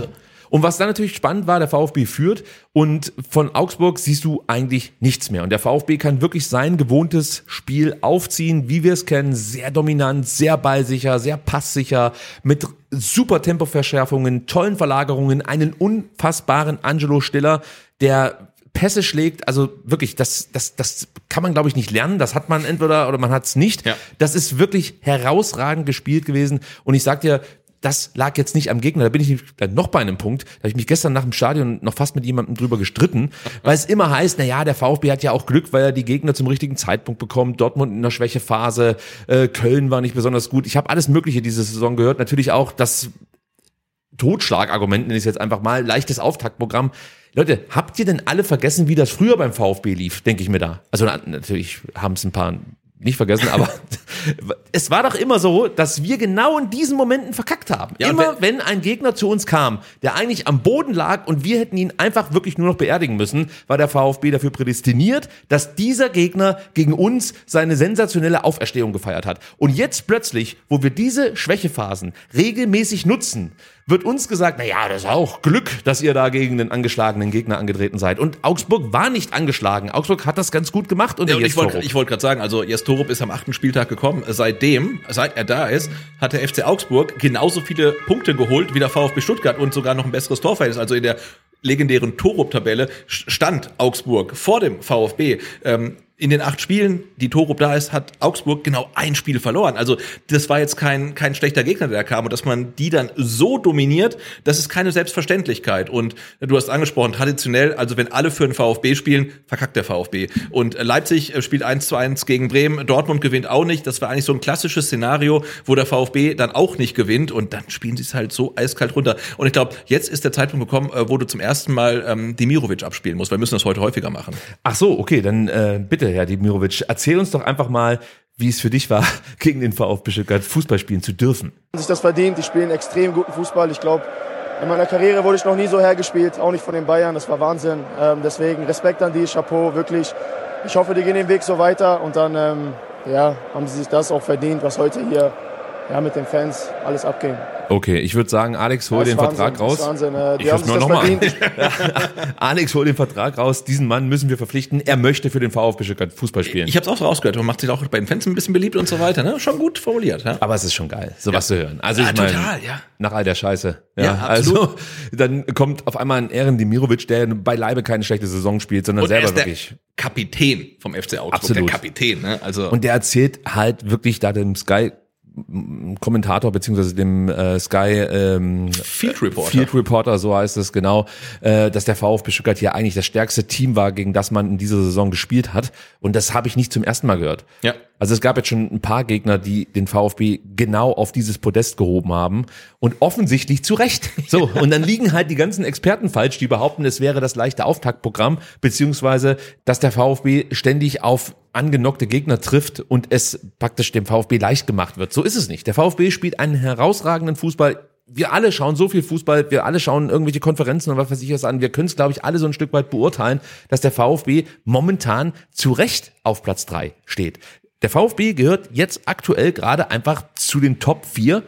Und was dann natürlich spannend war, der VfB führt und von Augsburg siehst du eigentlich nichts mehr. Und der VfB kann wirklich sein gewohntes Spiel aufziehen, wie wir es kennen. Sehr dominant, sehr ballsicher, sehr passsicher, mit super Tempoverschärfungen, tollen Verlagerungen, einen unfassbaren Angelo Stiller, der Pässe schlägt, also wirklich, das, das, das kann man, glaube ich, nicht lernen. Das hat man entweder oder man hat es nicht. Ja. Das ist wirklich herausragend gespielt gewesen. Und ich sag dir, das lag jetzt nicht am Gegner. Da bin ich noch bei einem Punkt. Da habe ich mich gestern nach dem Stadion noch fast mit jemandem drüber gestritten, weil es immer heißt, na ja, der VfB hat ja auch Glück, weil er die Gegner zum richtigen Zeitpunkt bekommt. Dortmund in der Schwächephase, äh, Köln war nicht besonders gut. Ich habe alles Mögliche diese Saison gehört. Natürlich auch das Totschlagargument, nenne ich es jetzt einfach mal, leichtes Auftaktprogramm. Leute, habt ihr denn alle vergessen, wie das früher beim VfB lief, denke ich mir da. Also na, natürlich haben es ein paar nicht vergessen, aber es war doch immer so, dass wir genau in diesen Momenten verkackt haben. Ja, immer wenn ein Gegner zu uns kam, der eigentlich am Boden lag und wir hätten ihn einfach wirklich nur noch beerdigen müssen, war der VfB dafür prädestiniert, dass dieser Gegner gegen uns seine sensationelle Auferstehung gefeiert hat. Und jetzt plötzlich, wo wir diese Schwächephasen regelmäßig nutzen, wird uns gesagt, na ja, das ist auch Glück, dass ihr da gegen den angeschlagenen Gegner angetreten seid. Und Augsburg war nicht angeschlagen. Augsburg hat das ganz gut gemacht unter Ja, und ich wollte wollt gerade sagen, also Jes Torup ist am achten Spieltag gekommen. Seitdem, seit er da ist, hat der FC Augsburg genauso viele Punkte geholt wie der VfB Stuttgart und sogar noch ein besseres Torverhältnis. Also in der legendären Torup-Tabelle stand Augsburg vor dem VfB. Ähm, in den acht Spielen, die Torup da ist, hat Augsburg genau ein Spiel verloren. Also das war jetzt kein, kein schlechter Gegner, der da kam. Und dass man die dann so dominiert, das ist keine Selbstverständlichkeit. Und du hast angesprochen, traditionell, also wenn alle für den VfB spielen, verkackt der VfB. Und Leipzig äh, spielt 1 zu 1 gegen Bremen, Dortmund gewinnt auch nicht. Das war eigentlich so ein klassisches Szenario, wo der VfB dann auch nicht gewinnt. Und dann spielen sie es halt so eiskalt runter. Und ich glaube, jetzt ist der Zeitpunkt gekommen, äh, wo du zum ersten Mal ähm, Demirovic abspielen musst. weil Wir müssen das heute häufiger machen. Ach so, okay, dann äh, bitte, Herr Demirovic, erzähl uns doch einfach mal, wie es für dich war, gegen den VfB Stuttgart Fußball spielen zu dürfen. sich das verdient. Die spielen extrem guten Fußball. Ich glaube, in meiner Karriere wurde ich noch nie so hergespielt, auch nicht von den Bayern. Das war Wahnsinn. Ähm, deswegen Respekt an die, Chapeau, wirklich. Ich hoffe, die gehen den Weg so weiter und dann ähm, ja, haben sie sich das auch verdient, was heute hier ja, mit den Fans alles abging. Okay, ich würde sagen, Alex, hol Das den Vertrag Wahnsinn, das ist raus. Wahnsinn. Äh, Die Ich haben ruf sich nur das noch mal verdient. Alex, hol den Vertrag raus. Diesen Mann müssen wir verpflichten. Er möchte für den VfB Stuttgart Fußball spielen. Ich habe es auch so rausgehört. Man macht sich auch bei den Fans ein bisschen beliebt und so weiter. Ne? Schon gut formuliert. Ja? aber es ist schon geil, sowas zu hören. Also Ja, ich meine, total, ja. nach all der Scheiße. Ja, Ja, absolut. also dann kommt auf einmal ein Ehren Demirovic, der beileibe keine schlechte Saison spielt, sondern Und er selber ist der wirklich. Kapitän vom FC Augsburg. Absolut. Der Kapitän. Ne? Also Und der erzählt halt wirklich da dem Sky Kommentator beziehungsweise dem äh, Sky ähm, Field Reporter. Field Reporter, so heißt es genau, äh, dass der VfB Stuttgart hier eigentlich das stärkste Team war, gegen das man in dieser Saison gespielt hat. Und das habe ich nicht zum ersten Mal gehört. Ja. Also es gab jetzt schon ein paar Gegner, die den VfB genau auf dieses Podest gehoben haben und offensichtlich zu Recht. So, und dann liegen halt die ganzen Experten falsch, die behaupten, es wäre das leichte Auftaktprogramm, beziehungsweise, dass der VfB ständig auf angenockte Gegner trifft und es praktisch dem VfB leicht gemacht wird. So ist es nicht. Der VfB spielt einen herausragenden Fußball. Wir alle schauen so viel Fußball, wir alle schauen irgendwelche Konferenzen und was weiß ich was an. Wir können es, glaube ich, alle so ein Stück weit beurteilen, dass der VfB momentan zu Recht auf Platz drei steht. Der VfB gehört jetzt aktuell gerade einfach zu den Top 4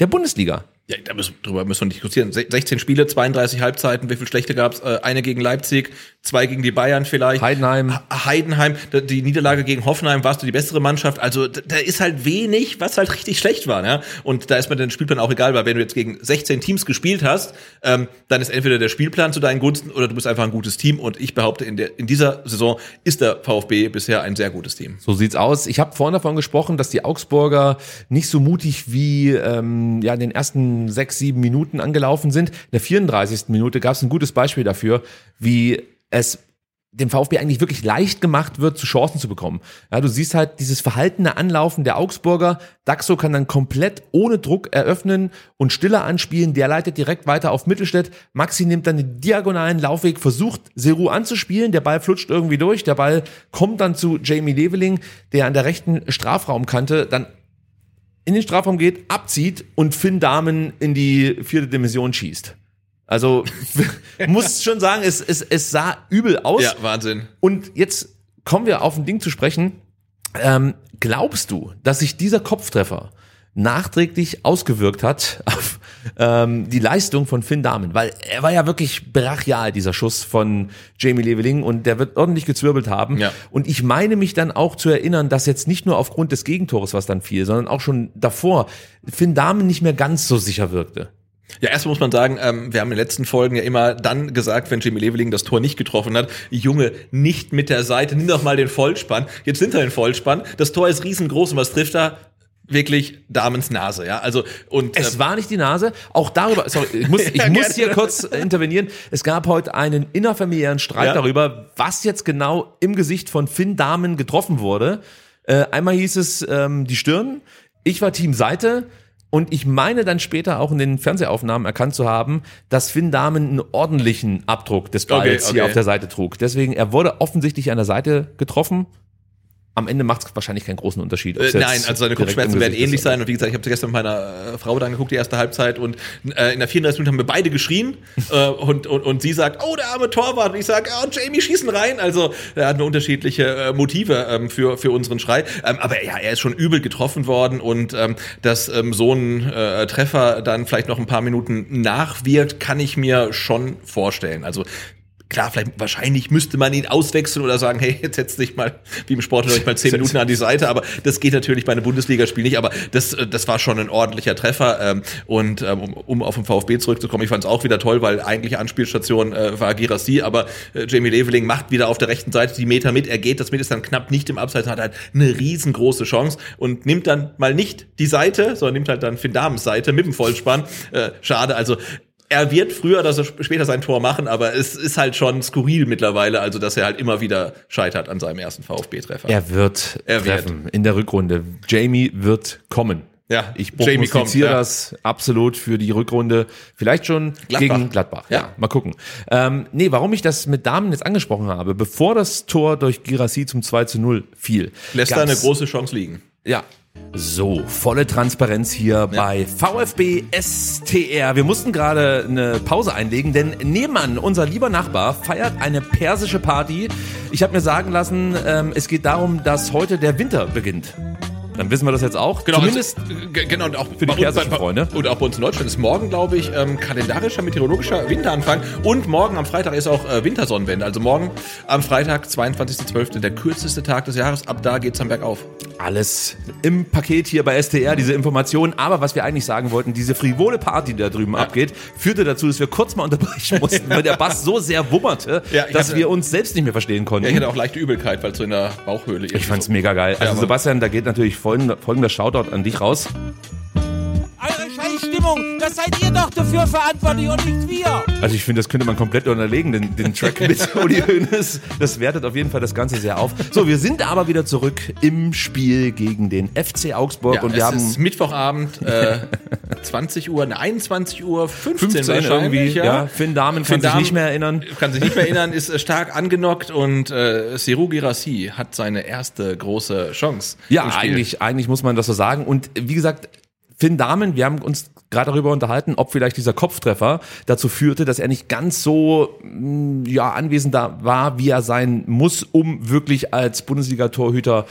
der Bundesliga. Ja, da müssen, drüber müssen wir nicht diskutieren. Se- 16 Spiele, 32 Halbzeiten, wie viel schlechte gab's? Äh, eine gegen Leipzig, zwei gegen die Bayern vielleicht. Heidenheim. Heidenheim, die Niederlage gegen Hoffenheim warst du die bessere Mannschaft. Also da ist halt wenig, was halt richtig schlecht war. Ja? Und da ist mir der Spielplan auch egal, weil wenn du jetzt gegen 16 Teams gespielt hast, ähm, dann ist entweder der Spielplan zu deinen Gunsten oder du bist einfach ein gutes Team. Und ich behaupte, in, der, in dieser Saison ist der VfB bisher ein sehr gutes Team. So sieht's aus. Ich habe vorhin davon gesprochen, dass die Augsburger nicht so mutig wie ähm, ja in den ersten sechs, sieben Minuten angelaufen sind. In der 34. Minute gab es ein gutes Beispiel dafür, wie es dem VfB eigentlich wirklich leicht gemacht wird, zu Chancen zu bekommen. Ja, du siehst halt dieses verhaltene Anlaufen der Augsburger. Daxo kann dann komplett ohne Druck eröffnen und stiller anspielen. Der leitet direkt weiter auf Mittelstädt. Maxi nimmt dann den diagonalen Laufweg, versucht Seru anzuspielen. Der Ball flutscht irgendwie durch. Der Ball kommt dann zu Jamie Leveling, der an der rechten Strafraumkante dann in den Strafraum geht, abzieht und Finn Dahmen in die vierte Dimension schießt. Also muss schon sagen, es, es, es sah übel aus. Ja, Wahnsinn. Und jetzt kommen wir auf ein Ding zu sprechen. Ähm, glaubst du, dass sich dieser Kopftreffer nachträglich ausgewirkt hat auf ähm, die Leistung von Finn Dahmen? Weil er war ja wirklich brachial, dieser Schuss von Jamie Leveling und der wird ordentlich gezwirbelt haben. Ja. Und ich meine mich dann auch zu erinnern, dass jetzt nicht nur aufgrund des Gegentores, was dann fiel, sondern auch schon davor Finn Dahmen nicht mehr ganz so sicher wirkte. Ja, erstmal muss man sagen, ähm, wir haben in den letzten Folgen ja immer dann gesagt, wenn Jimmy Leveling das Tor nicht getroffen hat, Junge, nicht mit der Seite, nimm doch mal den Vollspann. Jetzt nimmt er den Vollspann. Das Tor ist riesengroß und was trifft er? Wirklich Damens Nase, ja. Also und Es äh, war nicht die Nase. Auch darüber, sorry, ich muss, ich Ja, muss hier kurz intervenieren. Es gab heute einen innerfamiliären Streit Ja. darüber, was jetzt genau im Gesicht von Finn Dahmen getroffen wurde. Äh, einmal hieß es ähm, die Stirn. Ich war Team Seite. Und ich meine dann später auch in den Fernsehaufnahmen erkannt zu haben, dass Finn Dahmen einen ordentlichen Abdruck des Balls Okay, hier okay. auf der Seite trug. Deswegen, er wurde offensichtlich an der Seite getroffen. Am Ende macht es wahrscheinlich keinen großen Unterschied. Äh, nein, also seine Kopfschmerzen werden ähnlich sein. Und wie gesagt, ich habe gestern mit meiner äh, Frau dann geguckt, die erste Halbzeit. Und äh, in der 34 Minute haben wir beide geschrien. äh, und, und, und sie sagt, oh, der arme Torwart. Und ich sage, oh, Jamie, schießen rein. Also er hat nur unterschiedliche äh, Motive ähm, für, für unseren Schrei. Ähm, aber ja, er ist schon übel getroffen worden. Und ähm, dass ähm, so ein äh, Treffer dann vielleicht noch ein paar Minuten nachwirkt, kann ich mir schon vorstellen. Also Klar, vielleicht wahrscheinlich müsste man ihn auswechseln oder sagen, hey, jetzt setz dich mal wie im Sport mal zehn Minuten an die Seite, aber das geht natürlich bei einem Bundesligaspiel nicht, aber das, äh, das war schon ein ordentlicher Treffer. Ähm, und ähm, um, um auf den VfB zurückzukommen, ich fand es auch wieder toll, weil eigentliche Anspielstation äh, war Girassi, aber äh, Jamie Leveling macht wieder auf der rechten Seite die Meter mit, er geht das mit, ist dann knapp nicht im Abseits, hat halt eine riesengroße Chance und nimmt dann mal nicht die Seite, sondern nimmt halt dann Finn Damens Seite mit dem Vollspann, äh, schade, also er wird früher oder später sein Tor machen, aber es ist halt schon skurril mittlerweile, also dass er halt immer wieder scheitert an seinem ersten VfB-Treffer. Er wird Er wird. treffen in der Rückrunde. Jamie wird kommen. Ja, Ich prognostiziere ja. das absolut für die Rückrunde. Vielleicht schon Gladbach. gegen Gladbach. Ja, Ja. mal gucken. Ähm, nee, warum ich das mit Damen jetzt angesprochen habe, bevor das Tor durch Girassi zum 2 zu 0 fiel. Lässt da eine große Chance liegen. Ja. So, volle Transparenz hier bei VfB STR. Wir mussten gerade eine Pause einlegen, denn nebenan, unser lieber Nachbar, feiert eine persische Party. Ich habe mir sagen lassen, ähm, es geht darum, dass heute der Winter beginnt. Dann wissen wir das jetzt auch. Zumindest also, äh, genau, und auch für die persischen bei- Freunde. Und auch bei uns in Deutschland ist morgen, glaube ich, ähm, kalendarischer, meteorologischer Winteranfang. Und morgen am Freitag ist auch äh, Wintersonnenwende. Also morgen am Freitag, 22.12., der kürzeste Tag des Jahres. Ab da geht's dann bergauf. alles im Paket hier bei STR, diese Informationen. Aber was wir eigentlich sagen wollten, diese frivole Party, die da drüben abgeht, führte dazu, dass wir kurz mal unterbrechen mussten, weil der Bass so sehr wummerte, Ja, dass hatte- wir uns selbst nicht mehr verstehen konnten. Ja, ich hatte auch leichte Übelkeit, weil es so in der Bauchhöhle Ich fand's mega geil. Also Sebastian, da geht natürlich folgender, folgender Shoutout an dich raus. Scheißstimmung, das seid ihr doch dafür verantwortlich und nicht wir. Also ich finde, das könnte man komplett unterlegen, den, den Track mit Uli Hoeneß. Das wertet auf jeden Fall das Ganze sehr auf. So, wir sind aber wieder zurück im Spiel gegen den FC Augsburg Ja, und wir es haben ist Mittwochabend, äh, 20 Uhr, ne, 21 Uhr 15, 15 irgendwie, wahrscheinlich, ja. Finn Dahmen Finn kann sich Dahmen nicht mehr erinnern. Kann sich nicht mehr erinnern, ist äh, stark angenockt und äh, Seru Girassi hat seine erste große Chance. Ja, eigentlich, eigentlich muss man das so sagen. Und wie gesagt, Finn Dahmen, wir haben uns gerade darüber unterhalten, ob vielleicht dieser Kopftreffer dazu führte, dass er nicht ganz so mh, ja, anwesend da war, wie er sein muss, um wirklich als Bundesliga-Torhüter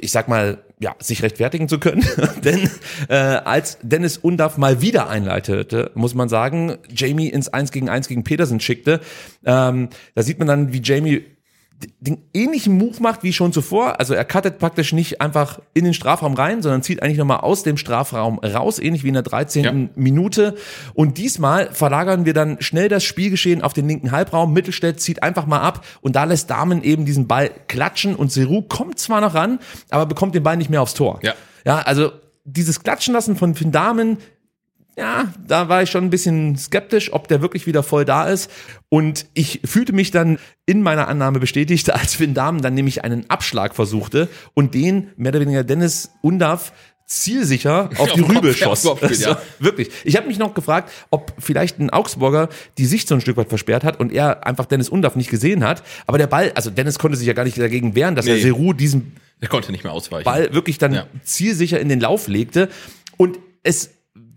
ich sag mal, ja, sich rechtfertigen zu können. Denn äh, als Dennis Undaff mal wieder einleitete, muss man sagen, Jamie ins 1 gegen 1 gegen Petersen schickte, ähm, da sieht man dann, wie Jamie den ähnlichen Move macht wie schon zuvor. Also er cuttet praktisch nicht einfach in den Strafraum rein, sondern zieht eigentlich nochmal aus dem Strafraum raus, ähnlich wie in der 13. Ja. Minute. Und diesmal verlagern wir dann schnell das Spielgeschehen auf den linken Halbraum. Mittelstädt zieht einfach mal ab und da lässt Damen eben diesen Ball klatschen und Seru kommt zwar noch ran, aber bekommt den Ball nicht mehr aufs Tor. Ja. Ja, also dieses Klatschen lassen von Finn Damen ja, da war ich schon ein bisschen skeptisch, ob der wirklich wieder voll da ist. Und ich fühlte mich dann in meiner Annahme bestätigt, als Finn Dahmen dann nämlich einen Abschlag versuchte und den mehr oder weniger Dennis Undav zielsicher auf die Rübe schoss. Kopf, also, ja. Wirklich. Ich habe mich noch gefragt, ob vielleicht ein Augsburger die Sicht so ein Stück weit versperrt hat und er einfach Dennis Undav nicht gesehen hat. Aber der Ball, also Dennis konnte sich ja gar nicht dagegen wehren, dass nee. er Seru diesen er konnte nicht mehr ausweichen. Ball wirklich dann ja. zielsicher in den Lauf legte. Und es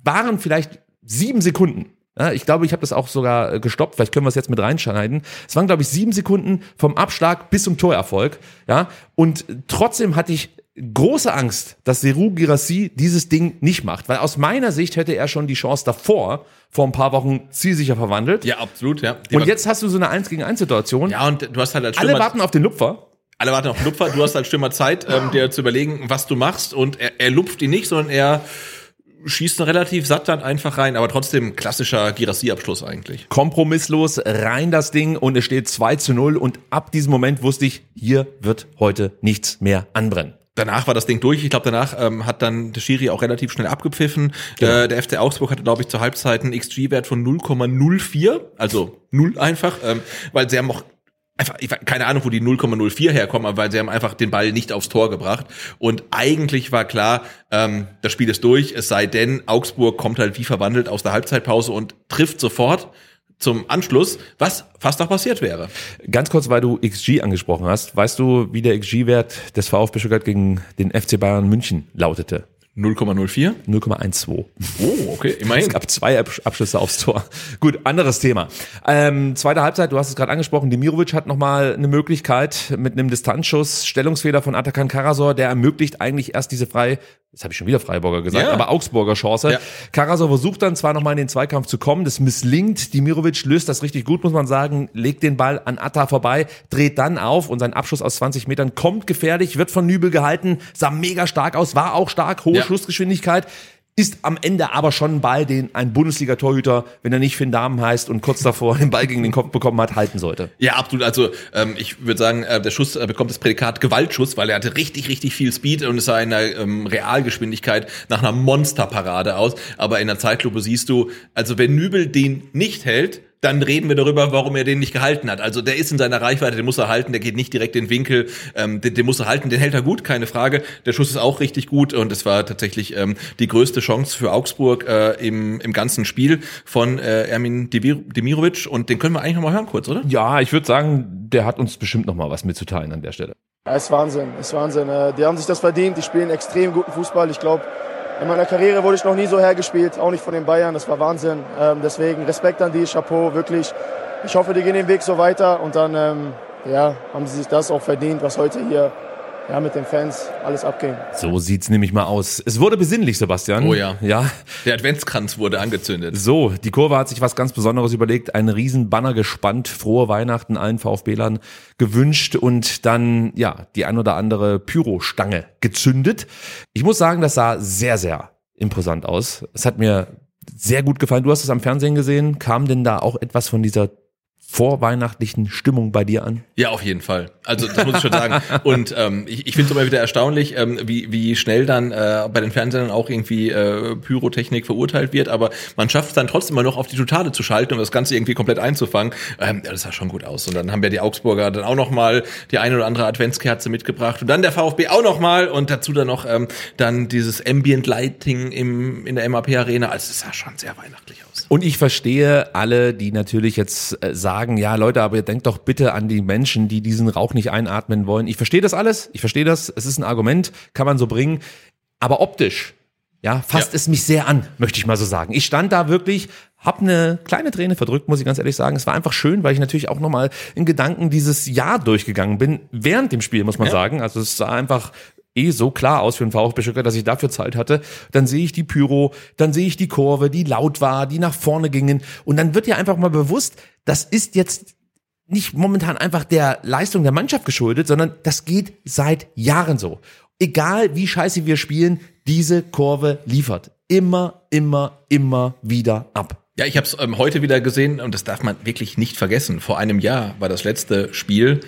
waren vielleicht sieben Sekunden. Ja, ich glaube, ich habe das auch sogar äh, gestoppt. Vielleicht können wir es jetzt mit reinschneiden. Es waren, glaube ich, sieben Sekunden vom Abschlag bis zum Torerfolg. Ja, und trotzdem hatte ich große Angst, dass Seru Girassi dieses Ding nicht macht, weil aus meiner Sicht hätte er schon die Chance davor, vor ein paar Wochen zielsicher verwandelt. Ja, absolut, ja. Die und jetzt hast du so eine 1 gegen 1 Situation. Ja, und du hast halt als Stürmer Alle warten auf den Lupfer. Alle warten auf den Lupfer. Du hast als Stürmer Zeit, ähm, dir zu überlegen, was du machst. Und er, er lupft ihn nicht, sondern er schießt relativ satt dann einfach rein, aber trotzdem klassischer Girassi-Abschluss eigentlich. Kompromisslos rein das Ding und es steht 2 zu 0 und ab diesem Moment wusste ich, hier wird heute nichts mehr anbrennen. Danach war das Ding durch. Ich glaube, danach ähm, hat dann der Schiri auch relativ schnell abgepfiffen. Genau. Äh, der FC Augsburg hatte, glaube ich, zur Halbzeit einen XG-Wert von 0,04, also null einfach, ähm, weil sie haben auch einfach, ich, keine Ahnung, wo die 0,04 herkommen, aber weil sie haben einfach den Ball nicht aufs Tor gebracht. Und eigentlich war klar, ähm, das Spiel ist durch, es sei denn, Augsburg kommt halt wie verwandelt aus der Halbzeitpause und trifft sofort zum Anschluss, was fast auch passiert wäre. Ganz kurz, weil du XG angesprochen hast, weißt du, wie der XG-Wert des VfB Stuttgart gegen den FC Bayern München lautete? 0,04? 0,12. Oh, okay, immerhin. Es gab zwei Abschlüsse aufs Tor. Gut, anderes Thema. Ähm, zweite Halbzeit, du hast es gerade angesprochen, Demirovic hat nochmal eine Möglichkeit mit einem Distanzschuss, Stellungsfehler von Atakan Karasor, der ermöglicht eigentlich erst diese frei Jetzt habe ich schon wieder Freiburger gesagt, ja. aber Augsburger Chance. Ja. Karasor versucht dann zwar nochmal in den Zweikampf zu kommen, das misslingt. Dimirovic löst das richtig gut, muss man sagen, legt den Ball an Atta vorbei, dreht dann auf und sein Abschuss aus 20 Metern kommt gefährlich, wird von Nübel gehalten, sah mega stark aus, war auch stark, hohe ja. Schussgeschwindigkeit ist am Ende aber schon ein Ball, den ein Bundesliga-Torhüter, wenn er nicht Finn Damen heißt und kurz davor den Ball gegen den Kopf bekommen hat, halten sollte. Ja, absolut. Also ähm, ich würde sagen, äh, der Schuss äh, bekommt das Prädikat Gewaltschuss, weil er hatte richtig, richtig viel Speed und es sah in einer ähm, Realgeschwindigkeit nach einer Monsterparade aus. Aber in der Zeitlupe siehst du, also wenn Nübel den nicht hält, dann reden wir darüber, warum er den nicht gehalten hat. Also der ist in seiner Reichweite, den muss er halten, der geht nicht direkt in den Winkel, ähm, den, den muss er halten, den hält er gut, keine Frage. Der Schuss ist auch richtig gut und es war tatsächlich ähm, die größte Chance für Augsburg äh, im, im ganzen Spiel von äh, Ermin Demirovic und den können wir eigentlich nochmal hören kurz, oder? Ja, ich würde sagen, der hat uns bestimmt nochmal was mitzuteilen an der Stelle. Ja, ist Wahnsinn, ist Wahnsinn. Äh, die haben sich das verdient, die spielen extrem guten Fußball. Ich glaube, in meiner Karriere wurde ich noch nie so hergespielt, auch nicht von den Bayern. Das war Wahnsinn. Ähm, deswegen Respekt an die, Chapeau, wirklich. Ich hoffe, die gehen den Weg so weiter und dann ähm, ja, haben sie sich das auch verdient, was heute hier ja, mit den Fans alles abging. So sieht's nämlich mal aus. Es wurde besinnlich, Sebastian. Oh ja. Ja. Der Adventskranz wurde angezündet. So, die Kurve hat sich was ganz Besonderes überlegt, einen riesen Banner gespannt, frohe Weihnachten allen VfB-Lern gewünscht und dann, ja, die ein oder andere Pyrostange gezündet. Ich muss sagen, das sah sehr, sehr imposant aus. Es hat mir sehr gut gefallen. Du hast es am Fernsehen gesehen. Kam denn da auch etwas von dieser vorweihnachtlichen Stimmung bei dir an? Ja, auf jeden Fall. Also das muss ich schon sagen. Und ähm, ich, ich finde es immer wieder erstaunlich, ähm, wie, wie schnell dann äh, bei den Fernsehern auch irgendwie äh, Pyrotechnik verurteilt wird, aber man schafft es dann trotzdem mal noch auf die Totale zu schalten und das Ganze irgendwie komplett einzufangen. Ähm, ja, das sah schon gut aus. Und dann haben wir die Augsburger dann auch noch mal die eine oder andere Adventskerze mitgebracht und dann der VfB auch noch mal und dazu dann noch ähm, dann dieses Ambient Lighting im, in der MAP Arena. Also es sah schon sehr weihnachtlich aus. Und ich verstehe alle, die natürlich jetzt äh, sagen, ja Leute, aber ihr denkt doch bitte an die Menschen, die diesen Rauch nicht einatmen wollen. Ich verstehe das alles, ich verstehe das, es ist ein Argument, kann man so bringen, aber optisch, ja, fasst ja. es mich sehr an, möchte ich mal so sagen. Ich stand da wirklich, hab eine kleine Träne verdrückt, muss ich ganz ehrlich sagen. Es war einfach schön, weil ich natürlich auch nochmal in Gedanken dieses Jahr durchgegangen bin, während dem Spiel, muss man ja. sagen. Also es sah einfach eh so klar aus für den VfB Stuttgart, dass ich dafür Zeit hatte. Dann sehe ich die Pyro, dann sehe ich die Kurve, die laut war, die nach vorne gingen. Und dann wird dir einfach mal bewusst, das ist jetzt nicht momentan einfach der Leistung der Mannschaft geschuldet, sondern das geht seit Jahren so. Egal wie scheiße wir spielen, diese Kurve liefert. Immer, immer, immer wieder ab. Ja, ich habe es ähm, heute wieder gesehen und das darf man wirklich nicht vergessen. Vor einem Jahr war das letzte Spiel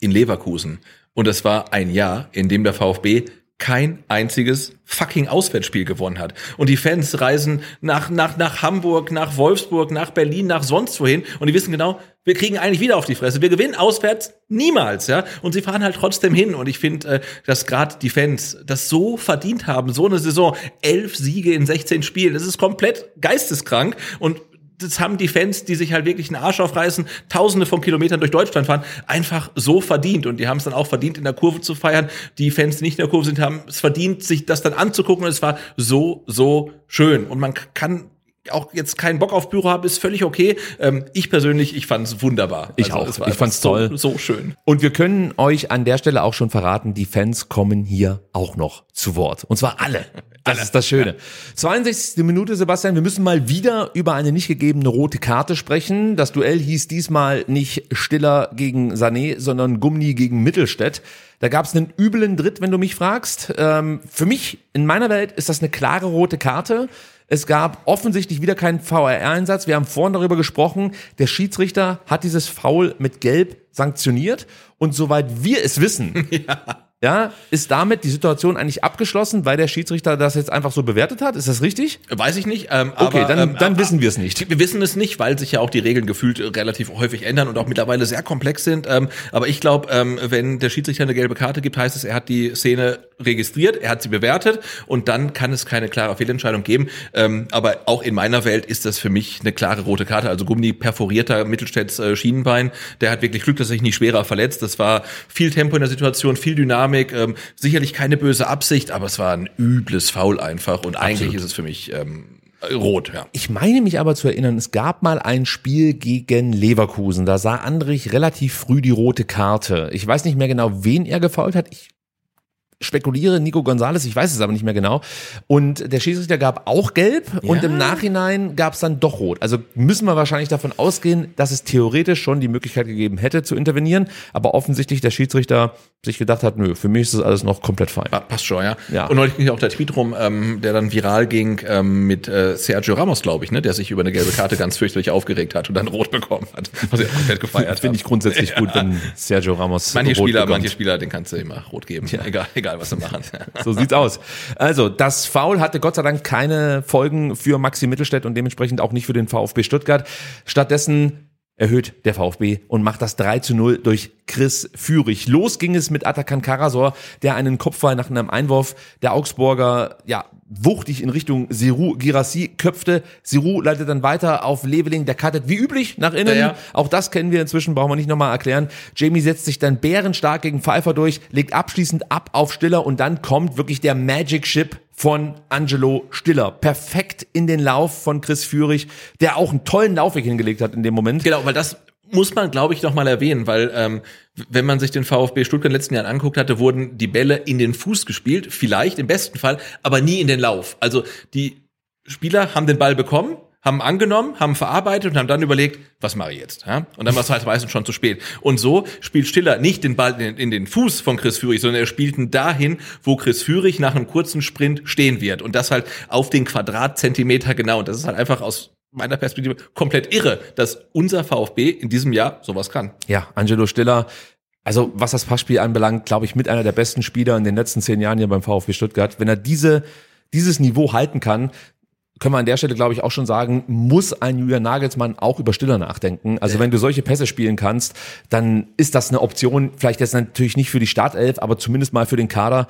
in Leverkusen und es war ein Jahr, in dem der VfB kein einziges fucking Auswärtsspiel gewonnen hat. Und die Fans reisen nach, nach, nach Hamburg, nach Wolfsburg, nach Berlin, nach sonst wohin. Und die wissen genau, wir kriegen eigentlich wieder auf die Fresse. Wir gewinnen auswärts niemals, ja. Und sie fahren halt trotzdem hin. Und ich finde, äh, dass gerade die Fans das so verdient haben, so eine Saison, elf Siege in 16 Spielen. Das ist komplett geisteskrank. Und das haben die Fans, die sich halt wirklich einen Arsch aufreißen, tausende von Kilometern durch Deutschland fahren, einfach so verdient. Und die haben es dann auch verdient, in der Kurve zu feiern. Die Fans, die nicht in der Kurve sind, haben es verdient, sich das dann anzugucken. Und es war so, so schön. Und man kann auch jetzt keinen Bock auf Büro haben, ist völlig okay. Ähm, ich persönlich, ich fand es wunderbar. Ich also, auch. Ich fand's toll. So, so schön. Und wir können euch an der Stelle auch schon verraten, die Fans kommen hier auch noch zu Wort. Und zwar alle. Das ist das Schöne. 62. Minute, Sebastian. Wir müssen mal wieder über eine nicht gegebene rote Karte sprechen. Das Duell hieß diesmal nicht Stiller gegen Sané, sondern Gumni gegen Mittelstädt. Da gab es einen üblen Dritt, wenn du mich fragst. Ähm, für mich, in meiner Welt, ist das eine klare rote Karte. Es gab offensichtlich wieder keinen VRR-Einsatz. Wir haben vorhin darüber gesprochen. Der Schiedsrichter hat dieses Foul mit Gelb sanktioniert. Und soweit wir es wissen, ja. Ja, ist damit die Situation eigentlich abgeschlossen, weil der Schiedsrichter das jetzt einfach so bewertet hat? Ist das richtig? Weiß ich nicht. Ähm, okay, aber, dann, ähm, dann wissen wir es nicht. Wir wissen es nicht, weil sich ja auch die Regeln gefühlt relativ häufig ändern und auch mittlerweile sehr komplex sind. Ähm, aber ich glaube, ähm, wenn der Schiedsrichter eine gelbe Karte gibt, heißt es, er hat die Szene registriert, er hat sie bewertet und dann kann es keine klare Fehlentscheidung geben. Ähm, aber auch in meiner Welt ist das für mich eine klare rote Karte. Also Gummi perforierter Mittelstädts äh, Schienenbein, der hat wirklich Glück, dass er sich nicht schwerer verletzt. Das war viel Tempo in der Situation, viel Dynamik, ähm, sicherlich keine böse Absicht, aber es war ein übles Foul einfach und eigentlich Absolut. ist es für mich ähm, rot, ja. Ich meine mich aber zu erinnern, es gab mal ein Spiel gegen Leverkusen. Da sah Andrich relativ früh die rote Karte. Ich weiß nicht mehr genau, wen er gefault hat. Ich spekuliere Nico Gonzalez, ich weiß es aber nicht mehr genau. Und der Schiedsrichter gab auch gelb ja. und im Nachhinein gab es dann doch rot. Also müssen wir wahrscheinlich davon ausgehen, dass es theoretisch schon die Möglichkeit gegeben hätte zu intervenieren, aber offensichtlich der Schiedsrichter sich gedacht hat, nö, für mich ist das alles noch komplett fein. Passt schon, ja. ja. Und neulich ging auch der Tweet rum, ähm, der dann viral ging ähm, mit äh, Sergio Ramos, glaube ich, ne, der sich über eine gelbe Karte ganz fürchterlich aufgeregt hat und dann rot bekommen hat, was er komplett gefeiert Finde ich grundsätzlich Ja. gut, wenn Sergio Ramos Manche rot Spieler, bekommt. manche Spieler, den kannst du immer rot geben, egal, egal was sie machen. So sieht's aus. Also, das Foul hatte Gott sei Dank keine Folgen für Maxi Mittelstädt und dementsprechend auch nicht für den VfB Stuttgart. Stattdessen erhöht der VfB und macht das 3 zu 0 durch Chris Führig. Los ging es mit Atakan Karasor, der einen Kopfball nach einem Einwurf der Augsburger, ja, wuchtig in Richtung Seru Girassi köpfte. Seru leitet dann weiter auf Leveling, der cuttet wie üblich nach innen. Ja, ja. Auch das kennen wir inzwischen, brauchen wir nicht nochmal erklären. Jamie setzt sich dann bärenstark gegen Pfeiffer durch, legt abschließend ab auf Stiller und dann kommt wirklich der Magic Ship von Angelo Stiller. Perfekt in den Lauf von Chris Führig, der auch einen tollen Laufweg hingelegt hat in dem Moment. Genau, weil das muss man, glaube ich, noch mal erwähnen, weil ähm, wenn man sich den VfB Stuttgart in den letzten Jahren anguckt hatte, wurden die Bälle in den Fuß gespielt, vielleicht im besten Fall, aber nie in den Lauf. Also die Spieler haben den Ball bekommen, haben angenommen, haben verarbeitet und haben dann überlegt, was mache ich jetzt? Ja? Und dann war es halt meistens schon zu spät. Und so spielt Stiller nicht den Ball in, in den Fuß von Chris Führig, sondern er spielt ihn dahin, wo Chris Führig nach einem kurzen Sprint stehen wird. Und das halt auf den Quadratzentimeter genau. Und das ist halt einfach aus meiner Perspektive komplett irre, dass unser VfB in diesem Jahr sowas kann. Ja, Angelo Stiller. Also was das Passspiel anbelangt, glaube ich, mit einer der besten Spieler in den letzten zehn Jahren hier beim VfB Stuttgart. Wenn er diese, dieses Niveau halten kann, können wir an der Stelle, glaube ich, auch schon sagen, muss ein Julian Nagelsmann auch über Stiller nachdenken. Also wenn du solche Pässe spielen kannst, dann ist das eine Option, vielleicht jetzt natürlich nicht für die Startelf, aber zumindest mal für den Kader.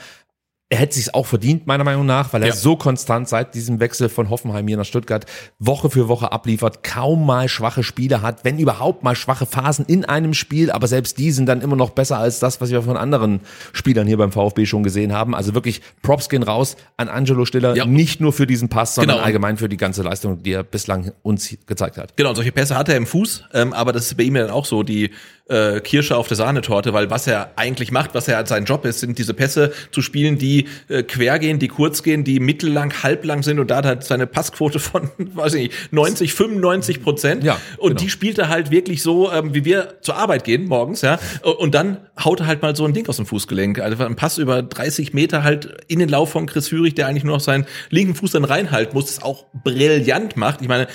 Er hätte sich auch verdient, meiner Meinung nach, weil er Ja. so konstant seit diesem Wechsel von Hoffenheim hier nach Stuttgart Woche für Woche abliefert, kaum mal schwache Spiele hat, wenn überhaupt mal schwache Phasen in einem Spiel, aber selbst die sind dann immer noch besser als das, was wir von anderen Spielern hier beim VfB schon gesehen haben. Also wirklich Props gehen raus an Angelo Stiller, Ja. nicht nur für diesen Pass, sondern Genau. allgemein für die ganze Leistung, die er bislang uns gezeigt hat. Genau, solche Pässe hat er im Fuß, ähm, aber das ist bei ihm ja dann auch so, die äh, Kirsche auf der Sahnetorte, weil was er eigentlich macht, was er als sein Job ist, sind diese Pässe zu spielen, die äh, quer gehen, die kurz gehen, die mittellang, halblang sind und da hat er seine Passquote von, weiß ich nicht, 90, 95 Prozent. Ja, und genau. die spielt er halt wirklich so, ähm, wie wir zur Arbeit gehen morgens, ja. Und dann haut er halt mal so ein Ding aus dem Fußgelenk. Also ein Pass über 30 Meter halt in den Lauf von Chris Führig, der eigentlich nur noch seinen linken Fuß dann reinhalten muss, das auch brillant macht. Ich meine,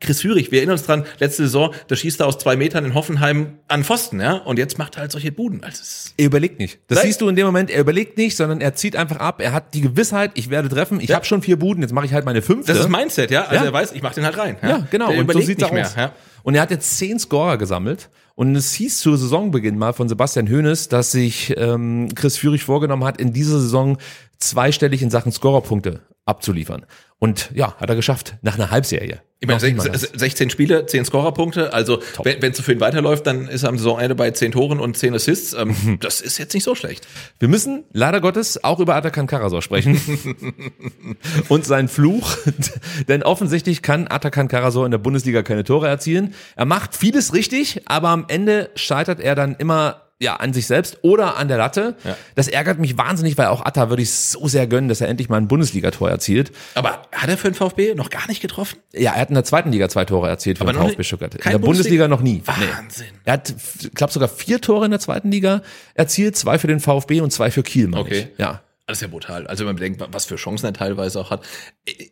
Chris Führig, wir erinnern uns dran, letzte Saison, da schießt er aus zwei Metern in Hoffenheim an Pfosten, ja, und jetzt macht er halt solche Buden. Also Er überlegt nicht. Das siehst du in dem Moment, er überlegt nicht, sondern er zieht einfach ab. Er hat die Gewissheit, ich werde treffen, ich Ja. habe schon vier Buden, jetzt mache ich halt meine fünfte. das ist Mindset, ja. Also Ja. er weiß, ich mach den halt rein. Ja, genau. Der und so sieht's nicht mehr. aus. Ja. Und er hat jetzt zehn Scorer gesammelt. Und es hieß zu Saisonbeginn mal von Sebastian Hoeneß, dass sich ähm, Chris Führig vorgenommen hat, in dieser Saison zweistellig in Sachen Scorerpunkte abzuliefern. Und ja, hat er geschafft, nach einer Halbserie. Ich meine, Noch nicht mal sech- das. se- 16 Spiele, 10 Scorerpunkte. Also, wenn es so für ihn weiterläuft, dann ist er am Saisonende bei 10 Toren und 10 Assists. Ähm, das ist jetzt nicht so schlecht. Wir müssen leider Gottes auch über Atakan Karasor sprechen und seinen Fluch, denn offensichtlich kann Atakan Karasor in der Bundesliga keine Tore erzielen. Er macht vieles richtig, aber am Ende scheitert er dann immer ja, an sich selbst oder an der Latte. Ja. Das ärgert mich wahnsinnig, weil auch Atta würde ich so sehr gönnen, dass er endlich mal ein Bundesligator erzielt. Aber hat er für den VfB noch gar nicht getroffen? Ja, er hat in der zweiten Liga zwei Tore erzielt für Aber den VfB Stuttgart. In der Bundesliga, Bundesliga- noch nie. Wahnsinn. Er hat, ich glaube, sogar vier Tore in der zweiten Liga erzielt, zwei für den VfB und zwei für Kiel, meine Okay. ich. Ja. Das ist ja brutal. Also wenn man bedenkt, was für Chancen er teilweise auch hat.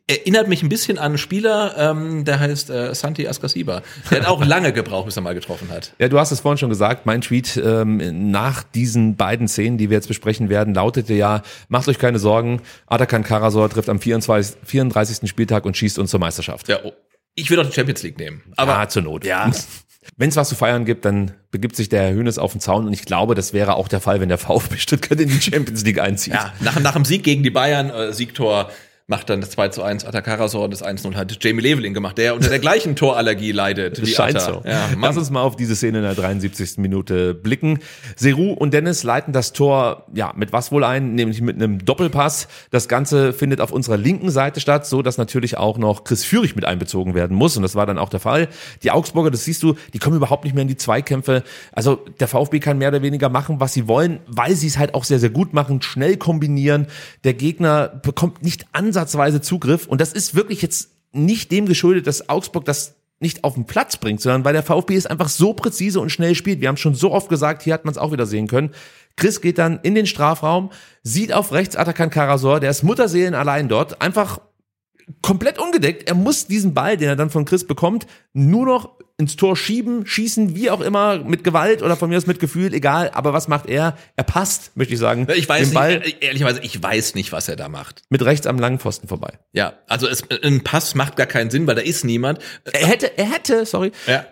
Erinnert mich ein bisschen an einen Spieler, ähm, der heißt äh, Santi Askasiba. Der hat auch lange gebraucht, bis er mal getroffen hat. Ja, du hast es vorhin schon gesagt. Mein Tweet ähm, nach diesen beiden Szenen, die wir jetzt besprechen werden, lautete ja, macht euch keine Sorgen, Atakan Karasor trifft am 24, 34. Spieltag und schießt uns zur Meisterschaft. Ja, oh. ich will auch die Champions League nehmen. Aber ja, zur Not. Ja. Wenn es was zu feiern gibt, dann begibt sich der Herr Hönes auf den Zaun und ich glaube, das wäre auch der Fall, wenn der VfB Stuttgart in die Champions League einzieht. Ja, nach, nach dem Sieg gegen die Bayern, äh, Siegtor macht dann das 2 zu 1 Atakarasor und das 1 0 hat Jamie Leveling gemacht, der unter der gleichen Torallergie leidet. Das wie scheint Atta. so. Ja. Lass uns mal auf diese Szene in der 73. Minute blicken. Seru und Dennis leiten das Tor, ja, mit was wohl ein, nämlich mit einem Doppelpass. Das Ganze findet auf unserer linken Seite statt, so dass natürlich auch noch Chris Führig mit einbezogen werden muss. Und das war dann auch der Fall. Die Augsburger, das siehst du, die kommen überhaupt nicht mehr in die Zweikämpfe. Also der VfB kann mehr oder weniger machen, was sie wollen, weil sie es halt auch sehr, sehr gut machen, schnell kombinieren. Der Gegner bekommt nicht ansatzweise Zugriff. Und das ist wirklich jetzt nicht dem geschuldet, dass Augsburg das nicht auf den Platz bringt, sondern weil der VfB es einfach so präzise und schnell spielt. Wir haben schon so oft gesagt, hier hat man es auch wieder sehen können. Chris geht dann in den Strafraum, sieht auf rechts Atakan Karasor, der ist Mutterseelen allein dort, einfach komplett ungedeckt. Er muss diesen Ball, den er dann von Chris bekommt, nur noch ins Tor schieben, schießen, wie auch immer, mit Gewalt oder von mir aus mit Gefühl, egal. Aber was macht er? Er passt, möchte ich sagen, ich weiß den Ball nicht, äh, ehrlicherweise, ich weiß nicht, was er da macht. mit rechts am langen Pfosten vorbei. Ja, also es, ein Pass macht gar keinen Sinn, weil da ist niemand. Er hätte, er hätte, sorry, Ja.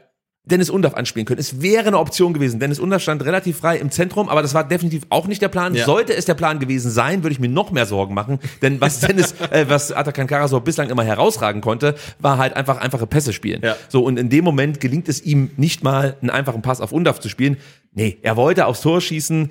Dennis Undaff anspielen können. Es wäre eine Option gewesen. Dennis Undaff stand relativ frei im Zentrum, aber das war definitiv auch nicht der Plan. Ja. Sollte es der Plan gewesen sein, würde ich mir noch mehr Sorgen machen, denn was Dennis, äh, was Atakan Karasor bislang immer herausragen konnte, war halt einfach einfache Pässe spielen. Ja. So und in dem Moment gelingt es ihm nicht mal, einen einfachen Pass auf Undaff zu spielen. Nee, er wollte aufs Tor schießen.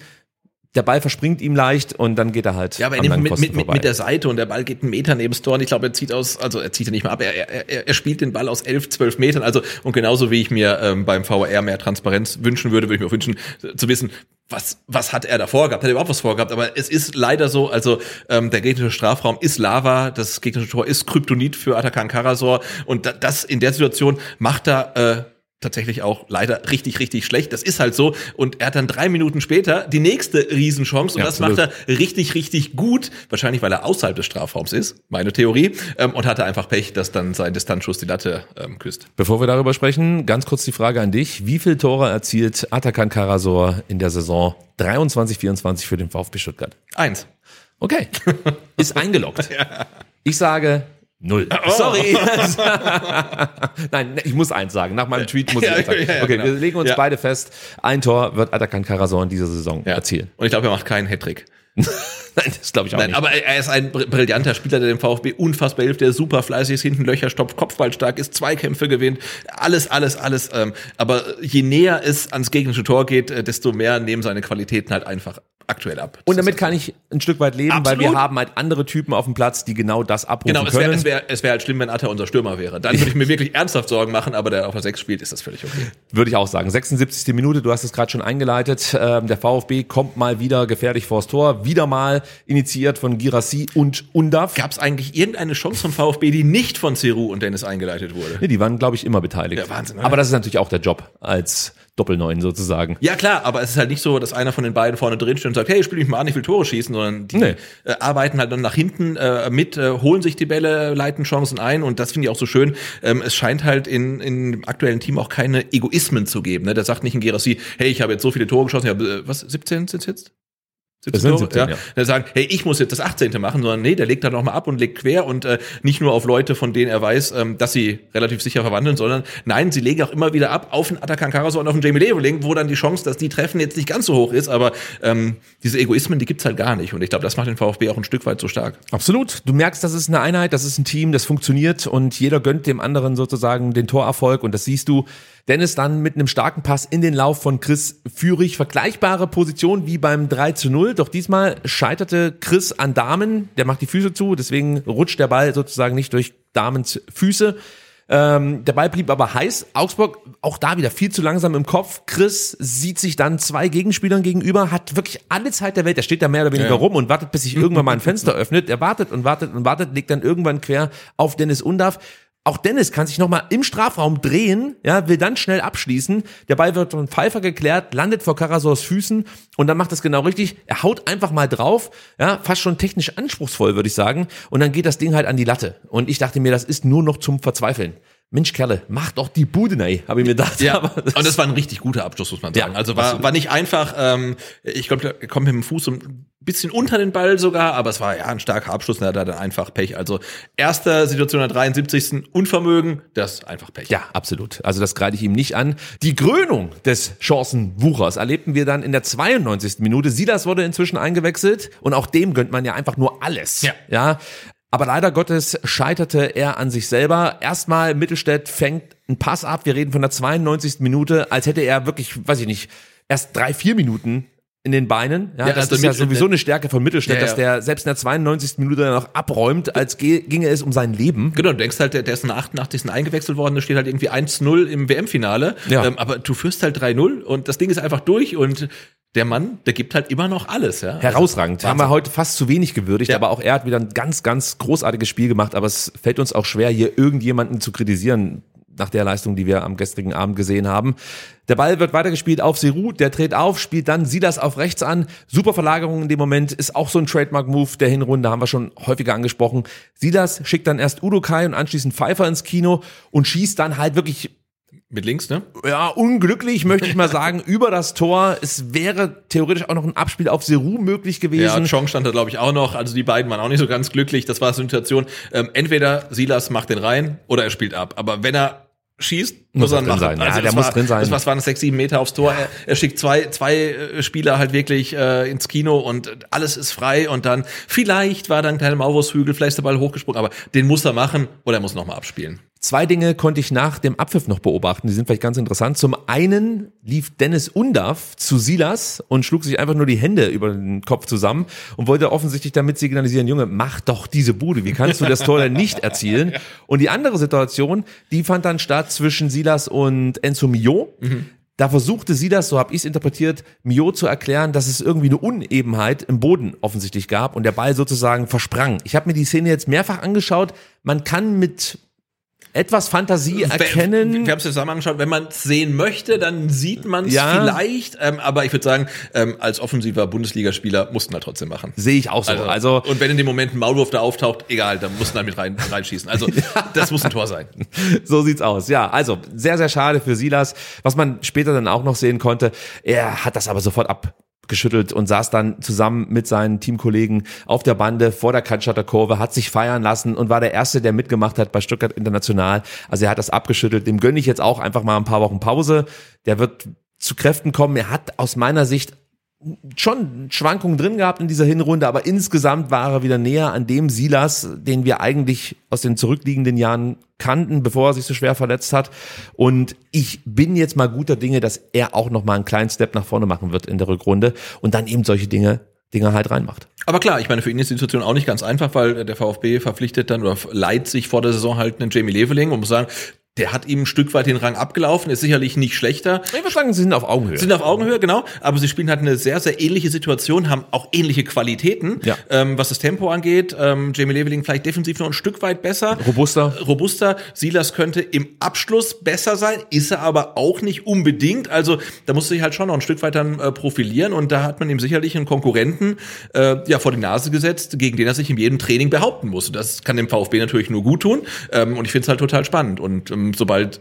Der Ball verspringt ihm leicht und dann geht er halt Ja, aber er mit, mit, mit, mit der Seite und der Ball geht einen Meter neben das Tor und ich glaube, er zieht aus, also er zieht er nicht mal ab, er, er, er, spielt den Ball aus 11, 12 Metern, also und genauso wie ich mir ähm, beim VR mehr Transparenz wünschen würde, würde ich mir auch wünschen, äh, zu wissen, was, was hat er davor gehabt? Hat er überhaupt was vorgehabt? Aber es ist leider so, also ähm, der gegnerische Strafraum ist Lava, das gegnerische Tor ist Kryptonit für Atakan Karasor und da, das in der Situation macht er äh, tatsächlich auch leider richtig, richtig schlecht. Das ist halt so. Und er hat dann drei Minuten später die nächste Riesenchance und Ja, das absolut. macht er richtig, richtig gut. Wahrscheinlich, weil er außerhalb des Strafraums ist, meine Theorie. Ähm, und hatte einfach Pech, dass dann sein Distanzschuss die Latte ähm, küsst. Bevor wir darüber sprechen, ganz kurz die Frage an dich. Wie viele Tore erzielt Atakan Karasor in der Saison 23-24 für den VfB Stuttgart? Eins. Okay. Ist eingeloggt. Ich sage null. Oh. Sorry. Nein, ich muss eins sagen. Nach meinem Tweet muss ich eins sagen. Okay, genau. wir legen uns beide fest. Ein Tor wird Atakan Karasor in dieser Saison erzielen. Und ich glaube, er macht keinen Hattrick. Nein, das glaube ich auch Nein, nicht. aber er ist ein br- brillanter Spieler, der dem VfB unfassbar hilft, der super fleißig ist, hinten Löcher stopft, Kopfballstark ist, Zweikämpfe gewinnt, alles, alles, alles. Ähm, aber je näher es ans gegnerische Tor geht, äh, desto mehr nehmen seine Qualitäten halt einfach aktuell ab. Und damit kann ich ein Stück weit leben, Absolut. weil wir haben halt andere Typen auf dem Platz, die genau das abrufen Genau, es können. wäre es wär, es wär halt schlimm, wenn Atta unser Stürmer wäre. Dann würde ich mir wirklich ernsthaft Sorgen machen, aber der auf der 6 spielt, ist das völlig okay. Würde ich auch sagen. 76. Minute, du hast es gerade schon eingeleitet. Ähm, der VfB kommt mal wieder gefährlich vors Tor. Wieder mal initiiert von Girassi und Undaf. Gab es eigentlich irgendeine Chance vom VfB, die nicht von Ceru und Dennis eingeleitet wurde? Nee, die waren, glaube ich, immer beteiligt. Ja, Wahnsinn, oder? Aber das ist natürlich auch der Job als Doppelneun sozusagen. Ja klar, aber es ist halt nicht so, dass einer von den beiden vorne drin steht und sagt, hey, spiel mich mal an, ich will Tore schießen, sondern die Nee. äh, arbeiten halt dann nach hinten äh, mit, äh, holen sich die Bälle, leiten Chancen ein und das finde ich auch so schön. Ähm, es scheint halt in, in dem aktuellen Team auch keine Egoismen zu geben. Ne? Der sagt nicht in Gerassi, hey, ich habe jetzt so viele Tore geschossen, ich habe, äh, was, 17 sind jetzt? 17 Das sind Tore? 17, ja. ja. Der sagt, hey, ich muss jetzt das 18. machen, sondern nee, der legt da nochmal ab und legt quer und äh, nicht nur auf Leute, von denen er weiß, ähm, dass sie relativ sicher verwandeln, sondern nein, sie legen auch immer wieder ab auf den Atakan Karaso und auf den Jamie Leveling, wo dann die Chance, dass die treffen, jetzt nicht ganz so hoch ist, aber ähm, diese Egoismen, die gibt's halt gar nicht und ich glaube, das macht den VfB auch ein Stück weit so stark. Absolut. Du merkst, das ist eine Einheit, das ist ein Team, das funktioniert und jeder gönnt dem anderen sozusagen den Torerfolg und das siehst du. Dennis dann mit einem starken Pass in den Lauf von Chris Führig. Vergleichbare Position wie beim 3 zu 0. Doch diesmal scheiterte Chris an Damen. Der macht die Füße zu, deswegen rutscht der Ball sozusagen nicht durch Damens Füße. Ähm, der Ball blieb aber heiß. Augsburg auch da wieder viel zu langsam im Kopf. Chris sieht sich dann zwei Gegenspielern gegenüber, hat wirklich alle Zeit der Welt. Er steht da mehr oder weniger Ja. rum und wartet, bis sich irgendwann mal ein Fenster öffnet. Er wartet und wartet und wartet, legt dann irgendwann quer auf Dennis Undav. Auch Dennis kann sich nochmal im Strafraum drehen, ja, will dann schnell abschließen. Der Ball wird von Pfeiffer geklärt, landet vor Karasors Füßen und dann macht es genau richtig. Er haut einfach mal drauf, ja, fast schon technisch anspruchsvoll, würde ich sagen. Und dann geht das Ding halt an die Latte. Und ich dachte mir, das ist nur noch zum Verzweifeln. Mensch, Kerle, mach doch die Bude, nei, habe ich mir gedacht. Ja, Aber und das war ein richtig guter Abschluss, muss man sagen. Ja, also war, war nicht einfach. Ähm, ich glaube, er kommt mit dem Fuß ein bisschen unter den Ball sogar, aber es war ja ein starker Abschluss. Und er hat dann einfach Pech. Also erste Situation der 73. Unvermögen, das ist einfach Pech. Ja, absolut. Also das kreide ich ihm nicht an. Die Krönung des Chancenwuchers erlebten wir dann in der 92. Minute. Silas wurde inzwischen eingewechselt und auch dem gönnt man ja einfach nur alles. Ja. ja. Aber leider Gottes scheiterte er an sich selber. Erstmal Mittelstädt fängt einen Pass ab. Wir reden von der 92. Minute, als hätte er wirklich, weiß ich nicht, erst drei, vier Minuten in den Beinen. Ja, Ja, das also ist ja sowieso eine Stärke von Mittelstädt, Ja, ja. dass der selbst in der 92. Minute dann noch abräumt, als ge- ginge es um sein Leben. Genau, du denkst halt, der, der ist in der 88. eingewechselt worden, da steht halt irgendwie 1-0 im WM-Finale. Ja. Ähm, aber du führst halt 3-0 und das Ding ist einfach durch und der Mann, der gibt halt immer noch alles. Ja? Herausragend. Also, Haben wir heute fast zu wenig gewürdigt, Ja. aber auch er hat wieder ein ganz, ganz großartiges Spiel gemacht. Aber es fällt uns auch schwer, hier irgendjemanden zu kritisieren nach der Leistung, die wir am gestrigen Abend gesehen haben. Der Ball wird weitergespielt auf Seru, der dreht auf, spielt dann Silas auf rechts an. Super Verlagerung in dem Moment, ist auch so ein Trademark-Move der Hinrunde, haben wir schon häufiger angesprochen. Silas schickt dann erst Udo Kai und anschließend Pfeiffer ins Kino und schießt dann halt wirklich Mit links, ne? ja, unglücklich, möchte ich mal sagen, über das Tor. Es wäre theoretisch auch noch ein Abspiel auf Seru möglich Ja, gewesen. Chong stand da, glaube ich, auch noch. Also die beiden waren auch nicht so ganz glücklich. Das war eine Situation. Ähm, entweder Silas macht den rein oder er spielt ab. Aber wenn er schießt, muss, Muss er machen. sein. Ja, Also der das muss war, drin sein. Das war, das waren sechs, sieben Meter aufs Tor. Er, er schickt zwei, zwei äh, Spieler halt wirklich äh, ins Kino und alles ist frei. Und dann, vielleicht war da ein kleiner Maulwurfshügel, vielleicht ist der Ball hochgesprungen, aber den muss er machen oder er muss nochmal abspielen. Zwei Dinge konnte ich nach dem Abpfiff noch beobachten, die sind vielleicht ganz interessant. Zum einen lief Dennis Undav zu Silas und schlug sich einfach nur die Hände über den Kopf zusammen und wollte offensichtlich damit signalisieren, Junge, mach doch diese Bude, wie kannst du das Tor denn nicht erzielen? Und die andere Situation, die fand dann statt zwischen Silas und Enzo Mio. Da versuchte Silas, so habe ich es interpretiert, Mio zu erklären, dass es irgendwie eine Unebenheit im Boden offensichtlich gab und der Ball sozusagen versprang. Ich habe mir die Szene jetzt mehrfach angeschaut. Man kann mit etwas Fantasie erkennen. Wir, wir haben es zusammen angeschaut. Wenn man es sehen möchte, dann sieht man es Ja. vielleicht. Ähm, aber ich würde sagen, ähm, als offensiver Bundesligaspieler mussten wir trotzdem machen. Sehe ich auch so. Also, Also, und wenn in dem Moment ein Maulwurf da auftaucht, egal, dann mussten wir mit rein, reinschießen. Also das muss ein Tor sein. so sieht's aus. Ja, also sehr, sehr schade für Silas. Was man später dann auch noch sehen konnte, er hat das aber sofort abgeschüttelt und saß dann zusammen mit seinen Teamkollegen auf der Bande vor der Cannstatter Kurve, hat sich feiern lassen und war der Erste, der mitgemacht hat bei Stuttgart International. Also er hat das abgeschüttelt. Dem gönne ich jetzt auch einfach mal ein paar Wochen Pause. Der wird zu Kräften kommen. Er hat aus meiner Sicht schon Schwankungen drin gehabt in dieser Hinrunde, aber insgesamt war er wieder näher an dem Silas, den wir eigentlich aus den zurückliegenden Jahren kannten, bevor er sich so schwer verletzt hat. Und ich bin jetzt mal guter Dinge, dass er auch noch mal einen kleinen Step nach vorne machen wird in der Rückrunde und dann eben solche Dinge Dinger halt reinmacht. Aber klar, ich meine, für ihn ist die Situation auch nicht ganz einfach, weil der VfB verpflichtet dann oder leiht sich vor der Saison halt einen Jamie Leveling und muss sagen, der hat ihm ein Stück weit den Rang abgelaufen, ist sicherlich nicht schlechter. Ich würde sagen, sie sind auf Augenhöhe. Sie sind auf Augenhöhe, genau. Aber sie spielen halt eine sehr, sehr ähnliche Situation, haben auch ähnliche Qualitäten, Ja. ähm, was das Tempo angeht. Ähm, Jamie Leveling vielleicht defensiv noch ein Stück weit besser. Robuster. Robuster. Silas könnte im Abschluss besser sein, ist er aber auch nicht unbedingt. Also da muss sich halt schon noch ein Stück weit dann äh, profilieren und da hat man ihm sicherlich einen Konkurrenten äh, ja vor die Nase gesetzt, gegen den er sich in jedem Training behaupten muss. Und Das kann dem VfB natürlich nur gut tun. Ähm, und ich finde es halt total spannend. Und ähm, sobald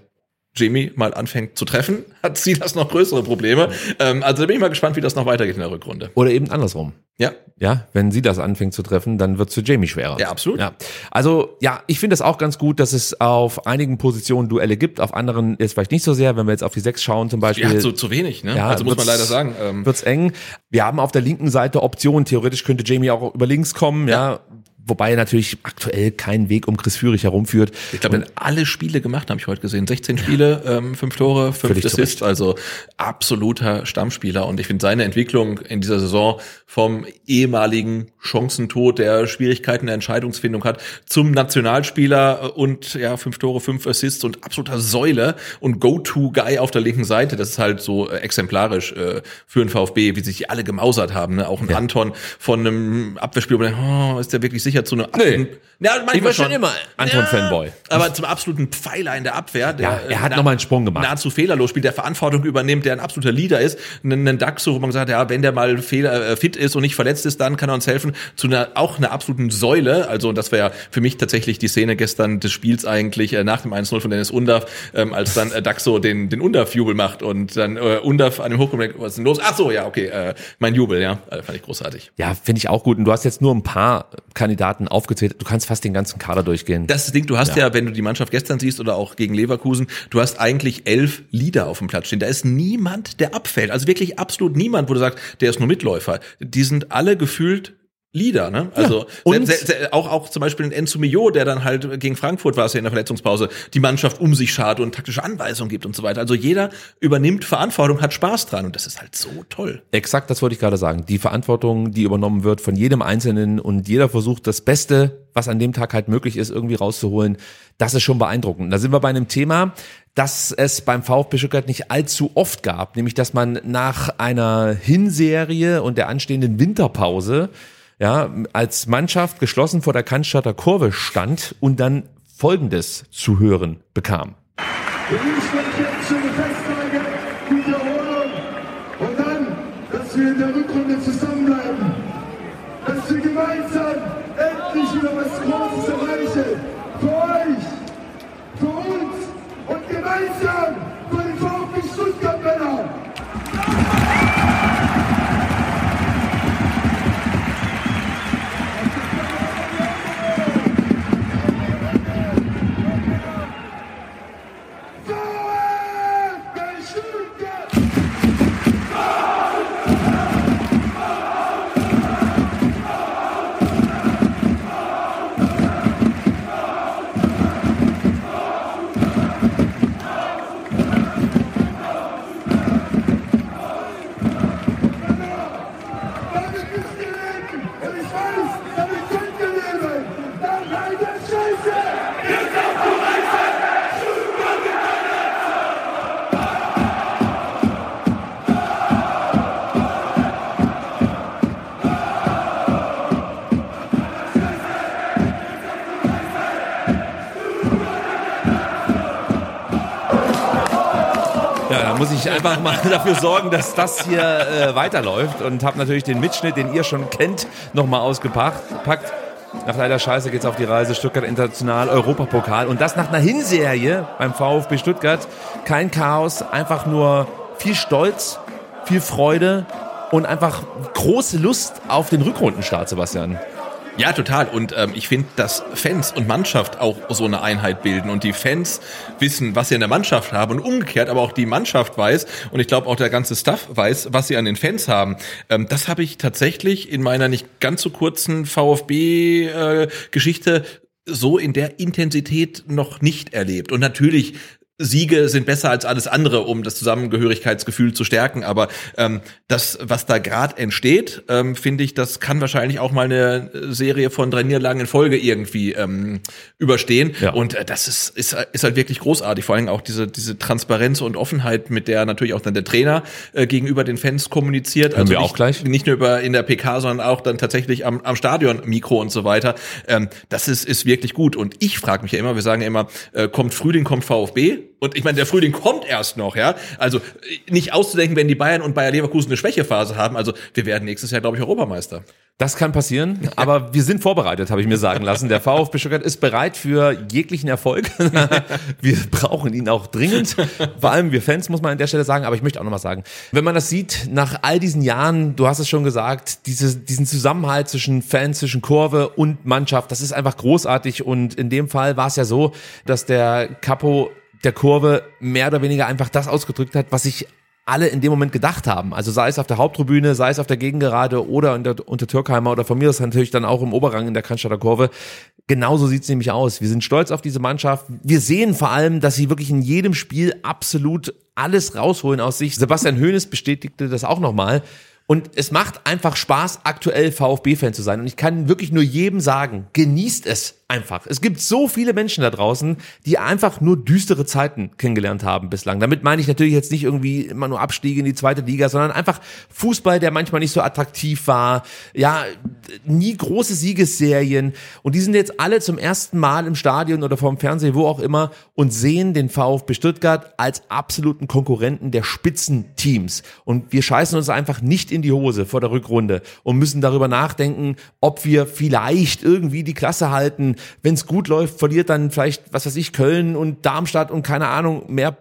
Jamie mal anfängt zu treffen, hat Silas noch größere Probleme. Ähm, also da bin ich mal gespannt, wie das noch weitergeht in der Rückrunde. Oder eben andersrum. Ja. Ja, wenn sie das anfängt zu treffen, dann wird es für Jamie schwerer. Ja, absolut. Ja. Also, ja, ich finde es auch ganz gut, dass es auf einigen Positionen Duelle gibt, auf anderen jetzt vielleicht nicht so sehr, wenn wir jetzt auf die sechs schauen zum Beispiel. Ja, zu, zu wenig, ne? Ja, also muss man wird's- leider sagen. Ähm, wird's eng. Wir haben auf der linken Seite Optionen. Theoretisch könnte Jamie auch über links kommen, ja. Wobei natürlich aktuell kein Weg um Chris Führig herumführt. Ich glaube, er hat alle Spiele gemacht, habe ich heute gesehen. 16 Spiele, ähm, fünf Tore, fünf Völlig zu Assists, also absoluter Stammspieler. Und ich finde seine Entwicklung in dieser Saison vom ehemaligen Chancentod, der Schwierigkeiten der Entscheidungsfindung hat, zum Nationalspieler äh, und ja, fünf Tore, fünf Assists und absoluter Säule und Go-To-Guy auf der linken Seite. Das ist halt so äh, exemplarisch äh, für den VfB, wie sich die alle gemausert haben. Ne? Auch ein Anton von einem denkt, oh, ist der wirklich sicher zu einem absoluten, ja, Ich war schon immer Anton-Fanboy. aber zum absoluten Pfeiler in der Abwehr, der Ja, er hat äh, noch mal einen Sprung gemacht. nahezu fehlerlos spielt, der Verantwortung übernimmt, der ein absoluter Leader ist, einen, Daxo, wo man gesagt hat, ja, wenn der mal fehler, äh, fit ist und nicht verletzt ist, dann kann er uns helfen, zu einer, auch einer absoluten Säule, also das wäre ja für mich tatsächlich die Szene gestern des Spiels eigentlich, äh, nach dem 1-0 von Dennis Undaff, ähm, als dann äh, Daxo den, den Undaff-Jubel macht und dann äh, Undaff an dem denkt, was ist denn los? Ach so, ja, okay, äh, mein Jubel, ja, äh, fand ich großartig. Ja, finde ich auch gut. Und du hast jetzt nur ein paar Kandidaten aufgezählt. Du kannst fast den ganzen Kader durchgehen. Das ist das Ding, du hast ja. wenn du die Mannschaft gestern siehst oder auch gegen Leverkusen, du hast eigentlich elf Leader auf dem Platz stehen. Da ist niemand, der abfällt. Also wirklich absolut niemand, wo du sagst, der ist nur Mitläufer. Die sind alle gefühlt Leader, ne? Also und- se- se- auch auch zum Beispiel ein Enzo Mio, der dann halt gegen Frankfurt war es ja in der Verletzungspause, die Mannschaft um sich schart und taktische Anweisungen gibt und so weiter. Also jeder übernimmt Verantwortung, hat Spaß dran und das ist halt so toll. Exakt, das wollte ich gerade sagen. Die Verantwortung, die übernommen wird von jedem Einzelnen und jeder versucht das Beste, was an dem Tag halt möglich ist, irgendwie rauszuholen. Das ist schon beeindruckend. Da sind wir bei einem Thema, das es beim VfB Stuttgart nicht allzu oft gab, nämlich dass man nach einer Hinserie und der anstehenden Winterpause ja, als Mannschaft geschlossen vor der Cannstatter Kurve stand und dann Folgendes zu hören bekam. Wiederholung. Ich einfach mal dafür sorgen, dass das hier äh, weiterläuft und habe natürlich den Mitschnitt, den ihr schon kennt, nochmal ausgepackt. Packt. Nach leider Scheiße geht's auf die Reise Stuttgart International Europapokal und das nach einer Hinserie beim VfB Stuttgart. Kein Chaos, einfach nur viel Stolz, viel Freude und einfach große Lust auf den Rückrundenstart, Sebastian. Ja, total. Und ähm, ich finde, dass Fans und Mannschaft auch so eine Einheit bilden und die Fans wissen, was sie in der Mannschaft haben und umgekehrt, aber auch die Mannschaft weiß und ich glaube auch der ganze Staff weiß, was sie an den Fans haben. Ähm, das habe ich tatsächlich in meiner nicht ganz so kurzen VfB-Geschichte äh, so in der Intensität noch nicht erlebt. Und natürlich Siege sind besser als alles andere, um das Zusammengehörigkeitsgefühl zu stärken. Aber ähm, das, was da gerade entsteht, ähm, finde ich, das kann wahrscheinlich auch mal eine Serie von drei Niederlagen in Folge irgendwie ähm, überstehen. Ja. Und äh, das ist, ist, ist halt wirklich großartig. Vor allem auch diese, diese Transparenz und Offenheit, mit der natürlich auch dann der Trainer äh, gegenüber den Fans kommuniziert. Hören also wir nicht, auch gleich. Nicht nur über in der PK, sondern auch dann tatsächlich am, am Stadion Mikro und so weiter. Ähm, das ist, ist wirklich gut. Und ich frage mich ja immer, wir sagen ja immer, äh, kommt Frühling, kommt VfB. Und ich meine, der Frühling kommt erst noch, ja. Also nicht auszudenken, wenn die Bayern und Bayer Leverkusen eine Schwächephase haben. Also wir werden nächstes Jahr, glaube ich, Europameister. Das kann passieren, aber wir sind vorbereitet, habe ich mir sagen lassen. Der VfB Stuttgart ist bereit für jeglichen Erfolg. wir brauchen ihn auch dringend. Vor allem wir Fans, muss man an der Stelle sagen. Aber ich möchte auch noch mal sagen, wenn man das sieht, nach all diesen Jahren, du hast es schon gesagt, diese, diesen Zusammenhalt zwischen Fans, zwischen Kurve und Mannschaft, das ist einfach großartig. Und in dem Fall war es ja so, dass der Capo der Kurve mehr oder weniger einfach das ausgedrückt hat, was sich alle in dem Moment gedacht haben. Also sei es auf der Haupttribüne, sei es auf der Gegengerade oder unter, unter Türkheimer oder von mir ist natürlich dann auch im Oberrang in der Cannstatter Kurve. Genauso sieht's nämlich aus. Wir sind stolz auf diese Mannschaft. Wir sehen vor allem, dass sie wirklich in jedem Spiel absolut alles rausholen aus sich. Sebastian Hoeneß bestätigte das auch nochmal. Und es macht einfach Spaß, aktuell VfB-Fan zu sein. Und ich kann wirklich nur jedem sagen, genießt es einfach. Es gibt so viele Menschen da draußen, die einfach nur düstere Zeiten kennengelernt haben bislang. Damit meine ich natürlich jetzt nicht irgendwie immer nur Abstiege in die zweite Liga, sondern einfach Fußball, der manchmal nicht so attraktiv war. Ja, nie große Siegesserien. Und die sind jetzt alle zum ersten Mal im Stadion oder vorm Fernsehen, wo auch immer, und sehen den VfB Stuttgart als absoluten Konkurrenten der Spitzenteams. Und wir scheißen uns einfach nicht in die Hose vor der Rückrunde und müssen darüber nachdenken, ob wir vielleicht irgendwie die Klasse halten, wenn es gut läuft, verliert dann vielleicht, was weiß ich, Köln und Darmstadt und keine Ahnung, mehr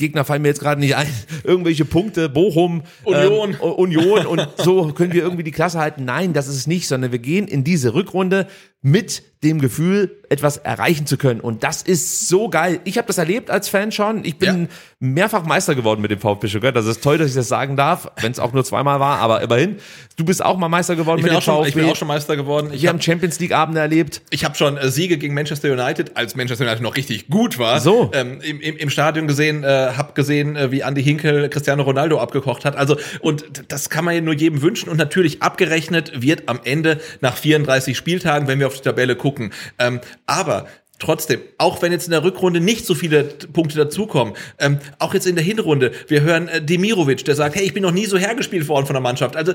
Gegner fallen mir jetzt gerade nicht ein, irgendwelche Punkte, Bochum, Union. Ähm, Union und so können wir irgendwie die Klasse halten. Nein, das ist es nicht, sondern wir gehen in diese Rückrunde mit dem Gefühl, etwas erreichen zu können. Und das ist so geil. Ich habe das erlebt als Fan schon. Ich bin ja. mehrfach Meister geworden mit dem VfB Stuttgart. Das ist toll, dass ich das sagen darf, wenn es auch nur zweimal war, aber immerhin. Du bist auch mal Meister geworden ich mit dem schon, VfB. Ich bin auch schon Meister geworden. Ich Wir hab, haben Champions League Abende erlebt. Ich habe schon äh, Siege gegen Manchester United, als Manchester United noch richtig gut war. So. Ähm, im, im, Im Stadion gesehen, äh, hab gesehen, äh, wie Andy Hinkel Cristiano Ronaldo abgekocht hat. Also und das kann man ja nur jedem wünschen und natürlich abgerechnet wird am Ende nach 34 Spieltagen, wenn wir auf die Tabelle gucken. Ähm, aber Trotzdem, auch wenn jetzt in der Rückrunde nicht so viele Punkte dazukommen, ähm, auch jetzt in der Hinrunde, wir hören äh, Demirovic, der sagt, hey, ich bin noch nie so hergespielt worden von der Mannschaft. Also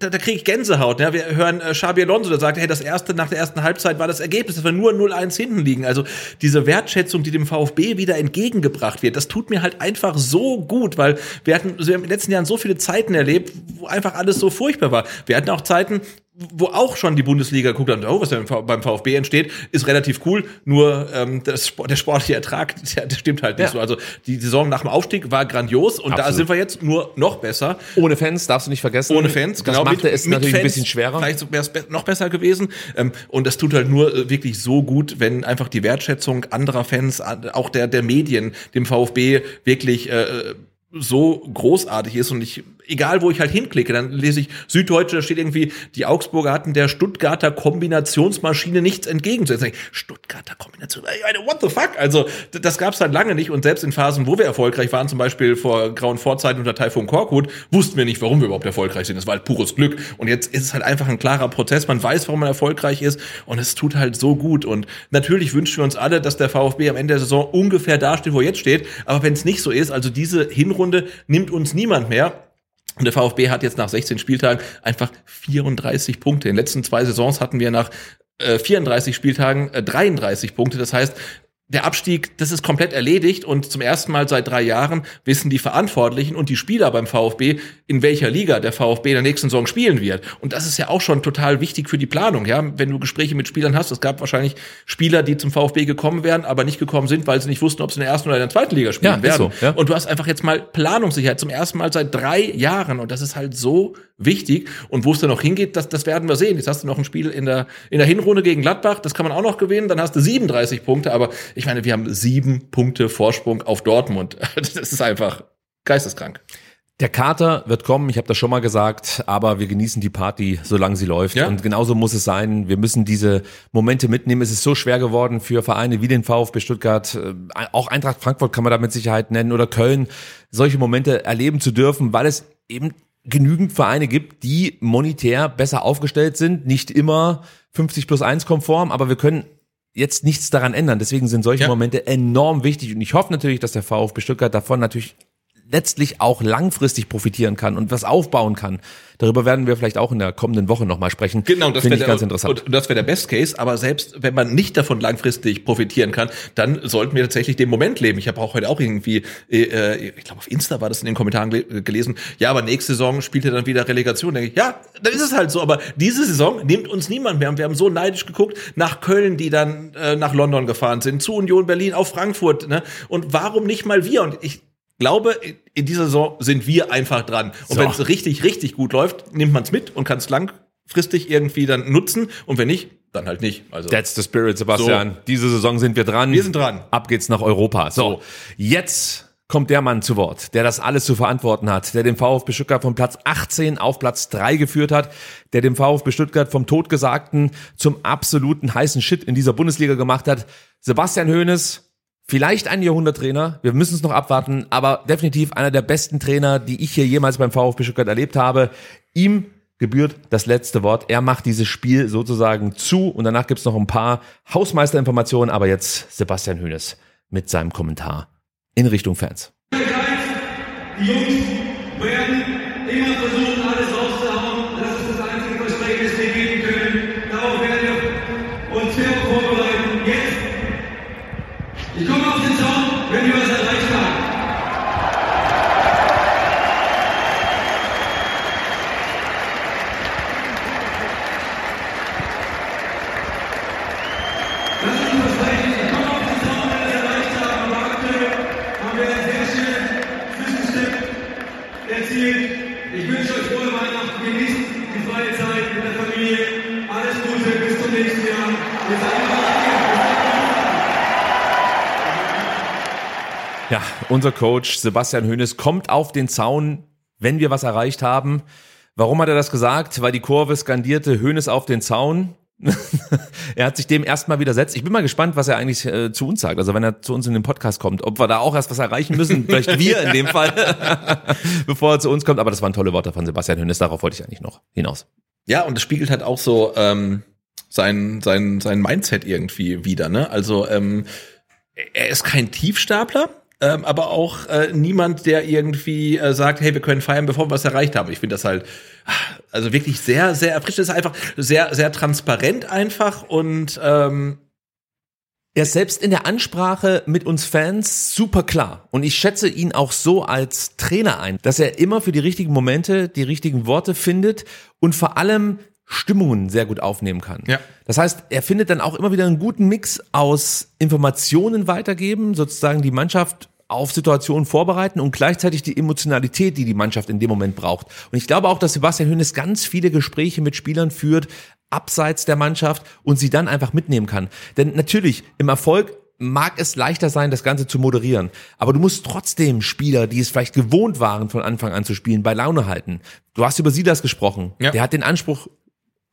da, da kriege ich Gänsehaut. Ja? Wir hören äh, Xabi Alonso, der sagt, hey, das erste nach der ersten Halbzeit war das Ergebnis, dass wir nur 0-1 hinten liegen. Also diese Wertschätzung, die dem VfB wieder entgegengebracht wird, das tut mir halt einfach so gut, weil wir hatten wir haben in den letzten Jahren so viele Zeiten erlebt, wo einfach alles so furchtbar war. Wir hatten auch Zeiten, wo auch schon die Bundesliga guckt und oh, was denn beim VfB entsteht, ist relativ cool. Nur ähm, das, der sportliche Ertrag, der, der stimmt halt nicht ja. so. Also die Saison nach dem Aufstieg war grandios und Absolut. da sind wir jetzt nur noch besser. Ohne Fans darfst du nicht vergessen. Ohne Fans, genau. Das machte es natürlich Fans, ein bisschen schwerer. Vielleicht wäre es noch besser gewesen. Ähm, und das tut halt nur äh, wirklich so gut, wenn einfach die Wertschätzung anderer Fans, auch der der Medien, dem VfB wirklich äh, so großartig ist und ich egal wo ich halt hinklicke, dann lese ich Süddeutsche, da steht irgendwie, die Augsburger hatten der Stuttgarter Kombinationsmaschine nichts entgegenzusetzen. Stuttgarter Kombination, what the fuck? Also das gab's halt lange nicht und selbst in Phasen, wo wir erfolgreich waren, zum Beispiel vor grauen Vorzeiten unter Taifun Korkut, wussten wir nicht, warum wir überhaupt erfolgreich sind. Das war halt pures Glück und jetzt ist es halt einfach ein klarer Prozess. Man weiß, warum man erfolgreich ist und es tut halt so gut und natürlich wünschen wir uns alle, dass der VfB am Ende der Saison ungefähr dasteht, wo er jetzt steht, aber wenn es nicht so ist, also diese Hinrunde nimmt uns niemand mehr und der VfB hat jetzt nach 16 Spieltagen einfach 34 Punkte. In den letzten zwei Saisons hatten wir nach äh, 34 Spieltagen äh, 33 Punkte. Das heißt, der Abstieg, das ist komplett erledigt und zum ersten Mal seit drei Jahren wissen die Verantwortlichen und die Spieler beim VfB, in welcher Liga der VfB in der nächsten Saison spielen wird. Und das ist ja auch schon total wichtig für die Planung, ja. Wenn du Gespräche mit Spielern hast, es gab wahrscheinlich Spieler, die zum VfB gekommen wären, aber nicht gekommen sind, weil sie nicht wussten, ob sie in der ersten oder in der zweiten Liga spielen Ja, werden. so, ja. Und du hast einfach jetzt mal Planungssicherheit zum ersten Mal seit drei Jahren und das ist halt so wichtig. Und wo es dann noch hingeht, das, das werden wir sehen. Jetzt hast du noch ein Spiel in der, in der Hinrunde gegen Gladbach, das kann man auch noch gewinnen, dann hast du 37 Punkte, aber ich meine, wir haben sieben Punkte Vorsprung auf Dortmund. Das ist einfach geisteskrank. Der Kater wird kommen, ich habe das schon mal gesagt, aber wir genießen die Party, solange sie läuft. Ja. Und genauso muss es sein. Wir müssen diese Momente mitnehmen. Es ist so schwer geworden für Vereine wie den VfB Stuttgart, äh, auch Eintracht Frankfurt kann man da mit Sicherheit nennen oder Köln, solche Momente erleben zu dürfen, weil es eben genügend Vereine gibt, die monetär besser aufgestellt sind, nicht immer 50 plus 1 konform, aber wir können jetzt nichts daran ändern. Deswegen sind solche Ja. Momente enorm wichtig und ich hoffe natürlich, dass der VfB Stuttgart davon natürlich letztlich auch langfristig profitieren kann und was aufbauen kann. Darüber werden wir vielleicht auch in der kommenden Woche nochmal sprechen. Genau, das finde wäre ich ganz interessant. Und das wäre der Best Case, aber selbst wenn man nicht davon langfristig profitieren kann, dann sollten wir tatsächlich den Moment leben. Ich habe auch heute auch irgendwie, äh, ich glaube auf Insta war das in den Kommentaren gel- gelesen, ja, aber nächste Saison spielt er dann wieder Relegation. Denke ich, ja, dann ist es halt so, aber diese Saison nimmt uns niemand mehr. Und wir haben so neidisch geguckt nach Köln, die dann äh, nach London gefahren sind, zu Union Berlin, auf Frankfurt. Ne? Und warum nicht mal wir? Und ich glaube, in dieser Saison sind wir einfach dran. Und So. wenn es richtig, richtig gut läuft, nimmt man es mit und kann es langfristig irgendwie dann nutzen. Und wenn nicht, dann halt nicht. Also That's the spirit, Sebastian. So. Diese Saison sind wir dran. Wir sind dran. Ab geht's nach Europa. So, So. jetzt kommt der Mann zu Wort, der das alles zu verantworten hat, der den VfB Stuttgart von Platz 18 auf Platz 3 geführt hat, der dem VfB Stuttgart vom Totgesagten zum absoluten heißen Shit in dieser Bundesliga gemacht hat. Sebastian Hoeneß, vielleicht ein Jahrhunderttrainer, wir müssen es noch abwarten, aber definitiv einer der besten Trainer, die ich hier jemals beim VfB Stuttgart erlebt habe. Ihm gebührt das letzte Wort. Er macht dieses Spiel sozusagen zu und danach gibt's noch ein paar Hausmeisterinformationen, aber jetzt Sebastian Hoeneß mit seinem Kommentar in Richtung Fans. Die Jungs werden immer versuchen, alles rauszuhauen. Das ist das einzige Versprechen, das wir geben können. Darauf werden wir uns fair vorbereiten. Jetzt, ich komme auf den Zaun, wenn wir was erreicht haben. Das ist ein Versprechen. Ich komme auf den Zaun, wenn wir es erreicht haben. Aber aktuell haben wir einen sehr schönen Zwischenstück erzielt. Ich wünsche euch frohe Weihnachten, genießt die freie Zeit mit der Familie. Alles Gute, bis zum nächsten Jahr. Ihr seid Ja, unser Coach Sebastian Hoeneß kommt auf den Zaun, wenn wir was erreicht haben. Warum hat er das gesagt? Weil die Kurve skandierte Hoeneß auf den Zaun. er hat sich dem erstmal widersetzt. Ich bin mal gespannt, was er eigentlich äh, zu uns sagt. Also wenn er zu uns in den Podcast kommt, ob wir da auch erst was erreichen müssen. Vielleicht wir in dem Fall, bevor er zu uns kommt. Aber das waren tolle Worte von Sebastian Hoeneß. Darauf wollte ich eigentlich noch hinaus. Ja, und das spiegelt halt auch so ähm, sein, sein, sein Mindset irgendwie wieder. Ne? Also ähm, er ist kein Tiefstapler, ähm, aber auch äh, niemand, der irgendwie äh, sagt, hey, wir können feiern, bevor wir was erreicht haben. Ich finde das halt ah, also wirklich sehr, sehr erfrischend. Das ist einfach sehr, sehr transparent einfach und ähm, Er ist selbst in der Ansprache mit uns Fans super klar. Und ich schätze ihn auch so als Trainer ein, dass er immer für die richtigen Momente die richtigen Worte findet und vor allem Stimmungen sehr gut aufnehmen kann. Ja. Das heißt, er findet dann auch immer wieder einen guten Mix aus Informationen weitergeben, sozusagen die Mannschaft auf Situationen vorbereiten und gleichzeitig die Emotionalität, die die Mannschaft in dem Moment braucht. Und ich glaube auch, dass Sebastian Hönes ganz viele Gespräche mit Spielern führt, abseits der Mannschaft und sie dann einfach mitnehmen kann. Denn natürlich, im Erfolg mag es leichter sein, das Ganze zu moderieren. Aber du musst trotzdem Spieler, die es vielleicht gewohnt waren, von Anfang an zu spielen, bei Laune halten. Du hast über Silas gesprochen. Ja. Der hat den Anspruch,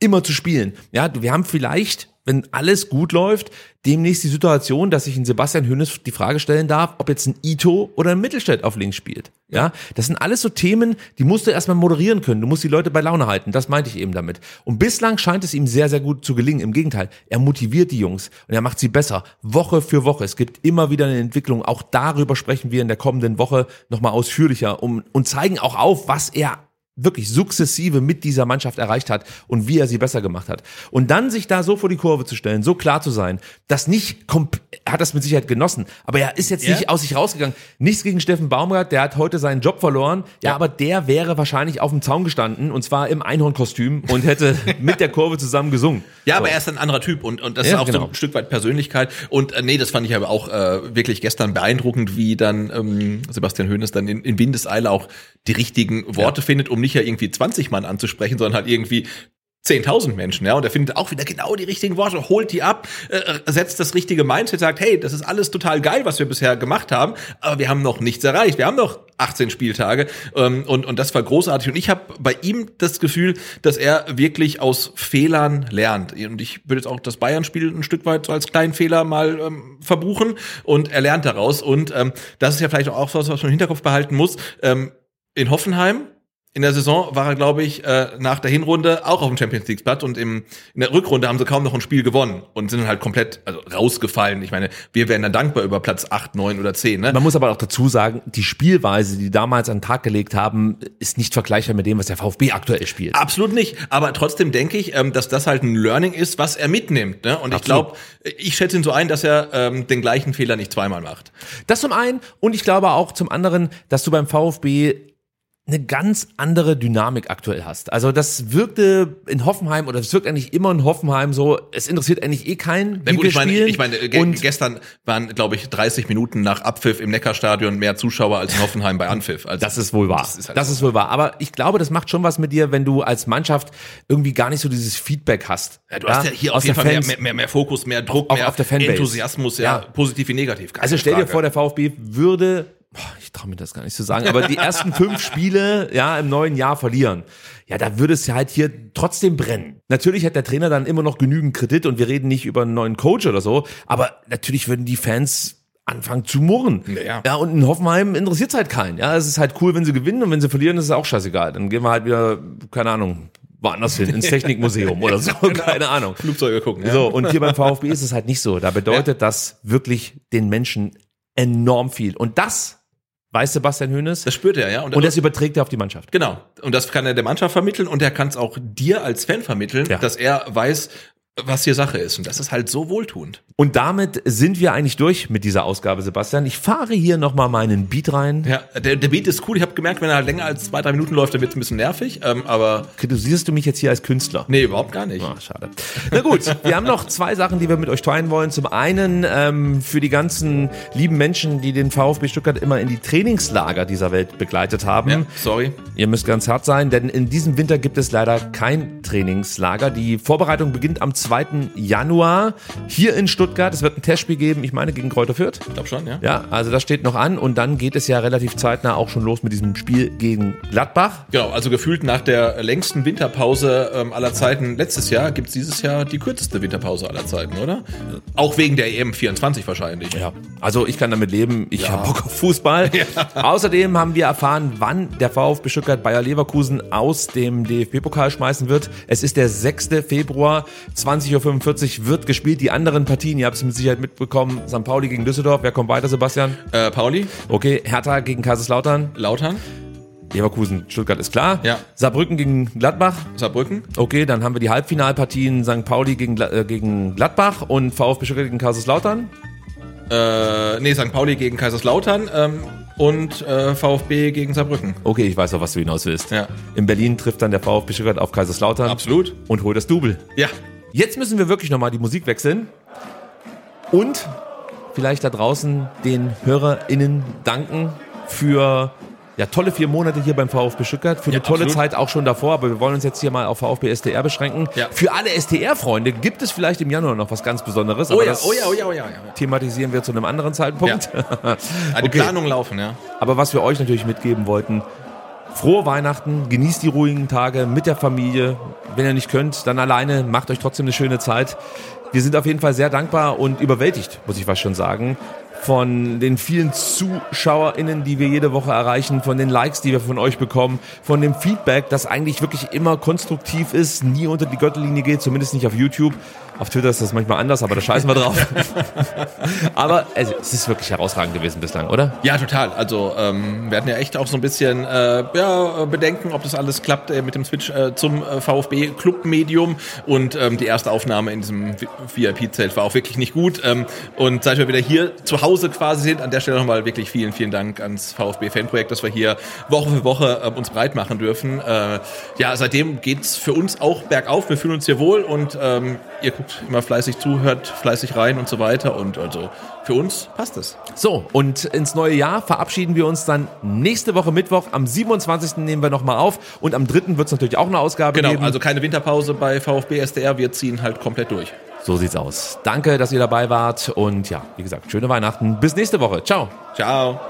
immer zu spielen. Ja, wir haben vielleicht, wenn alles gut läuft, demnächst die Situation, dass sich ein Sebastian Hönes die Frage stellen darf, ob jetzt ein Ito oder ein Mittelstädt auf links spielt. Ja, das sind alles so Themen, die musst du erstmal moderieren können. Du musst die Leute bei Laune halten. Das meinte ich eben damit. Und bislang scheint es ihm sehr, sehr gut zu gelingen. Im Gegenteil, er motiviert die Jungs und er macht sie besser. Woche für Woche. Es gibt immer wieder eine Entwicklung. Auch darüber sprechen wir in der kommenden Woche nochmal ausführlicher um, und zeigen auch auf, was er wirklich sukzessive mit dieser Mannschaft erreicht hat und wie er sie besser gemacht hat. Und dann sich da so vor die Kurve zu stellen, so klar zu sein, das nicht, er hat das mit Sicherheit genossen, aber er ist jetzt Ja. nicht aus sich rausgegangen. Nichts gegen Steffen Baumgart, der hat heute seinen Job verloren, ja, aber der wäre wahrscheinlich auf dem Zaun gestanden und zwar im Einhornkostüm und hätte mit der Kurve zusammen gesungen. Ja, So. aber er ist ein anderer Typ und, und das Ja, ist auch genau. so ein Stück weit Persönlichkeit. Und äh, nee, das fand ich aber auch äh, wirklich gestern beeindruckend, wie dann ähm, Sebastian Hoeneß dann in, in Windeseile auch die richtigen Worte findet, um nicht ja irgendwie 20 Mann anzusprechen, sondern halt irgendwie 10.000 Menschen, ja, und er findet auch wieder genau die richtigen Worte, holt die ab, äh, setzt das richtige Mindset, sagt, hey, das ist alles total geil, was wir bisher gemacht haben, aber wir haben noch nichts erreicht, wir haben noch 18 Spieltage ähm, und, und das war großartig. Und ich habe bei ihm das Gefühl, dass er wirklich aus Fehlern lernt. Und ich würde jetzt auch das Bayern-Spiel ein Stück weit so als kleinen Fehler mal ähm, verbuchen. Und er lernt daraus. Und ähm, das ist ja vielleicht auch was, was man im Hinterkopf behalten muss, ähm, in Hoffenheim in der Saison war er, glaube ich, äh, nach der Hinrunde auch auf dem Champions League Platz und im, in der Rückrunde haben sie kaum noch ein Spiel gewonnen und sind dann halt komplett also, rausgefallen. Ich meine, wir wären dann dankbar über Platz 8, 9 oder 10. Ne? Man muss aber auch dazu sagen, die Spielweise, die die damals an den Tag gelegt haben, ist nicht vergleichbar mit dem, was der VfB aktuell spielt. Absolut nicht. Aber trotzdem denke ich, ähm, dass das halt ein Learning ist, was er mitnimmt. Ne? Und ich Absolut. glaube, ich schätze ihn so ein, dass er ähm, den gleichen Fehler nicht zweimal macht. Das zum einen und ich glaube auch zum anderen, dass du beim VfB eine ganz andere Dynamik aktuell hast. Also das wirkte in Hoffenheim oder es wirkt eigentlich immer in Hoffenheim so, es interessiert eigentlich eh keinen, Na wie gut, wir ich meine, spielen. ich meine ge und gestern waren, glaube ich, 30 Minuten nach Abpfiff im Neckarstadion mehr Zuschauer als in Hoffenheim bei Anpfiff. Also, Das ist wohl wahr. Das Das ist ist, halt so. wohl wahr. Aber ich glaube, das macht schon was mit dir, wenn du als Mannschaft irgendwie gar nicht so dieses Feedback hast. Ja, du hast ja hier aus auf jeden der Fall mehr, Fans. mehr, mehr, mehr Fokus, mehr Druck, Auf- mehr auf der Fanbase. Enthusiasmus, ja, Ja. positiv wie negativ. Also stell dir Frage. vor, der VfB würde, ich traue mir das gar nicht zu sagen, aber die ersten fünf Spiele ja im neuen Jahr verlieren. Ja, da würde es ja halt hier trotzdem brennen. Natürlich hat der Trainer dann immer noch genügend Kredit und wir reden nicht über einen neuen Coach oder so, aber natürlich würden die Fans anfangen zu murren. Ja. ja und in Hoffenheim interessiert es halt keinen. Ja, es ist halt cool, wenn sie gewinnen und wenn sie verlieren, ist es auch scheißegal. Dann gehen wir halt wieder, keine Ahnung, woanders hin, ins Technikmuseum oder so, keine Ahnung. Flugzeuge gucken. Ja. So, und hier beim VfB ist es halt nicht so. Da bedeutet das wirklich den Menschen enorm viel. Und das weiß Sebastian Hoeneß. Das spürt er, ja. Und das überträgt er auf die Mannschaft. Genau. Und das kann er der Mannschaft vermitteln und er kann es auch dir als Fan vermitteln, Ja. dass er weiß, was hier Sache ist. Und das ist halt so wohltuend. Und damit sind wir eigentlich durch mit dieser Ausgabe, Sebastian. Ich fahre hier nochmal meinen Beat rein. Ja, der, der Beat ist cool. Ich habe gemerkt, wenn er halt länger als zwei, drei Minuten läuft, dann wird es ein bisschen nervig. Ähm, aber Kritisierst du mich jetzt hier als Künstler? nee, überhaupt gar nicht. Ah, schade. Na gut, wir haben noch zwei Sachen, die wir mit euch teilen wollen. Zum einen ähm, für die ganzen lieben Menschen, die den VfB Stuttgart immer in die Trainingslager dieser Welt begleitet haben. Ja, sorry. Ihr müsst ganz hart sein, denn in diesem Winter gibt es leider kein Trainingslager. Die Vorbereitung beginnt am 2. Januar hier in Stuttgart. Es wird ein Testspiel geben, ich meine gegen Kräuter Fürth. Ich glaube schon, ja. Ja, also das steht noch an und dann geht es ja relativ zeitnah auch schon los mit diesem Spiel gegen Gladbach. Genau, also gefühlt nach der längsten Winterpause ähm, aller Zeiten letztes Jahr gibt's dieses Jahr die kürzeste Winterpause aller Zeiten, oder? Auch wegen der EM 24 wahrscheinlich. Ja, also ich kann damit leben. Ich Ja. habe Bock auf Fußball. Außerdem haben wir erfahren, wann der VfB Stuttgart Bayer Leverkusen aus dem DFB-Pokal schmeißen wird. Es ist der 6. Februar, 20.45 Uhr wird gespielt. Die anderen Partien, ihr habt es mit Sicherheit mitbekommen, St. Pauli gegen Düsseldorf. Wer kommt weiter, Sebastian? Äh, Pauli, Okay, Hertha gegen Kaiserslautern. Lautern, Leverkusen, Stuttgart ist klar. Ja. Saarbrücken gegen Gladbach. Saarbrücken, Okay, dann haben wir die Halbfinalpartien St. Pauli gegen, äh, gegen Gladbach und VfB Stuttgart gegen Kaiserslautern. Äh, nee, St. Pauli gegen Kaiserslautern ähm, und äh, VfB gegen Saarbrücken. Okay, ich weiß auch, was du hinaus willst. Ja. In Berlin trifft dann der VfB Stuttgart auf Kaiserslautern. Absolut. Und holt das Double. Ja. Jetzt müssen wir wirklich nochmal die Musik wechseln. Und vielleicht da draußen den HörerInnen danken für ja, tolle vier Monate hier beim VfB Stuttgart, für Ja, eine tolle absolut. Zeit auch schon davor, aber wir wollen uns jetzt hier mal auf VfB STR beschränken. Ja. Für alle STR-Freunde gibt es vielleicht im Januar noch was ganz Besonderes, Oh aber ja, oh ja, oh ja, oh ja. ja. thematisieren wir zu einem anderen Zeitpunkt. Ah, die Okay. Planungen laufen, ja. Aber was wir euch natürlich mitgeben wollten, frohe Weihnachten, genießt die ruhigen Tage mit der Familie. Wenn ihr nicht könnt, dann alleine, macht euch trotzdem eine schöne Zeit. Wir sind auf jeden Fall sehr dankbar und überwältigt, muss ich fast schon sagen, von den vielen ZuschauerInnen, die wir jede Woche erreichen, von den Likes, die wir von euch bekommen, von dem Feedback, das eigentlich wirklich immer konstruktiv ist, nie unter die Gürtellinie geht, zumindest nicht auf YouTube. Auf Twitter ist das manchmal anders, aber da scheißen wir drauf. aber also, es ist wirklich herausragend gewesen bislang, oder? Ja, total. Also ähm, wir hatten ja echt auch so ein bisschen äh, ja, Bedenken, ob das alles klappt äh, mit dem Switch äh, zum äh, VfB Club Medium und ähm, die erste Aufnahme in diesem VIP-Zelt war auch wirklich nicht gut. Ähm, und seit wir wieder hier zu Hause quasi sind, an der Stelle nochmal wirklich vielen, vielen Dank ans VfB-Fanprojekt, dass wir hier Woche für Woche äh, uns breit machen dürfen. Äh, ja, seitdem geht's für uns auch bergauf. Wir fühlen uns hier wohl und ähm, ihr guckt immer fleißig zu, hört fleißig rein und so weiter. Und also für uns passt es. So, und ins neue Jahr verabschieden wir uns dann nächste Woche Mittwoch. Am 27. nehmen wir nochmal auf und am 3. wird es natürlich auch eine Ausgabe Genau, geben. also keine Winterpause bei VfB SDR. Wir ziehen halt komplett durch. So sieht's aus. Danke, dass ihr dabei wart und ja, wie gesagt, schöne Weihnachten. Bis nächste Woche. Ciao. Ciao.